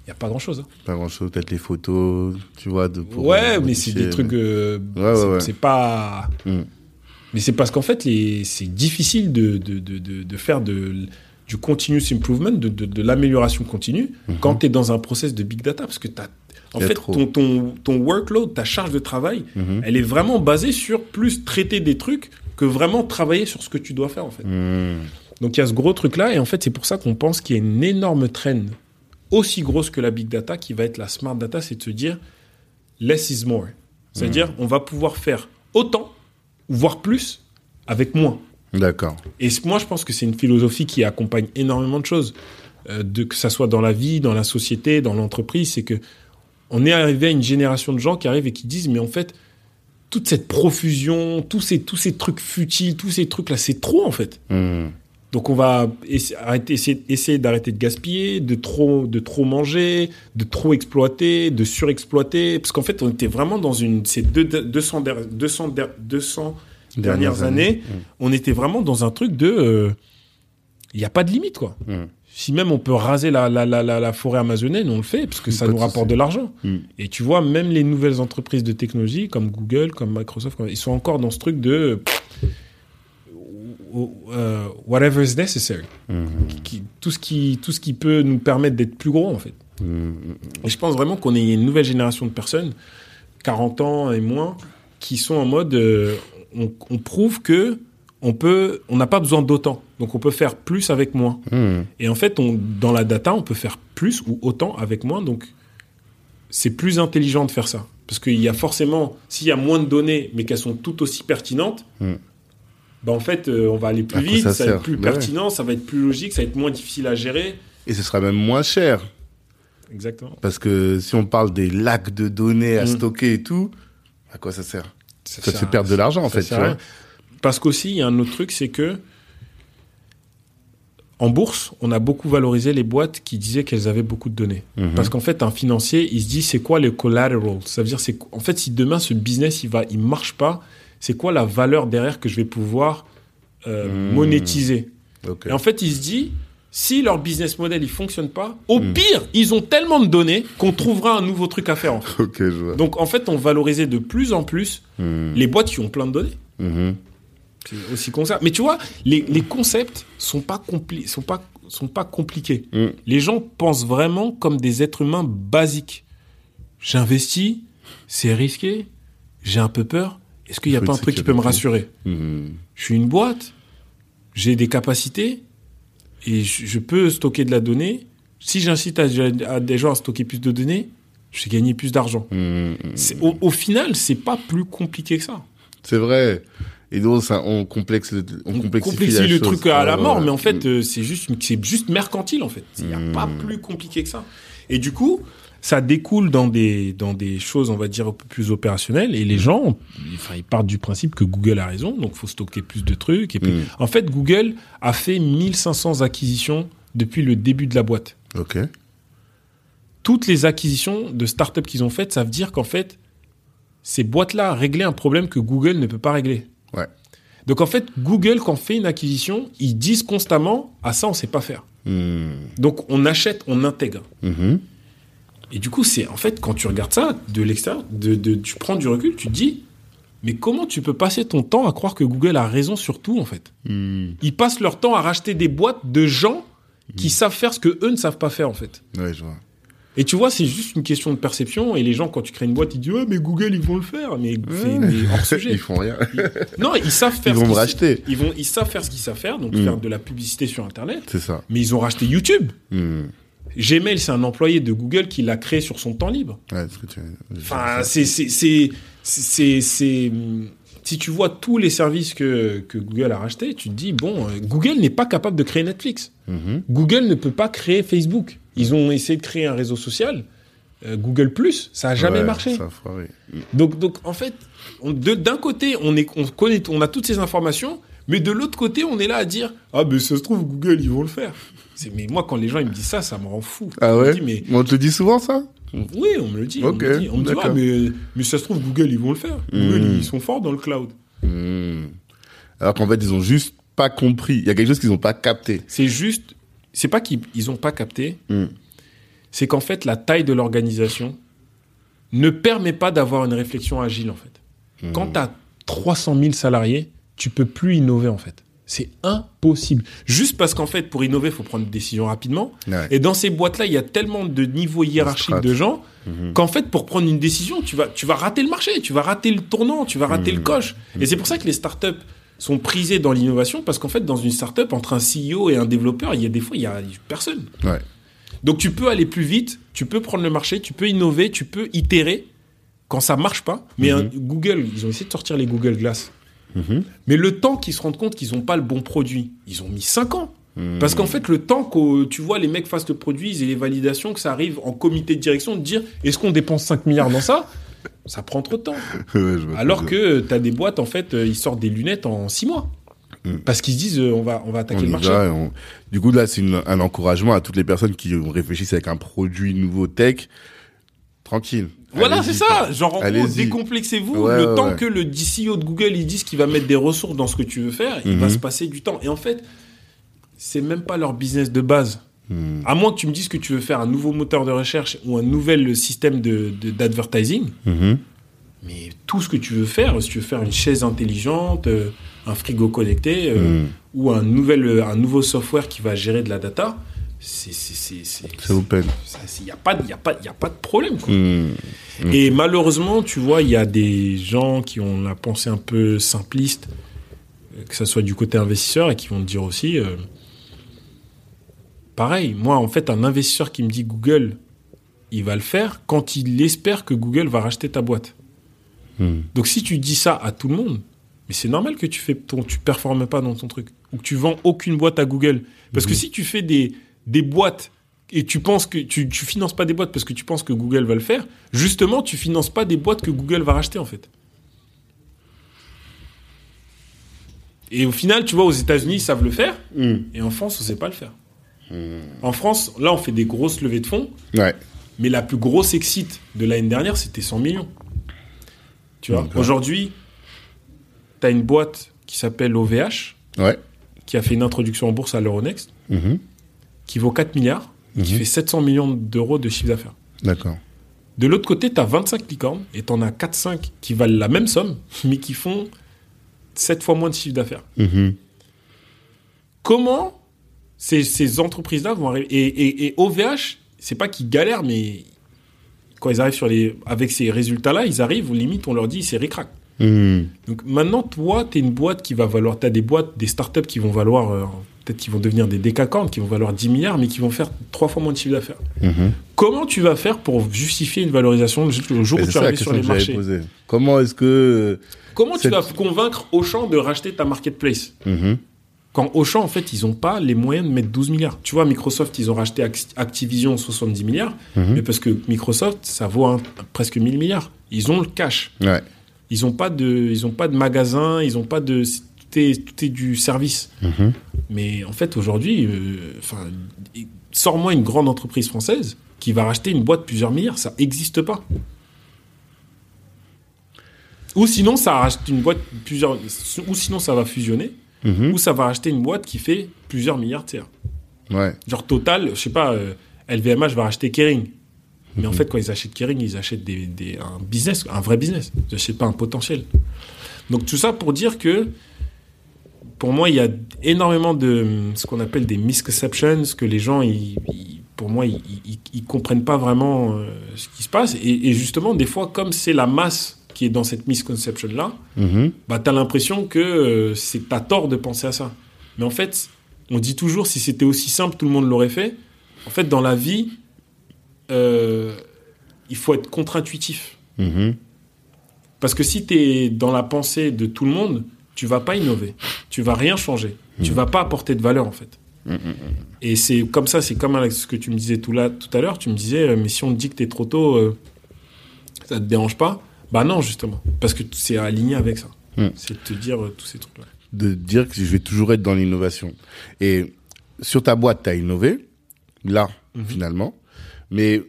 S2: N'y a pas grand-chose. hein.
S1: Pas grand-chose, peut-être les photos, tu vois. De, pour,
S2: ouais,
S1: euh,
S2: mais c'est des trucs. euh,
S1: Ouais,
S2: c'est-
S1: ouais.
S2: Pas.
S1: Mm.
S2: Mais c'est parce qu'en fait, les... c'est difficile de, de, de, de, faire de, du continuous improvement, de, l'amélioration continue,
S1: Mhm.
S2: quand tu es dans un process de big data. Parce que t'as- en
S1: Il y a
S2: fait, ton, ton, ton workload, ta charge de travail,
S1: Mhm.
S2: elle est vraiment basée sur plus traiter des trucs que vraiment travailler sur ce que tu dois faire, en fait.
S1: Mm.
S2: Donc il y a ce gros truc-là, et en fait, c'est pour ça qu'on pense qu'il y a une énorme trend aussi grosse que la big data, qui va être la smart data, c'est de se dire less is more. C'est-à-dire, on va pouvoir faire autant, voire plus, avec moins.
S1: D'accord.
S2: Et moi, je pense que c'est une philosophie qui accompagne énormément de choses, euh, de, que ça soit dans la vie, dans la société, dans l'entreprise. C'est que on est arrivé à une génération de gens qui arrivent et qui disent, mais en fait, toute cette profusion, tous ces, tous ces trucs futiles, tous ces trucs-là, c'est trop en fait.
S1: Mm.
S2: Donc on va essa- arrêter, essayer, essayer d'arrêter de gaspiller, de trop, de trop manger, de trop exploiter, de surexploiter, parce qu'en fait on était vraiment dans une ces deux, 200, der- 200, der- 200 dernières,
S1: Dernières
S2: années,
S1: années.
S2: on était vraiment dans un truc de, euh, il n'y a pas de limite quoi.
S1: Mm.
S2: Si même on peut raser la, la, la, la, forêt amazonienne, on le fait parce que ça
S1: Pas de
S2: nous rapporte de l'argent.
S1: Mm.
S2: Et tu vois, même les nouvelles entreprises de technologie comme Google, comme Microsoft, ils sont encore dans ce truc de euh, whatever is necessary.
S1: Mhm.
S2: Qui- tout, ce qui, tout ce qui peut nous permettre d'être plus gros, en fait.
S1: Mhm.
S2: Et je pense vraiment qu'on est une nouvelle génération de personnes, 40 ans et moins, qui sont en mode euh, on, on prouve que on peut, on n'a pas besoin d'autant. Donc on peut faire plus avec moins.
S1: Mhm.
S2: Et en fait, on, dans la data, on peut faire plus ou autant avec moins. Donc, c'est plus intelligent de faire ça. Parce qu'il y a forcément, s'il y a moins de données, mais qu'elles sont tout aussi pertinentes. Bah en fait, euh, on va aller plus vite,
S1: ça
S2: ça, va être plus
S1: Bah ouais.
S2: pertinent, ça va être plus logique, ça va être moins difficile à gérer.
S1: Et ce sera même moins cher.
S2: Exactement.
S1: Parce que si on parle des lacs de données à
S2: Mm.
S1: stocker et tout, à quoi ça sert Ça
S2: sert
S1: fait perdre de l'argent, en
S2: ça
S1: fait, tu vois.
S2: Parce qu'aussi, il y a un autre truc, c'est que en bourse, on a beaucoup valorisé les boîtes qui disaient qu'elles avaient beaucoup de données.
S1: Mhm.
S2: Parce qu'en fait, un financier, il se dit, c'est quoi le collateral Ça veut dire, c'est en fait, si demain ce business il va, il marche pas, c'est quoi la valeur derrière que je vais pouvoir euh,
S1: Mhm.
S2: monétiser. Et en fait, il se dit, si leur business model il fonctionne pas, au
S1: Mhm.
S2: pire, ils ont tellement de données qu'on trouvera un nouveau truc à faire. En fait.
S1: Ok, je vois.
S2: Donc, en fait, on valorisait de plus en plus
S1: Mhm.
S2: les boîtes qui ont plein de données.
S1: Mhm.
S2: C'est aussi con que ça. Mais tu vois, les, les concepts sont pas, compli sont, pas, sont pas compliqués.
S1: Mhm.
S2: Les gens pensent vraiment comme des êtres humains basiques. J'investis, c'est risqué, j'ai un peu peur. Est-ce qu'il n'y a pas un truc qui peut me rassurer
S1: Mhm.
S2: Je suis une boîte, j'ai des capacités et je, je peux stocker de la donnée. Si j'incite à, à des gens à stocker plus de données, je vais gagner plus d'argent.
S1: Mhm.
S2: C'est- Au, au final, c'est pas plus compliqué que ça.
S1: C'est vrai. Et donc, ça, on, complexe, le- on
S2: On
S1: complexifie,
S2: complexifie
S1: la
S2: le
S1: chose.
S2: truc à la mort,
S1: ouais.
S2: mais en fait, euh, c'est juste, c'est juste mercantile, en fait. Il n'y a pas plus compliqué que ça. Et du coup, ça découle dans des, dans des choses, on va dire, un peu plus opérationnelles. Et les gens, enfin, ils partent du principe que Google a raison, donc il faut stocker plus de trucs. Et puis,
S1: Mm.
S2: en fait, Google a fait 1500 acquisitions depuis le début de la boîte.
S1: Ok.
S2: Toutes les acquisitions de startups qu'ils ont faites, ça veut dire qu'en fait, ces boîtes-là réglaient un problème que Google ne peut pas régler.
S1: Ouais.
S2: Donc en fait, Google, quand fait une acquisition, ils disent constamment Ah, ça, on sait pas faire.
S1: Mhm.
S2: Donc on achète, on intègre.
S1: Mhm.
S2: Et du coup, c'est en fait, quand tu regardes ça de l'extérieur, de, de- tu prends du recul, tu te dis Mais comment tu peux passer ton temps à croire que Google a raison sur tout, en fait?
S1: Mhm.
S2: Ils passent leur temps à racheter des boîtes de gens qui savent faire ce que eux ne savent pas faire, en fait.
S1: Ouais, je vois.
S2: Et tu vois, c'est juste une question de perception. Et les gens, quand tu crées une boîte, ils disent Ouais, mais Google, ils vont le faire. Mais c'est hors sujet.
S1: Ils font rien.
S2: Non, ils savent faire
S1: Ils
S2: ce
S1: vont me
S2: qu'ils-
S1: racheter.
S2: Ils, vont, ils savent faire ce qu'ils savent faire, donc
S1: Mm.
S2: faire de la publicité sur Internet.
S1: C'est ça.
S2: Mais ils ont racheté YouTube. Gmail, c'est un employé de Google qui l'a créé sur son temps libre.
S1: Ouais, tu
S2: Enfin, c'est, c'est, c'est, c'est, si tu vois tous les services que, que Google a rachetés, tu te dis, bon, euh, Google n'est pas capable de créer Netflix.
S1: Mhm.
S2: Google ne peut pas créer Facebook. Ils ont essayé de créer un réseau social, euh, Google Plus, ça a jamais
S1: Ouais,
S2: marché.
S1: Ça.
S2: Donc, donc, en fait, on- de- d'un côté, on, est, on, connaît, on a toutes ces informations, mais de l'autre côté, on est là à dire Ah, mais ça se trouve, Google, ils vont le faire. Mais moi, quand les gens ils me disent ça, ça me rend fou.
S1: Ah
S2: me
S1: ouais
S2: dis, mais
S1: On te le dit souvent, ça?
S2: Oui, on me le dit. On me, dit. On me dit. Ah, mais, mais ça se trouve, Google, ils vont le faire. Google,
S1: Mm.
S2: ils sont forts dans le cloud.
S1: Mhm. Alors qu'en fait, ils ont juste pas compris. Il y a quelque chose qu'ils ont pas capté.
S2: C'est juste, c'est pas qu'ils ils ont pas capté,
S1: Mm.
S2: c'est qu'en fait, la taille de l'organisation ne permet pas d'avoir une réflexion agile, en fait. Quand tu as 300 000 salariés, tu peux plus innover, en fait. C'est impossible. Juste parce qu'en fait, pour innover, il faut prendre des décisions rapidement.
S1: Ouais.
S2: Et dans ces boîtes-là, il y a tellement de niveaux hiérarchiques de gens
S1: Mhm.
S2: qu'en fait, pour prendre une décision, tu vas, tu vas rater le marché, tu vas rater le tournant, tu vas rater
S1: Mhm.
S2: le coche. Et c'est pour ça que les startups sont prisées dans l'innovation parce qu'en fait, dans une startup, entre un CEO et un développeur, il y a des fois, il y a personne.
S1: Ouais.
S2: Donc tu peux aller plus vite, tu peux prendre le marché, tu peux innover, tu peux itérer quand ça marche pas. Mais
S1: Mhm.
S2: un- Google, ils ont essayé de sortir les Google Glass.
S1: Mhm.
S2: Mais le temps qu'ils se rendent compte qu'ils n'ont pas le bon produit, ils ont mis 5 ans.
S1: Mhm.
S2: Parce qu'en fait, le temps que tu vois les mecs fassent le produit et les validations, que ça arrive en comité de direction, de dire est-ce qu'on dépense 5 milliards dans ça? Ça prend trop de temps.
S1: Ouais,
S2: Alors que tu as des boîtes, en fait, euh, ils sortent des lunettes en 6 mois. Mm. Parce qu'ils se disent, euh, on va, on va attaquer le marché.
S1: Du coup, là, c'est un encouragement à toutes les personnes qui réfléchissent avec un produit nouveau tech. Tranquille.
S2: Voilà, c'est ça. Genre, en gros, décomplexez-vous. le temps que le CEO de Google, il dise qu'il va mettre des ressources dans ce que tu veux faire, il va mhm. se passer du temps. Et en fait, c'est même pas leur business de base. Hmm. À moins que tu me dises que tu veux faire un nouveau moteur de recherche ou un nouvel système de, d'advertising. Mhm. Mais tout ce que tu veux faire, si tu veux faire une chaise intelligente, euh, un frigo connecté euh, hmm. ou un, nouvel, euh, un nouveau software qui va gérer de la data, c'est,
S1: peine.
S2: Il n'y a, pas, a, pas, a pas de problème. Hmm. Et malheureusement, tu vois, il y a des gens qui ont la pensée un peu simpliste, que ce soit du côté investisseur, et qui vont te dire aussi, pareil, moi, en fait, un investisseur qui me dit Google, il va le faire quand il espère que Google va racheter ta boîte. Hmm. Donc si tu dis ça à tout le monde, mais c'est normal que tu fais ton, tu performes pas dans ton truc ou que tu vends aucune boîte à Google. Parce que hmm. si tu fais des, des boîtes et tu penses que tu, tu finances pas des boîtes parce que tu penses que Google va le faire, justement, tu finances pas des boîtes que Google va racheter en fait. Et au final, tu vois, aux États-Unis, ils savent le faire, hmm. et en France, on sait pas le faire. En France, là, on fait des grosses levées de fonds. Mais la plus grosse exit de l'année dernière, c'était 100 millions. Tu vois, aujourd'hui, tu as une boîte qui s'appelle OVH, qui a fait une introduction en bourse à l'Euronext, mhm. Qui vaut 4 milliards, qui mhm. fait 700 millions d'euros de chiffre d'affaires.
S1: D'accord.
S2: De l'autre côté, tu as 25 licornes et tu en as 4-5 qui valent la même somme, mais qui font 7 fois moins de chiffre d'affaires. Mhm. Comment ces, entreprises-là vont arriver? Et, et, OVH, c'est pas qu'ils galèrent, mais quand ils arrivent sur les, avec ces résultats-là, ils arrivent, limite, on leur dit, c'est ricrac. Hmm. Donc maintenant, toi, tu es une boîte qui va valoir, tu as des boîtes, des startups qui vont valoir, euh, peut-être qui vont devenir des décacornes, qui vont valoir 10 milliards, mais qui vont faire trois fois moins de chiffre d'affaires. Hmm. Comment tu vas faire pour justifier une valorisation le jour où tu arrives sur les marchés
S1: Comment est-ce que...
S2: Comment tu vas convaincre Auchan de racheter ta marketplace hmm. Quand Auchan, en fait, ils n'ont pas les moyens de mettre 12 milliards. Tu vois, Microsoft, ils ont racheté Activision 70 milliards, mhm. mais parce que Microsoft, ça vaut presque 1000 milliards. Ils ont le cash. Ils n'ont pas, de, ils pas de magasin, ils n'ont pas de... Tout est, du service. Mhm. Mais en fait, aujourd'hui, euh, enfin, sors-moi une grande entreprise française qui va racheter une boîte de plusieurs milliards. Ça n'existe pas. Ou sinon, ça rachète une boîte plusieurs... Ou sinon, ça va fusionner. Mhm. ou ça va acheter une boîte qui fait plusieurs milliards de tiers.
S1: Ouais.
S2: Genre total, je sais pas, LVMH euh, va acheter Kering. Mais en mhm. fait, quand ils achètent Kering, ils achètent des, un business, un vrai business. Ils n'achètent pas un potentiel. Donc tout ça pour dire que, pour moi, il y a énormément de ce qu'on appelle des misconceptions, que les gens, pour moi, ils, ne comprennent pas vraiment euh, ce qui se passe. Et, et, justement, des fois, comme c'est la masse qui est dans cette misconception-là, mhm. bah, tu as l'impression que euh, c'est à tort de penser à ça. Mais en fait, on dit toujours, si c'était aussi simple, tout le monde l'aurait fait. En fait, dans la vie, euh, il faut être contre-intuitif. Mhm. Parce que si tu es dans la pensée de tout le monde, tu vas pas innover. Tu vas rien changer. Tu mhm. vas pas apporter de valeur, en fait. Et c'est comme ça, c'est comme ce que tu me disais tout, là, tout à l'heure. Tu me disais, euh, mais si on te dit que tu es trop tôt, ça te dérange pas? Bah non, justement. Parce que c'est aligné avec ça. C'est de te dire euh, tous ces trucs-là.
S1: De dire que je vais toujours être dans l'innovation. Et sur ta boîte, tu as innové, là, mhm. finalement. Mais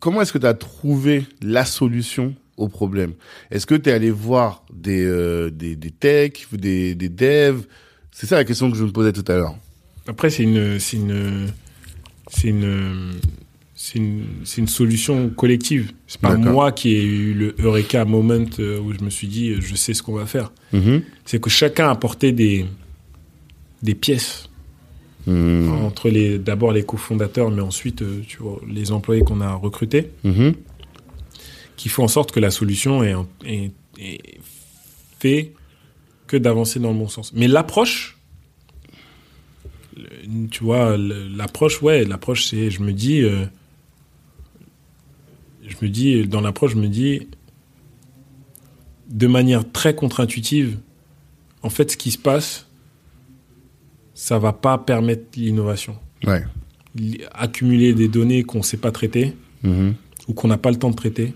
S1: comment est-ce que tu as trouvé la solution au problème Est-ce que tu es allé voir des, euh, des, des techs, des, des devs? C'est ça la question que je me posais tout à l'heure.
S2: Après, c'est une, c'est une, c'est une, c'est une, une, solution collective. C'est pas moi qui ai eu le Eureka moment euh, où je me suis dit, je sais ce qu'on va faire. Mm-hmm. C'est que chacun a apporté des, des pièces. Mm. Entre les, d'abord les cofondateurs, mais ensuite, euh, tu vois, les employés qu'on a recrutés, mm-hmm. Qui font en sorte que la solution est, est, est fait que d'avancer dans le bon sens. Mais l'approche, tu vois, l'approche, ouais, l'approche, c'est, je me dis, euh, je me dis, dans l'approche, je me dis, de manière très contre-intuitive, en fait, ce qui se passe, ça va pas permettre l'innovation.
S1: Ouais.
S2: Accumuler des données qu'on ne sait pas traiter mm-hmm. ou qu'on n'a pas le temps de traiter,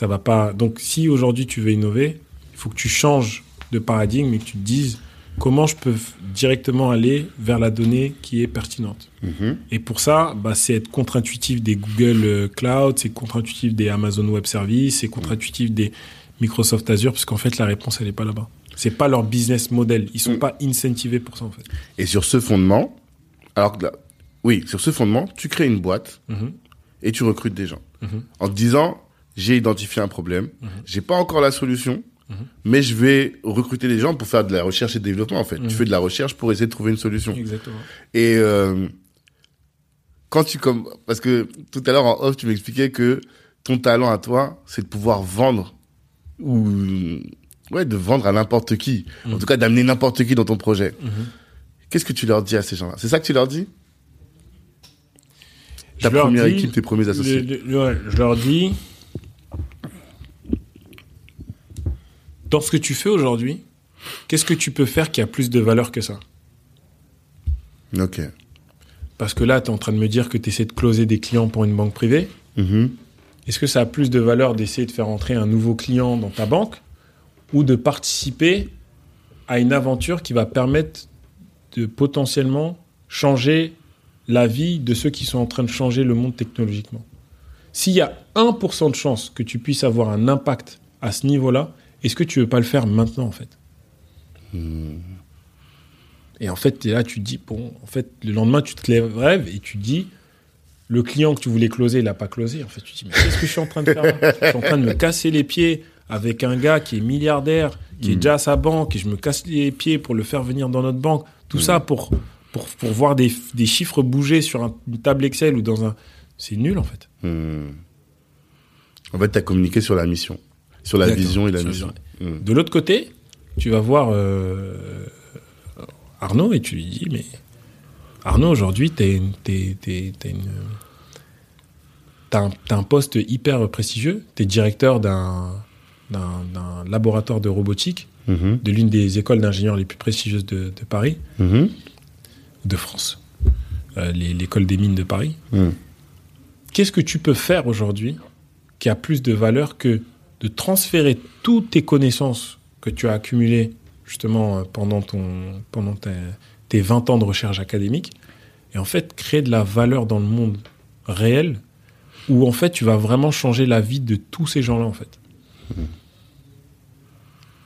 S2: ça va pas. Donc, si aujourd'hui tu veux innover, il faut que tu changes de paradigme et que tu te dises comment je peux directement aller vers la donnée qui est pertinente.
S1: Mhm.
S2: Et pour ça, bah, c'est être contre-intuitif des Google euh, Cloud, c'est contre-intuitif des Amazon Web Services, c'est contre-intuitif des Microsoft Azure, parce qu'en fait, la réponse, elle n'est pas là-bas. C'est pas leur business model. Ils sont
S1: Mm.
S2: pas incentivés pour ça, en fait.
S1: Et sur ce fondement, alors que là, oui, sur ce fondement, tu crées une boîte
S2: Mhm.
S1: et tu recrutes des gens.
S2: Mhm.
S1: En te disant, j'ai identifié un problème,
S2: Mhm.
S1: j'ai pas encore la solution,
S2: Mhm.
S1: mais je vais recruter des gens pour faire de la recherche et développement, en fait.
S2: Mhm.
S1: Tu fais de la recherche pour essayer de trouver une solution.
S2: Exactement.
S1: Et euh, quand tu comme parce que tout à l'heure en off tu m'expliquais que ton talent à toi c'est de pouvoir vendre ou ouais de vendre à n'importe qui en
S2: Mhm.
S1: tout cas d'amener n'importe qui dans ton projet
S2: Mhm.
S1: qu'est-ce que tu leur dis à ces gens-là? C'est ça que tu leur dis? Ta
S2: Je
S1: première
S2: dis-
S1: équipe tes premiers associés
S2: Le- le- ouais, je leur dis, dans ce que tu fais aujourd'hui, qu'est-ce que tu peux faire qui a plus de valeur que ça?
S1: Ok
S2: Parce que là, tu es en train de me dire que tu essaies de closer des clients pour une banque privée.
S1: Mhm.
S2: Est-ce que ça a plus de valeur d'essayer de faire entrer un nouveau client dans ta banque ou de participer à une aventure qui va permettre de potentiellement changer la vie de ceux qui sont en train de changer le monde technologiquement? S'il y a 1% de chance que tu puisses avoir un impact à ce niveau-là, est-ce que tu veux pas le faire maintenant en fait? Et en fait, t'es là, tu te dis, bon, en fait, le lendemain, tu te lèves, rêves et tu te dis, le client que tu voulais closer, il n'a pas closé. En fait, tu te dis, mais qu'est-ce que je suis en train de faire là Je suis en train de me casser les pieds avec un gars qui est milliardaire, qui est
S1: Mm.
S2: déjà à sa banque, et je me casse les pieds pour le faire venir dans notre banque. Tout ça pour, pour, pour voir des, des chiffres bouger sur un- une table Excel ou dans un... C'est nul, en fait.
S1: Hmm. en fait t'as communiqué sur la mission sur la vision et la mission Hmm.
S2: De l'autre côté, tu vas voir euh, Arnaud et tu lui dis, mais Arnaud, aujourd'hui, t'as un, un poste hyper prestigieux. Tu es directeur d'un, laboratoire de robotique
S1: Mhm.
S2: de l'une des écoles d'ingénieurs les plus prestigieuses de, de Paris,
S1: Mhm.
S2: de France, euh, l'école des mines de Paris.
S1: Hmm.
S2: Qu'est-ce que tu peux faire aujourd'hui qui a plus de valeur que de transférer toutes tes connaissances que tu as accumulées justement euh, pendant, ton, pendant tes, tes 20 ans de recherche académique et en fait créer de la valeur dans le monde réel où en fait tu vas vraiment changer la vie de tous ces gens-là en fait.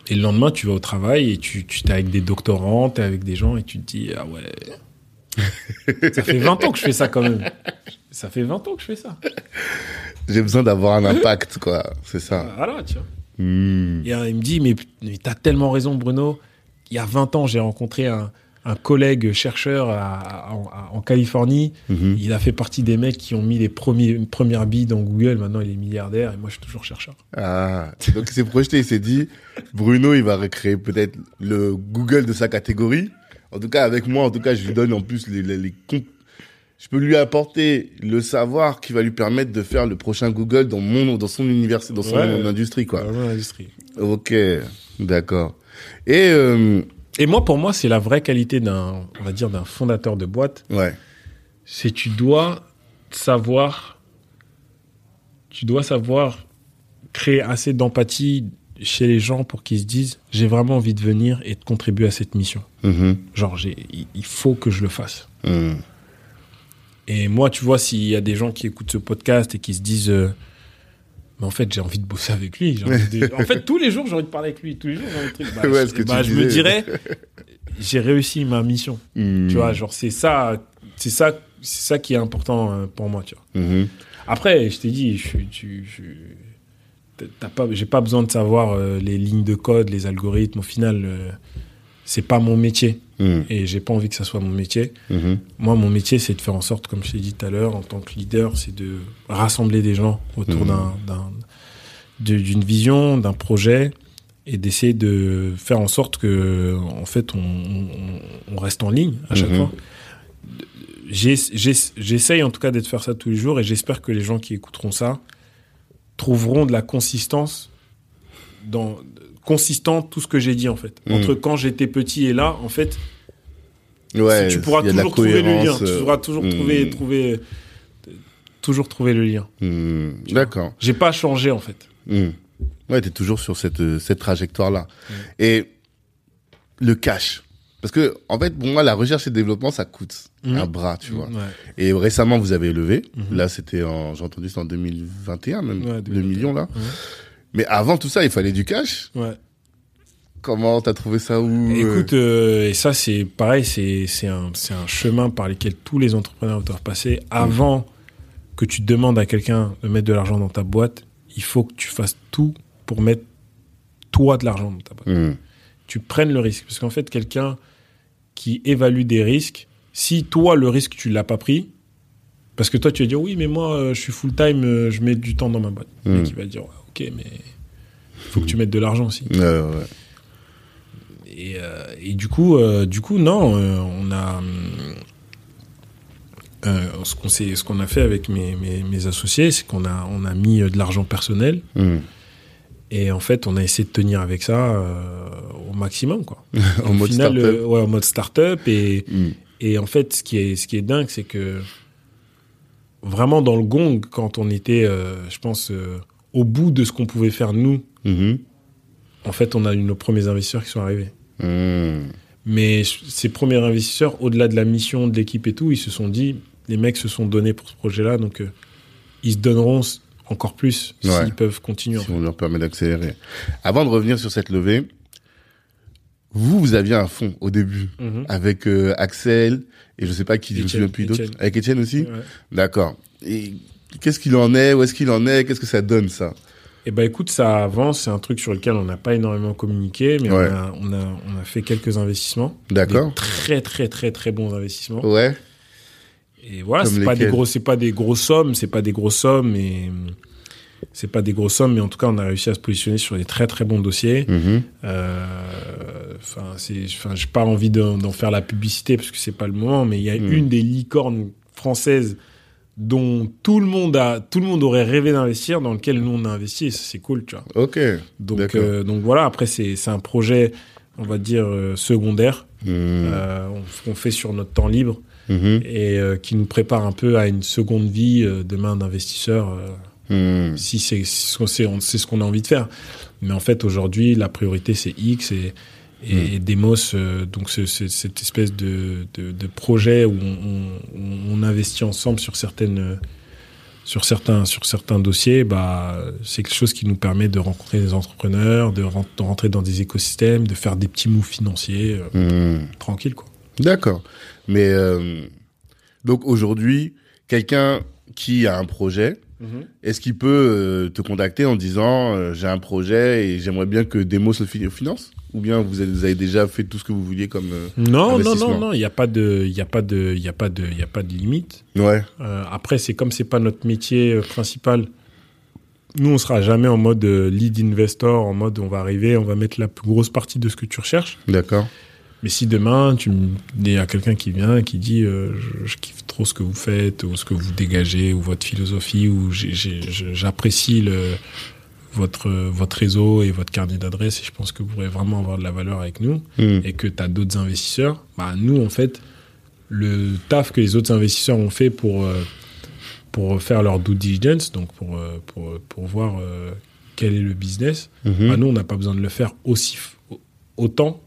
S2: Et le lendemain, tu vas au travail et tu, tu es avec des doctorants, tu es avec des gens et tu te dis Ah ouais. ça fait 20 ans que je fais ça quand même. Ça fait 20 ans que je fais ça.
S1: j'ai besoin d'avoir un impact quoi c'est ça
S2: Voilà, tu vois.
S1: Hmm.
S2: Et euh, il me dit, mais, mais t'as tellement raison, Bruno. Il y a 20 ans, j'ai rencontré un, un collègue chercheur à- à- en, à- en Californie.
S1: Mhm.
S2: Il a fait partie des mecs qui ont mis les premiers, premières billes dans Google. Maintenant, il est milliardaire et moi, je suis toujours chercheur.
S1: Ah, donc il s'est projeté, il s'est dit, Bruno, il va recréer peut-être le Google de sa catégorie. En tout cas, avec moi, en tout cas, je lui donne en plus les, les, les je peux lui apporter le savoir qui va lui permettre de faire le prochain Google dans mon, dans son université, dans son
S2: Ouais.
S1: industrie, quoi.
S2: Vraiment l'industrie.
S1: Ok, d'accord. Et, euh,
S2: Et moi, pour moi, c'est la vraie qualité d'un, on va dire, d'un fondateur de boîte.
S1: ouais.
S2: c'est tu dois savoir tu dois savoir créer assez d'empathie chez les gens pour qu'ils se disent j'ai vraiment envie de venir et de contribuer à cette mission
S1: Mhm.
S2: genre j'ai il- faut que je le fasse
S1: Mhm.
S2: Et moi tu vois s'il y a des gens qui écoutent ce podcast et qui se disent euh, mais en fait j'ai envie de bosser avec lui de- en fait tous les jours j'ai envie de parler avec lui tous les jours j'ai envie de. Bah,
S1: Ouais,
S2: je, bah, je me dirais j'ai réussi ma mission
S1: Mhm.
S2: tu vois genre c'est ça c'est ça c'est ça qui est important euh, pour moi tu vois
S1: Mhm.
S2: Après, je t'ai dit, je suis, t'as pas, j'ai pas besoin de savoir euh, les lignes de code, les algorithmes. Au final, euh, c'est pas mon métier
S1: Mhm.
S2: et j'ai pas envie que ça soit mon métier.
S1: Mhm.
S2: Moi, mon métier, c'est de faire en sorte, comme je t'ai dit tout à l'heure, en tant que leader, c'est de rassembler des gens autour
S1: Mhm.
S2: d'un, d'une vision, d'un projet et d'essayer de faire en sorte que, en fait, on, on- on reste en ligne à chaque
S1: Mhm.
S2: fois. J'essaye en tout cas d'être faire ça tous les jours et j'espère que les gens qui écouteront ça trouveront de la consistance dans consistant tout ce que j'ai dit en fait.
S1: Mhm.
S2: Entre quand j'étais petit et là, en fait,
S1: Ouais,
S2: tu pourras toujours trouver le lien. Tu pourras toujours
S1: hmm.
S2: trouver, trouver, toujours trouver le lien. Vois.
S1: D'accord.
S2: J'ai pas changé en fait.
S1: Hmm. Ouais, t'es toujours sur cette, euh, cette trajectoire-là.
S2: Mm.
S1: Et le cash. Parce que, en fait, pour moi, la recherche et le développement, ça coûte un bras, tu vois.
S2: Ouais.
S1: Et récemment, vous avez levé. Là, c'était en, j'ai entendu, c'était en 2021, même.
S2: Ouais,
S1: le
S2: 2021.
S1: million, là. Mais avant tout ça, il fallait du cash.
S2: Ouais.
S1: Comment t'as trouvé ça où euh,
S2: Écoute, euh, et ça c'est pareil, c'est un un chemin par lequel tous les entrepreneurs doivent passer. Avant que tu demandes à quelqu'un de mettre de l'argent dans ta boîte, il faut que tu fasses tout pour mettre toi de l'argent dans ta boîte.
S1: hmm.
S2: Tu prennes le risque, parce qu'en fait quelqu'un qui évalue des risques, si toi le risque tu l'as pas pris, parce que toi tu vas dire oui mais moi euh, je suis full time, je mets du temps dans ma boîte. Le
S1: Mm.
S2: mec il va dire ouais, ok mais faut que tu mettes de l'argent aussi.
S1: Ouais, ouais, ouais.
S2: Et, euh, et du coup, euh, du coup, non, euh, on a ce qu'on s'est- ce qu'on a fait avec mes, mes, mes associés, c'est qu'on a on a mis de l'argent personnel
S1: Hmm.
S2: et en fait, on a essayé de tenir avec ça au maximum, quoi.
S1: en
S2: Au
S1: mode
S2: final,
S1: startup.
S2: ouais, en mode start-up et
S1: Hmm.
S2: et en fait, ce qui est ce qui est dingue, c'est que vraiment dans le gong, quand on était, je pense, au bout de ce qu'on pouvait faire nous,
S1: Mhm.
S2: en fait, on a eu nos premiers investisseurs qui sont arrivés.
S1: Hmm.
S2: Mais ces premiers investisseurs, au-delà de la mission de l'équipe et tout, ils se sont dit, les mecs se sont donnés pour ce projet-là, donc euh, ils se donneront encore plus
S1: Ouais.
S2: s'ils peuvent continuer.
S1: si on leur permet d'accélérer. Avant de revenir sur cette levée, vous, vous aviez un fonds au début
S2: Mhm.
S1: avec euh, Axel et je sais pas qui, je me souviens plus d'autres. Avec Étienne aussi
S2: Ouais.
S1: D'accord. Et qu'est-ce qu'il en est? Où est-ce qu'il en est? Qu'est-ce que ça donne ça?
S2: Eh ben écoute, ça avance, c'est un truc sur lequel on n'a pas énormément communiqué, mais
S1: Ouais.
S2: on, a, on, a, on a fait quelques investissements.
S1: D'accord.
S2: Très très très très bons investissements.
S1: Ouais.
S2: Et voilà, c'est pas des gros, c'est pas des grosses sommes, c'est pas des grosses sommes, mais c'est pas des grosses sommes, mais en tout cas, on a réussi à se positionner sur des très très bons dossiers. Euh, Enfin, c'est, enfin, j'ai pas envie d'en, d'en faire la publicité parce que c'est pas le moment, mais il y a
S1: Mm.
S2: une des licornes françaises dont tout le monde a, tout le monde aurait rêvé d'investir, dans lequel nous on a investi, et ça, c'est cool, tu vois.
S1: Ok.
S2: Donc, euh, donc voilà. Après, c'est, c'est un projet, on va dire euh, secondaire,
S1: Mhm.
S2: euh, on- qu'on fait sur notre temps libre
S1: Mhm.
S2: et qui nous prépare un peu à une seconde vie demain d'investisseur.
S1: Mhm.
S2: si c'est ce qu'on- c'est c'est ce qu'on a envie de faire. Mais en fait, aujourd'hui, la priorité, c'est X et, et, et Demos, euh, donc ce- ce- cette espèce de, de, de projet où on, on- on investit ensemble sur certaines sur certains sur certains dossiers, bah c'est quelque chose qui nous permet de rencontrer des entrepreneurs, de, ren- de rentrer dans des écosystèmes, de faire des petits moves financiers euh,
S1: Mhm.
S2: tranquille quoi.
S1: D'accord. Mais euh, donc aujourd'hui, quelqu'un qui a un projet, est-ce qu'il peut euh, te contacter en disant euh, j'ai un projet et j'aimerais bien que Demos le fi- finance? Ou bien vous avez, vous avez déjà fait tout ce que vous vouliez comme euh,
S2: Non, non,
S1: Investissement.
S2: non, non, il n'y a pas de, il a pas de, il a pas de, il a pas de limite.
S1: ouais
S2: Euh, après, c'est comme c'est pas notre métier euh, principal. Nous, on sera jamais en mode lead investor, en mode on va arriver, on va mettre la plus grosse partie de ce que tu recherches.
S1: d'accord
S2: Mais si demain, tu il y a quelqu'un qui vient et qui dit euh, je, je kiffe trop ce que vous faites, ou ce que vous dégagez, ou votre philosophie, ou j'apprécie le votre votre réseau et votre carnet d'adresses, et je pense que vous pourrez vraiment avoir de la valeur avec nous
S1: Mhm.
S2: et que tu as d'autres investisseurs, bah, nous, en fait, le taf que les autres investisseurs ont fait pour, euh, pour faire leur due diligence, donc pour, euh, pour, pour voir euh, quel est le business,
S1: Mhm.
S2: bah, nous, on n'a pas besoin de le faire aussi autant.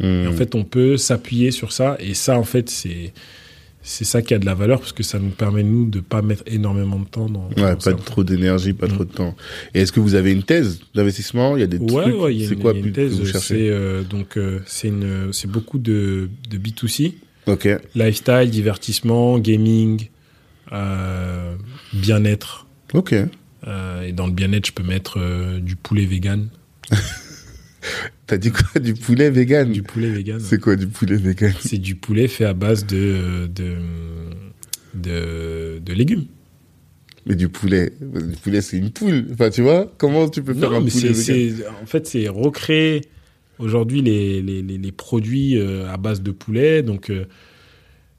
S2: Et en fait, on peut s'appuyer sur ça. Et ça, en fait, c'est c'est ça qui a de la valeur parce que ça nous permet, nous, de pas mettre énormément de temps dans,
S1: Ouais, pas trop d'énergie, pas
S2: Mm.
S1: trop de temps. Et est-ce que vous avez une thèse d'investissement? Il y a des
S2: Ouais,
S1: trucs.
S2: ouais,
S1: c'est quoi
S2: y a une
S1: que
S2: thèse. C'est euh, donc euh, c'est une c'est beaucoup de, de B2C.
S1: Ok.
S2: lifestyle, divertissement, gaming, euh, bien-être.
S1: Ok.
S2: Et dans le bien-être, je peux mettre du poulet vegan.
S1: T'as dit quoi Du poulet vegan
S2: Du poulet vegan.
S1: C'est quoi du poulet vegan
S2: C'est du poulet fait à base de, de, de, de légumes.
S1: Mais du poulet, du poulet c'est une poule. Enfin, tu vois Comment tu peux faire
S2: Non,
S1: un
S2: mais
S1: poulet vegan
S2: en fait, c'est recréer aujourd'hui les, les, les, les produits euh, à base de poulet. Donc, euh,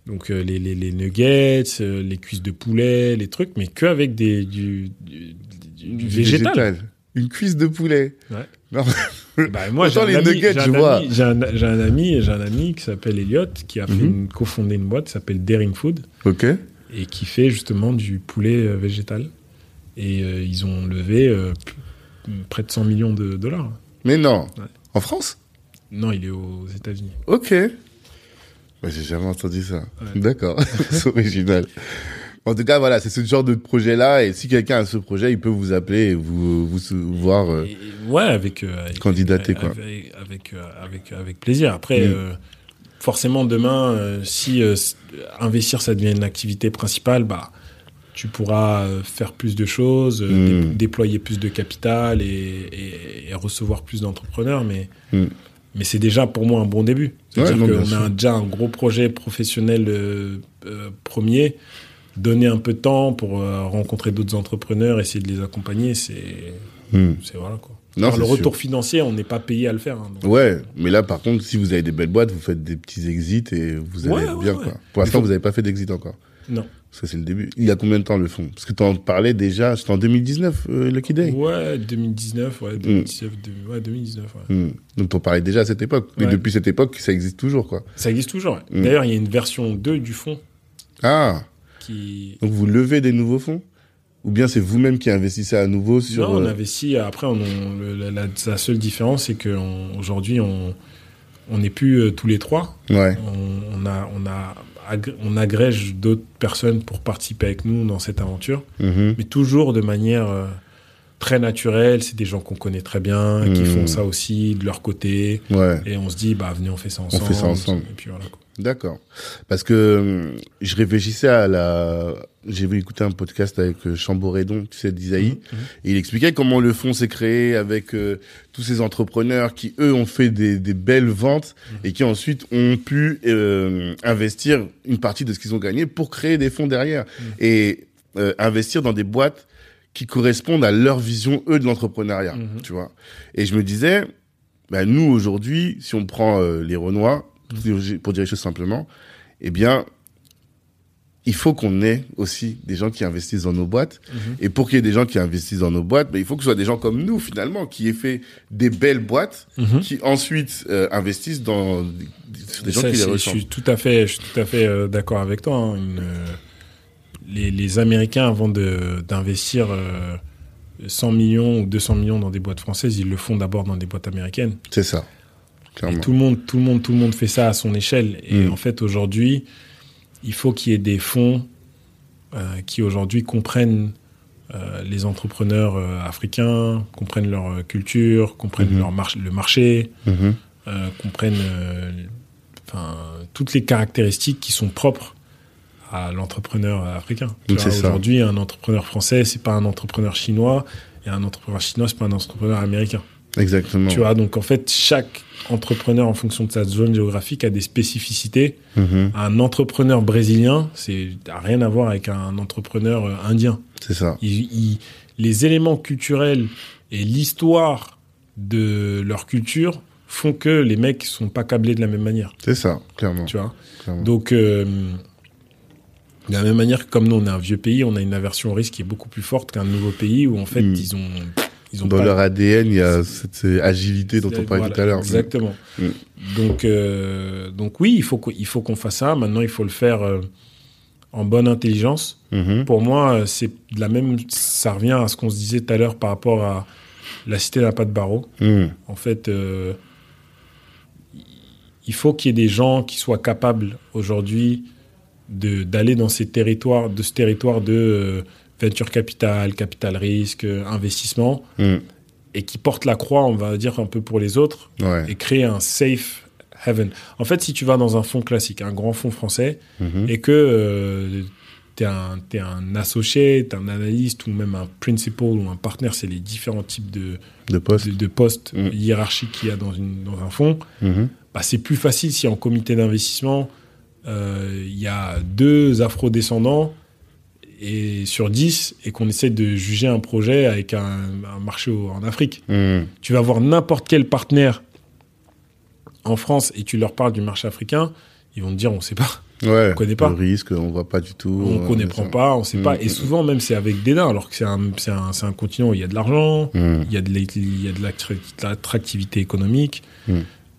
S2: donc euh, les, les, les nuggets, les cuisses de poulet, les trucs, mais qu'avec des, du, du, du- du végétal.
S1: Une cuisse de poulet.
S2: Ouais.
S1: Non.
S2: Bah, moi, j'ai un,
S1: les
S2: ami,
S1: nuggets,
S2: un
S1: vois.
S2: ami, j'ai, un, ami, j'ai un ami qui s'appelle Elliot, qui a fait
S1: Mhm.
S2: une, cofondé une boîte qui s'appelle Daring Food
S1: Ok.
S2: et qui fait justement du poulet euh, végétal. Et euh, ils ont levé euh, près de 100 millions de dollars.
S1: Mais non.
S2: Ouais.
S1: En France?
S2: Non, il est aux États-Unis.
S1: Ok. Bah, j'ai jamais entendu ça. D'accord. c'est original. En tout cas, voilà, c'est ce genre de projet-là. Et si quelqu'un a ce projet, il peut vous appeler et vous, vous, voir. Euh,
S2: ouais, avec, euh,
S1: candidater, quoi.
S2: Avec, euh, avec, avec, plaisir. Après, mm. forcément, demain, si investir, ça devient une activité principale, bah, tu pourras faire plus de choses, mm. déployer plus de capital et, et, recevoir plus d'entrepreneurs. Mais. Mm. Mais c'est déjà pour moi un bon début. C'est-à-dire qu'on a déjà un gros projet professionnel premier donner un peu de temps pour euh, rencontrer d'autres entrepreneurs, essayer de les accompagner, c'est hmm. voilà quoi. Non, le retour financier, on n'est pas payé à le faire. Hein,
S1: ouais, mais là, par contre, si vous avez des belles boîtes, vous faites des petits exits et vous allez bien. Quoi. Pour l'instant, vous n'avez pas fait d'exit encore.
S2: Non.
S1: Parce que c'est le début. Il y a combien de temps le fond Parce que tu en parlais déjà, c'était en 2019, euh, Lucky Day
S2: Ouais, 2019, ouais, 2019, hmm. ouais, 2019. Ouais.
S1: Hmm. Donc tu en parlais déjà à cette époque. Et depuis cette époque, ça existe toujours, quoi.
S2: Ça existe toujours, D'ailleurs, il y a une version 2 du fond.
S1: Ah donc vous levez des nouveaux fonds ou bien c'est vous-même qui investissez à nouveau sur
S2: Non, on euh, investit. Après, on, la, seule différence, c'est qu'aujourd'hui, on on n'est plus euh, tous les trois.
S1: Ouais.
S2: On, a on a on agrège d'autres personnes pour participer avec nous dans cette aventure, mm-hmm. mais toujours de manière euh, très naturelle. C'est des gens qu'on connaît très bien, qui mm. font ça aussi de leur côté.
S1: Ouais.
S2: Et on se dit, bah venez, on fait ça ensemble.
S1: On fait ça ensemble.
S2: Et puis voilà. Quoi.
S1: D'accord. Parce que hum, je réfléchissais à la. J'ai vu écouter un podcast avec euh, Chamboredon, tu sais, d'Isaïe. Mhm, mhm. et il expliquait comment le fonds s'est créé avec euh, tous ces entrepreneurs qui, eux, ont fait des, des belles ventes mhm. et qui ensuite ont pu euh, investir une partie de ce qu'ils ont gagné pour créer des fonds derrière. Et investir dans des boîtes qui correspondent à leur vision, eux, de l'entrepreneuriat. Tu vois. Et je me disais, bah, nous, aujourd'hui, si on prend les Renois, pour dire les choses simplement, eh bien, il faut qu'on ait aussi des gens qui investissent dans nos boîtes. Mhm. Et pour qu'il y ait des gens qui investissent dans nos boîtes, ben, il faut que ce soit des gens comme nous, finalement, qui aient fait des belles boîtes, mhm. qui ensuite euh, investissent dans des, gens qui les ressemblent.
S2: Je suis tout à fait, je suis tout à fait euh, d'accord avec toi. Hein. Euh, les, les, Américains, avant d'investir 100 millions ou 200 millions dans des boîtes françaises, ils le font d'abord dans des boîtes américaines.
S1: C'est ça
S2: tout le monde, tout le monde, tout le monde fait ça à son échelle. Et mm. en fait, aujourd'hui, il faut qu'il y ait des fonds euh, qui aujourd'hui comprennent euh, les entrepreneurs euh, africains, comprennent leur culture, comprennent mm-hmm. leur le marché, mm-hmm. comprennent enfin toutes les caractéristiques qui sont propres à l'entrepreneur africain. Aujourd'hui, un entrepreneur français, c'est pas un entrepreneur chinois, et un entrepreneur chinois, c'est pas un entrepreneur américain.
S1: Exactement.
S2: Tu vois, donc en fait, chaque entrepreneur, en fonction de sa zone géographique, a des spécificités. Mhm. Un entrepreneur brésilien, c'est rien à voir avec un entrepreneur euh, indien.
S1: C'est ça.
S2: les éléments culturels et l'histoire de leur culture font que les mecs sont pas câblés de la même manière.
S1: C'est ça, clairement.
S2: Tu vois? Donc euh, de la même manière que comme nous on est un vieux pays, on a une aversion au risque qui est beaucoup plus forte qu'un nouveau pays où en fait mm. ils ont
S1: dans leur ADN, il y a cette agilité dont on parlait tout à l'heure.
S2: Exactement. Mm. Donc, euh, donc oui, il faut qu'il faut qu'on fasse ça. Maintenant, il faut le faire euh, en bonne intelligence. Mm-hmm. Pour moi, euh, c'est de la même. Ça revient à ce qu'on se disait tout à l'heure par rapport à la cité n'a pas de barreau. Mm. En fait, il faut qu'il y ait des gens qui soient capables aujourd'hui d'aller dans ces territoires, de ce territoire de venture capital, capital risque, investissement, hmm. et qui porte la croix, on va dire, un peu pour les autres, et créer un safe haven. En fait, si tu vas dans un fonds classique, un grand fonds français, hmm. et que euh, tu es, un associé, tu es un analyste, ou même un principal ou un partenaire, c'est les différents types de,
S1: de postes,
S2: de, postes hmm. hiérarchiques qu'il y a dans, une, dans un fonds, bah, c'est plus facile si en comité d'investissement, euh, il y a deux afro-descendants et sur 10 et qu'on essaie de juger un projet avec un, marché en Afrique. Hmm. Tu vas voir n'importe quel partenaire en France et tu leur parles du marché africain, ils vont te dire on sait pas.
S1: Ouais,
S2: on connaît pas.
S1: Le risque, on voit pas du tout.
S2: On connaît pas, on sait pas. Hmm. Et souvent, même, c'est avec des nains, alors que c'est un, un, un, continent où il y a de l'argent, hmm. il y a de l'attractivité économique.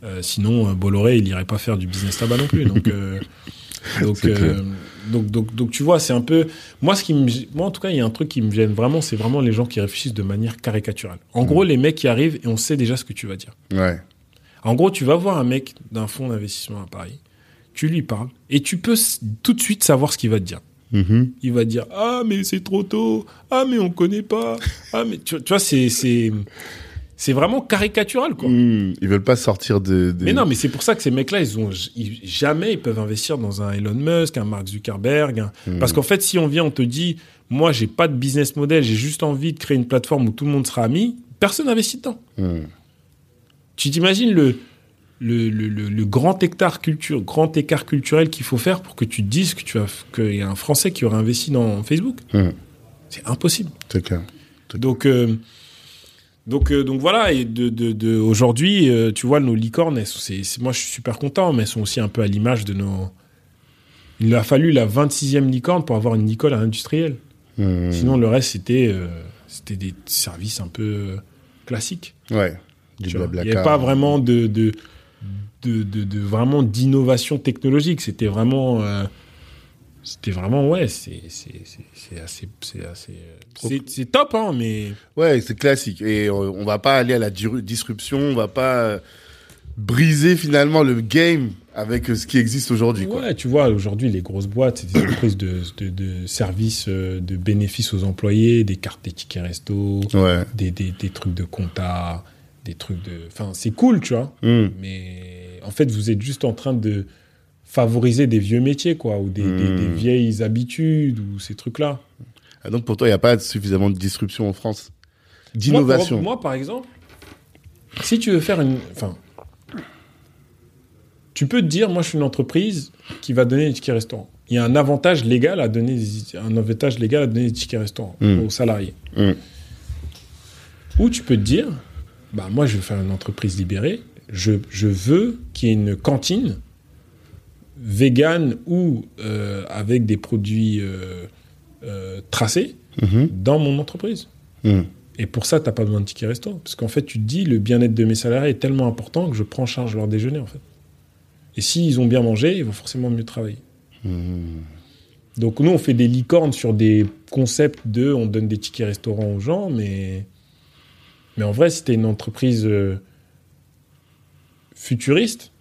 S2: Euh, sinon, euh, Bolloré, il irait pas faire du business tabac non plus. Donc, euh, donc, euh, donc, donc, donc, tu vois, c'est un peu. Moi, ce qui me... moi, en tout cas, il y a un truc qui me gêne vraiment, c'est vraiment les gens qui réfléchissent de manière caricaturale. En gros, les mecs qui arrivent et on sait déjà ce que tu vas dire.
S1: Ouais.
S2: En gros, tu vas voir un mec d'un fonds d'investissement à Paris, tu lui parles, et tu peux tout de suite savoir ce qu'il va te dire.
S1: Mhm.
S2: Il va te dire Ah, mais c'est trop tôt. Ah, mais on connaît pas. Ah, mais tu, tu vois, c'est, c'est, vraiment caricatural, quoi.
S1: Hmm, Ils veulent pas sortir de. de-
S2: Mais non, mais c'est pour ça que ces mecs-là, ils ont ils- jamais ils peuvent investir dans un Elon Musk, un Mark Zuckerberg. un-
S1: Hmm.
S2: Parce qu'en fait, si on vient, on te dit, moi, j'ai pas de business model, j'ai juste envie de créer une plateforme où tout le monde sera ami, personne n'investit dedans.
S1: Hmm.
S2: Tu t'imagines le, le, le, le- le grand hectare culture, grand écart culturel qu'il faut faire pour que tu te dises que tu as, qu'il y a un Français qui aurait investi dans Facebook?
S1: Hmm.
S2: C'est impossible.
S1: C'est clair.
S2: Donc, euh, donc, euh, donc voilà. Et de, de, de aujourd'hui, euh, tu vois, nos licornes, elles sont- c'est, c'est- moi, je suis super content, mais elles sont aussi un peu à l'image de nos. Il a fallu la 26e licorne pour avoir une Nicole industrielle.
S1: Hmm.
S2: Sinon, le reste, c'était, euh, c'était des services un peu classiques.
S1: Ouais. Du
S2: vois. Il
S1: blabla.
S2: n'y avait pas vraiment de, de, de, de- de- vraiment d'innovation technologique. C'était vraiment. C'était vraiment, ouais, c'est, assez. C'est, assez euh, c'est, top, hein, mais.
S1: Ouais, c'est classique. Et euh, on va pas aller à la disruption, on va pas euh, briser finalement le game avec ce qui existe aujourd'hui.
S2: Ouais, tu vois, aujourd'hui, les grosses boîtes, c'est des entreprises de, de, de services, de bénéfices aux employés, des cartes des tickets resto,
S1: Ouais.
S2: des, des, des trucs de compta, des trucs de. Enfin, c'est cool, tu vois.
S1: Hmm.
S2: Mais en fait, vous êtes juste en train de favoriser des vieux métiers, quoi, ou des, des-
S1: Hmm.
S2: des vieilles habitudes, ou ces trucs-là.
S1: Ah, donc pour toi, il n'y a pas suffisamment de disruption en France?
S2: Moi,
S1: D'innovation.
S2: pour- Moi, par exemple, si tu veux faire une. Enfin. Tu peux te dire, moi, je suis une entreprise qui va donner des tickets restaurants. Il y a un avantage légal à donner des, un avantage légal à donner des tickets restaurants
S1: Mm.
S2: aux salariés.
S1: Mm.
S2: Ou tu peux te dire, bah, moi, je veux faire une entreprise libérée. Je, je veux qu'il y ait une cantine vegan ou euh, avec des produits euh, euh, tracés
S1: Mhm.
S2: dans mon entreprise.
S1: Hmm.
S2: Et pour ça, tu n'as pas besoin de ticket restaurant. Parce qu'en fait, tu te dis, le bien-être de mes salariés est tellement important que je prends en charge leur déjeuner, en fait. Et s'ils ont bien mangé, ils vont forcément mieux travailler.
S1: Hmm.
S2: Donc nous, on fait des licornes sur des concepts de, on donne des tickets restaurants aux gens, mais, mais en vrai, si tu une entreprise euh, futuriste.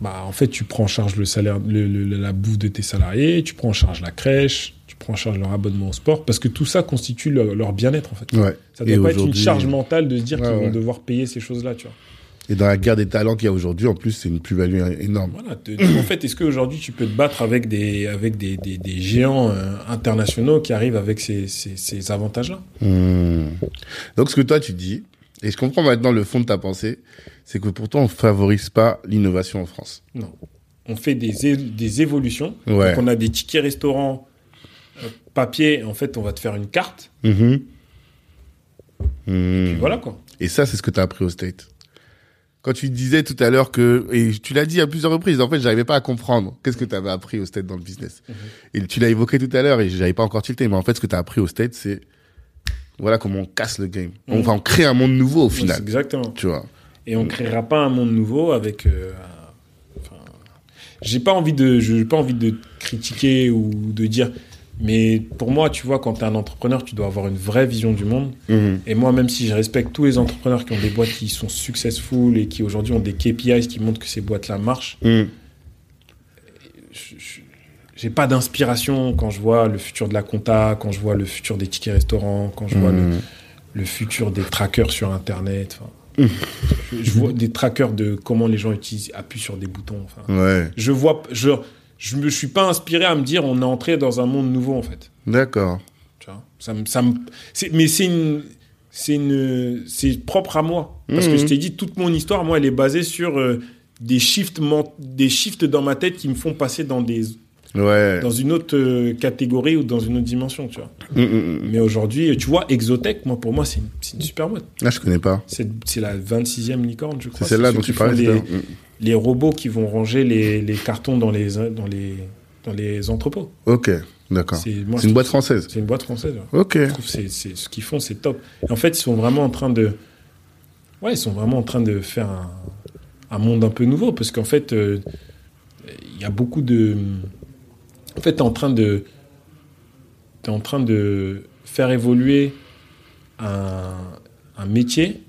S2: Bah, en fait, tu prends en charge le salaire, le- le- la bouffe de tes salariés, tu prends en charge la crèche, tu prends en charge leur abonnement au sport, parce que tout ça constitue leur, leur bien-être, en fait.
S1: Ouais.
S2: Ça
S1: Et
S2: doit pas être une charge mentale de se dire
S1: Ouais,
S2: qu'ils vont devoir payer ces choses-là, tu vois.
S1: Et dans la guerre des talents qu'il y a aujourd'hui, en plus, c'est une plus-value énorme.
S2: Voilà. te- en fait, est-ce qu'aujourd'hui tu peux te battre avec des, avec des, des, des géants euh, internationaux qui arrivent avec ces, ces, ces avantages-là?
S1: Hmm. Donc, ce que toi, tu dis, et je comprends maintenant le fond de ta pensée, c'est que pourtant, on favorise pas l'innovation en France.
S2: Non. On fait des, des évolutions.
S1: Ouais.
S2: Donc on a des tickets restaurants euh, papier. En fait, on va te faire une carte.
S1: Mhm. Hmm.
S2: Puis voilà quoi.
S1: Et ça, c'est ce que tu as appris au State. Quand tu disais tout à l'heure que, et tu l'as dit à plusieurs reprises, en fait, j'arrivais pas à comprendre qu'est-ce que tu avais appris au State dans le business.
S2: Mhm.
S1: Et tu l'as évoqué tout à l'heure et j'avais pas encore tilté, mais en fait, ce que tu as appris au State, c'est, voilà comment on casse le game.
S2: Mhm.
S1: Enfin, on crée un monde nouveau au final.
S2: exactement.
S1: Tu vois.
S2: Et on créera pas un monde nouveau avec. euh, enfin, j'ai pas envie de, j'ai pas envie de critiquer ou de dire. Mais pour moi, tu vois, quand tu es un entrepreneur, tu dois avoir une vraie vision du monde.
S1: Mhm.
S2: Et moi, même si je respecte tous les entrepreneurs qui ont des boîtes qui sont successful et qui aujourd'hui ont des KPIs qui montrent que ces boîtes-là marchent, je- je- j'ai pas d'inspiration quand je vois le futur de la compta, quand je vois le futur des tickets restaurants, quand je vois le,
S1: Mhm.
S2: le futur des trackers sur Internet. Je, je vois des trackers de comment les gens utilisent, appuient sur des boutons. Enfin,
S1: Ouais.
S2: je vois, je, je me suis pas inspiré à me dire on est entré dans un monde nouveau en fait.
S1: D'accord.
S2: Ça me, ça mais c'est une, c'est une, c'est propre à moi parce que
S1: Mhm.
S2: je t'ai dit toute mon histoire, moi, elle est basée sur euh, des shifts, des shifts dans ma tête qui me font passer dans des,
S1: Ouais.
S2: dans une autre euh, catégorie ou dans une autre dimension, tu vois.
S1: Mhm, mhm.
S2: Mais aujourd'hui, tu vois, Exotech, moi, pour moi, c'est une, une super boîte.
S1: Là, je connais pas.
S2: C'est la 26e licorne, je crois.
S1: C'est celle-là dont tu parlais.
S2: les, robots qui vont ranger les, les cartons dans les, dans les, dans les entrepôts.
S1: Ok. D'accord.
S2: C'est
S1: une boîte française.
S2: C'est une boîte française.
S1: Ok.
S2: Je trouve que c'est, ce qu'ils font, c'est top. Et en fait, ils sont vraiment en train de. Ouais, ils sont vraiment en train de faire un, un monde un peu nouveau parce qu'en fait, euh, il y a beaucoup de. En fait, tu es en train de. T'es en train de faire évoluer un, un métier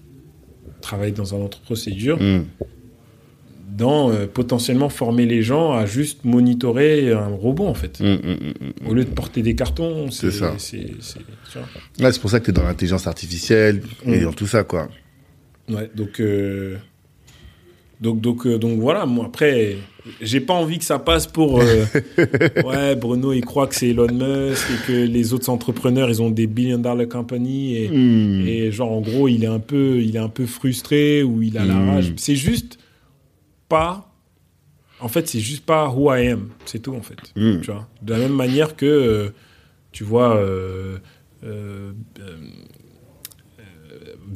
S2: travailler dans un autre procédure,
S1: Mm.
S2: dans euh, potentiellement former les gens à juste monitorer un robot en fait.
S1: Mm, mm, mm, mm.
S2: Au lieu de porter des cartons, c'est
S1: ça.
S2: c'est-
S1: pour ça que tu es dans l'intelligence artificielle et dans tout ça, quoi.
S2: Ouais, donc, euh, donc, donc, euh, donc voilà, moi après, j'ai pas envie que ça passe pour. euh, ouais, Bruno, il croit que c'est Elon Musk et que les autres entrepreneurs, ils ont des billion dollar company et,
S1: Mm.
S2: et genre, en gros, il est un peu, il est un peu frustré ou il a la
S1: Mm.
S2: rage. C'est juste pas. En fait, c'est juste pas who I am. C'est tout, en fait.
S1: Mm.
S2: Tu vois? De la même manière que, euh, tu vois, euh,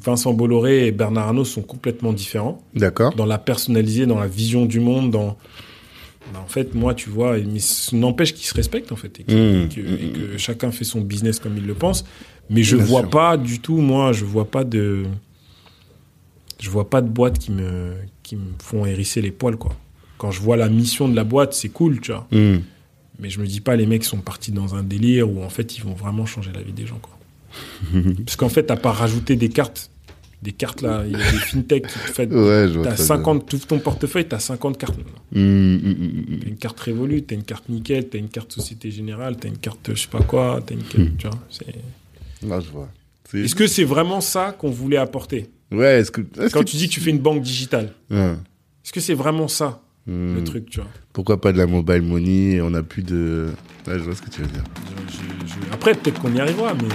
S2: Vincent Bolloré et Bernard Arnault sont complètement différents
S1: D'accord.
S2: dans la personnalisée, dans la vision du monde, dans. bah, en fait, moi, tu vois, mais n'empêche qu'ils se respectent, en fait, et, qu'ils-
S1: Mmh,
S2: que, et que chacun fait son business comme il le pense. Mais je
S1: Bien
S2: vois
S1: sûr.
S2: pas du tout, moi, je vois pas de. Je vois pas de boîtes qui me, qui me font hérisser les poils, quoi. Quand je vois la mission de la boîte, c'est cool, tu vois. Mais je me dis pas, les mecs sont partis dans un délire où, en fait, ils vont vraiment changer la vie des gens, quoi. Parce qu'en fait, t'as pas rajouté des cartes. Des cartes, là, il y a des fintech qui te font.
S1: Ouais, je vois.
S2: T'as
S1: très
S2: 50, tout ton portefeuille, t'as 50 cartes. maintenant.
S1: bien. Mm, mm, mm,
S2: T'as une carte Révolut, t'as une carte Nickel, t'as une carte Société Générale, t'as une carte je sais pas quoi, t'as une carte, tu vois. c'est-
S1: mm. Là, je vois. C'est-
S2: Est-ce que c'est vraiment ça qu'on voulait apporter?
S1: Ouais, est-ce que. est-ce
S2: Quand
S1: que
S2: tu dis que tu fais une banque digitale,
S1: Ouais.
S2: est-ce que c'est vraiment ça,
S1: Mm.
S2: le truc, tu vois?
S1: Pourquoi pas de la mobile money et on a plus de. Ouais, je vois ce que tu veux dire.
S2: Je- je- je- Après, peut-être qu'on y arrivera, mais.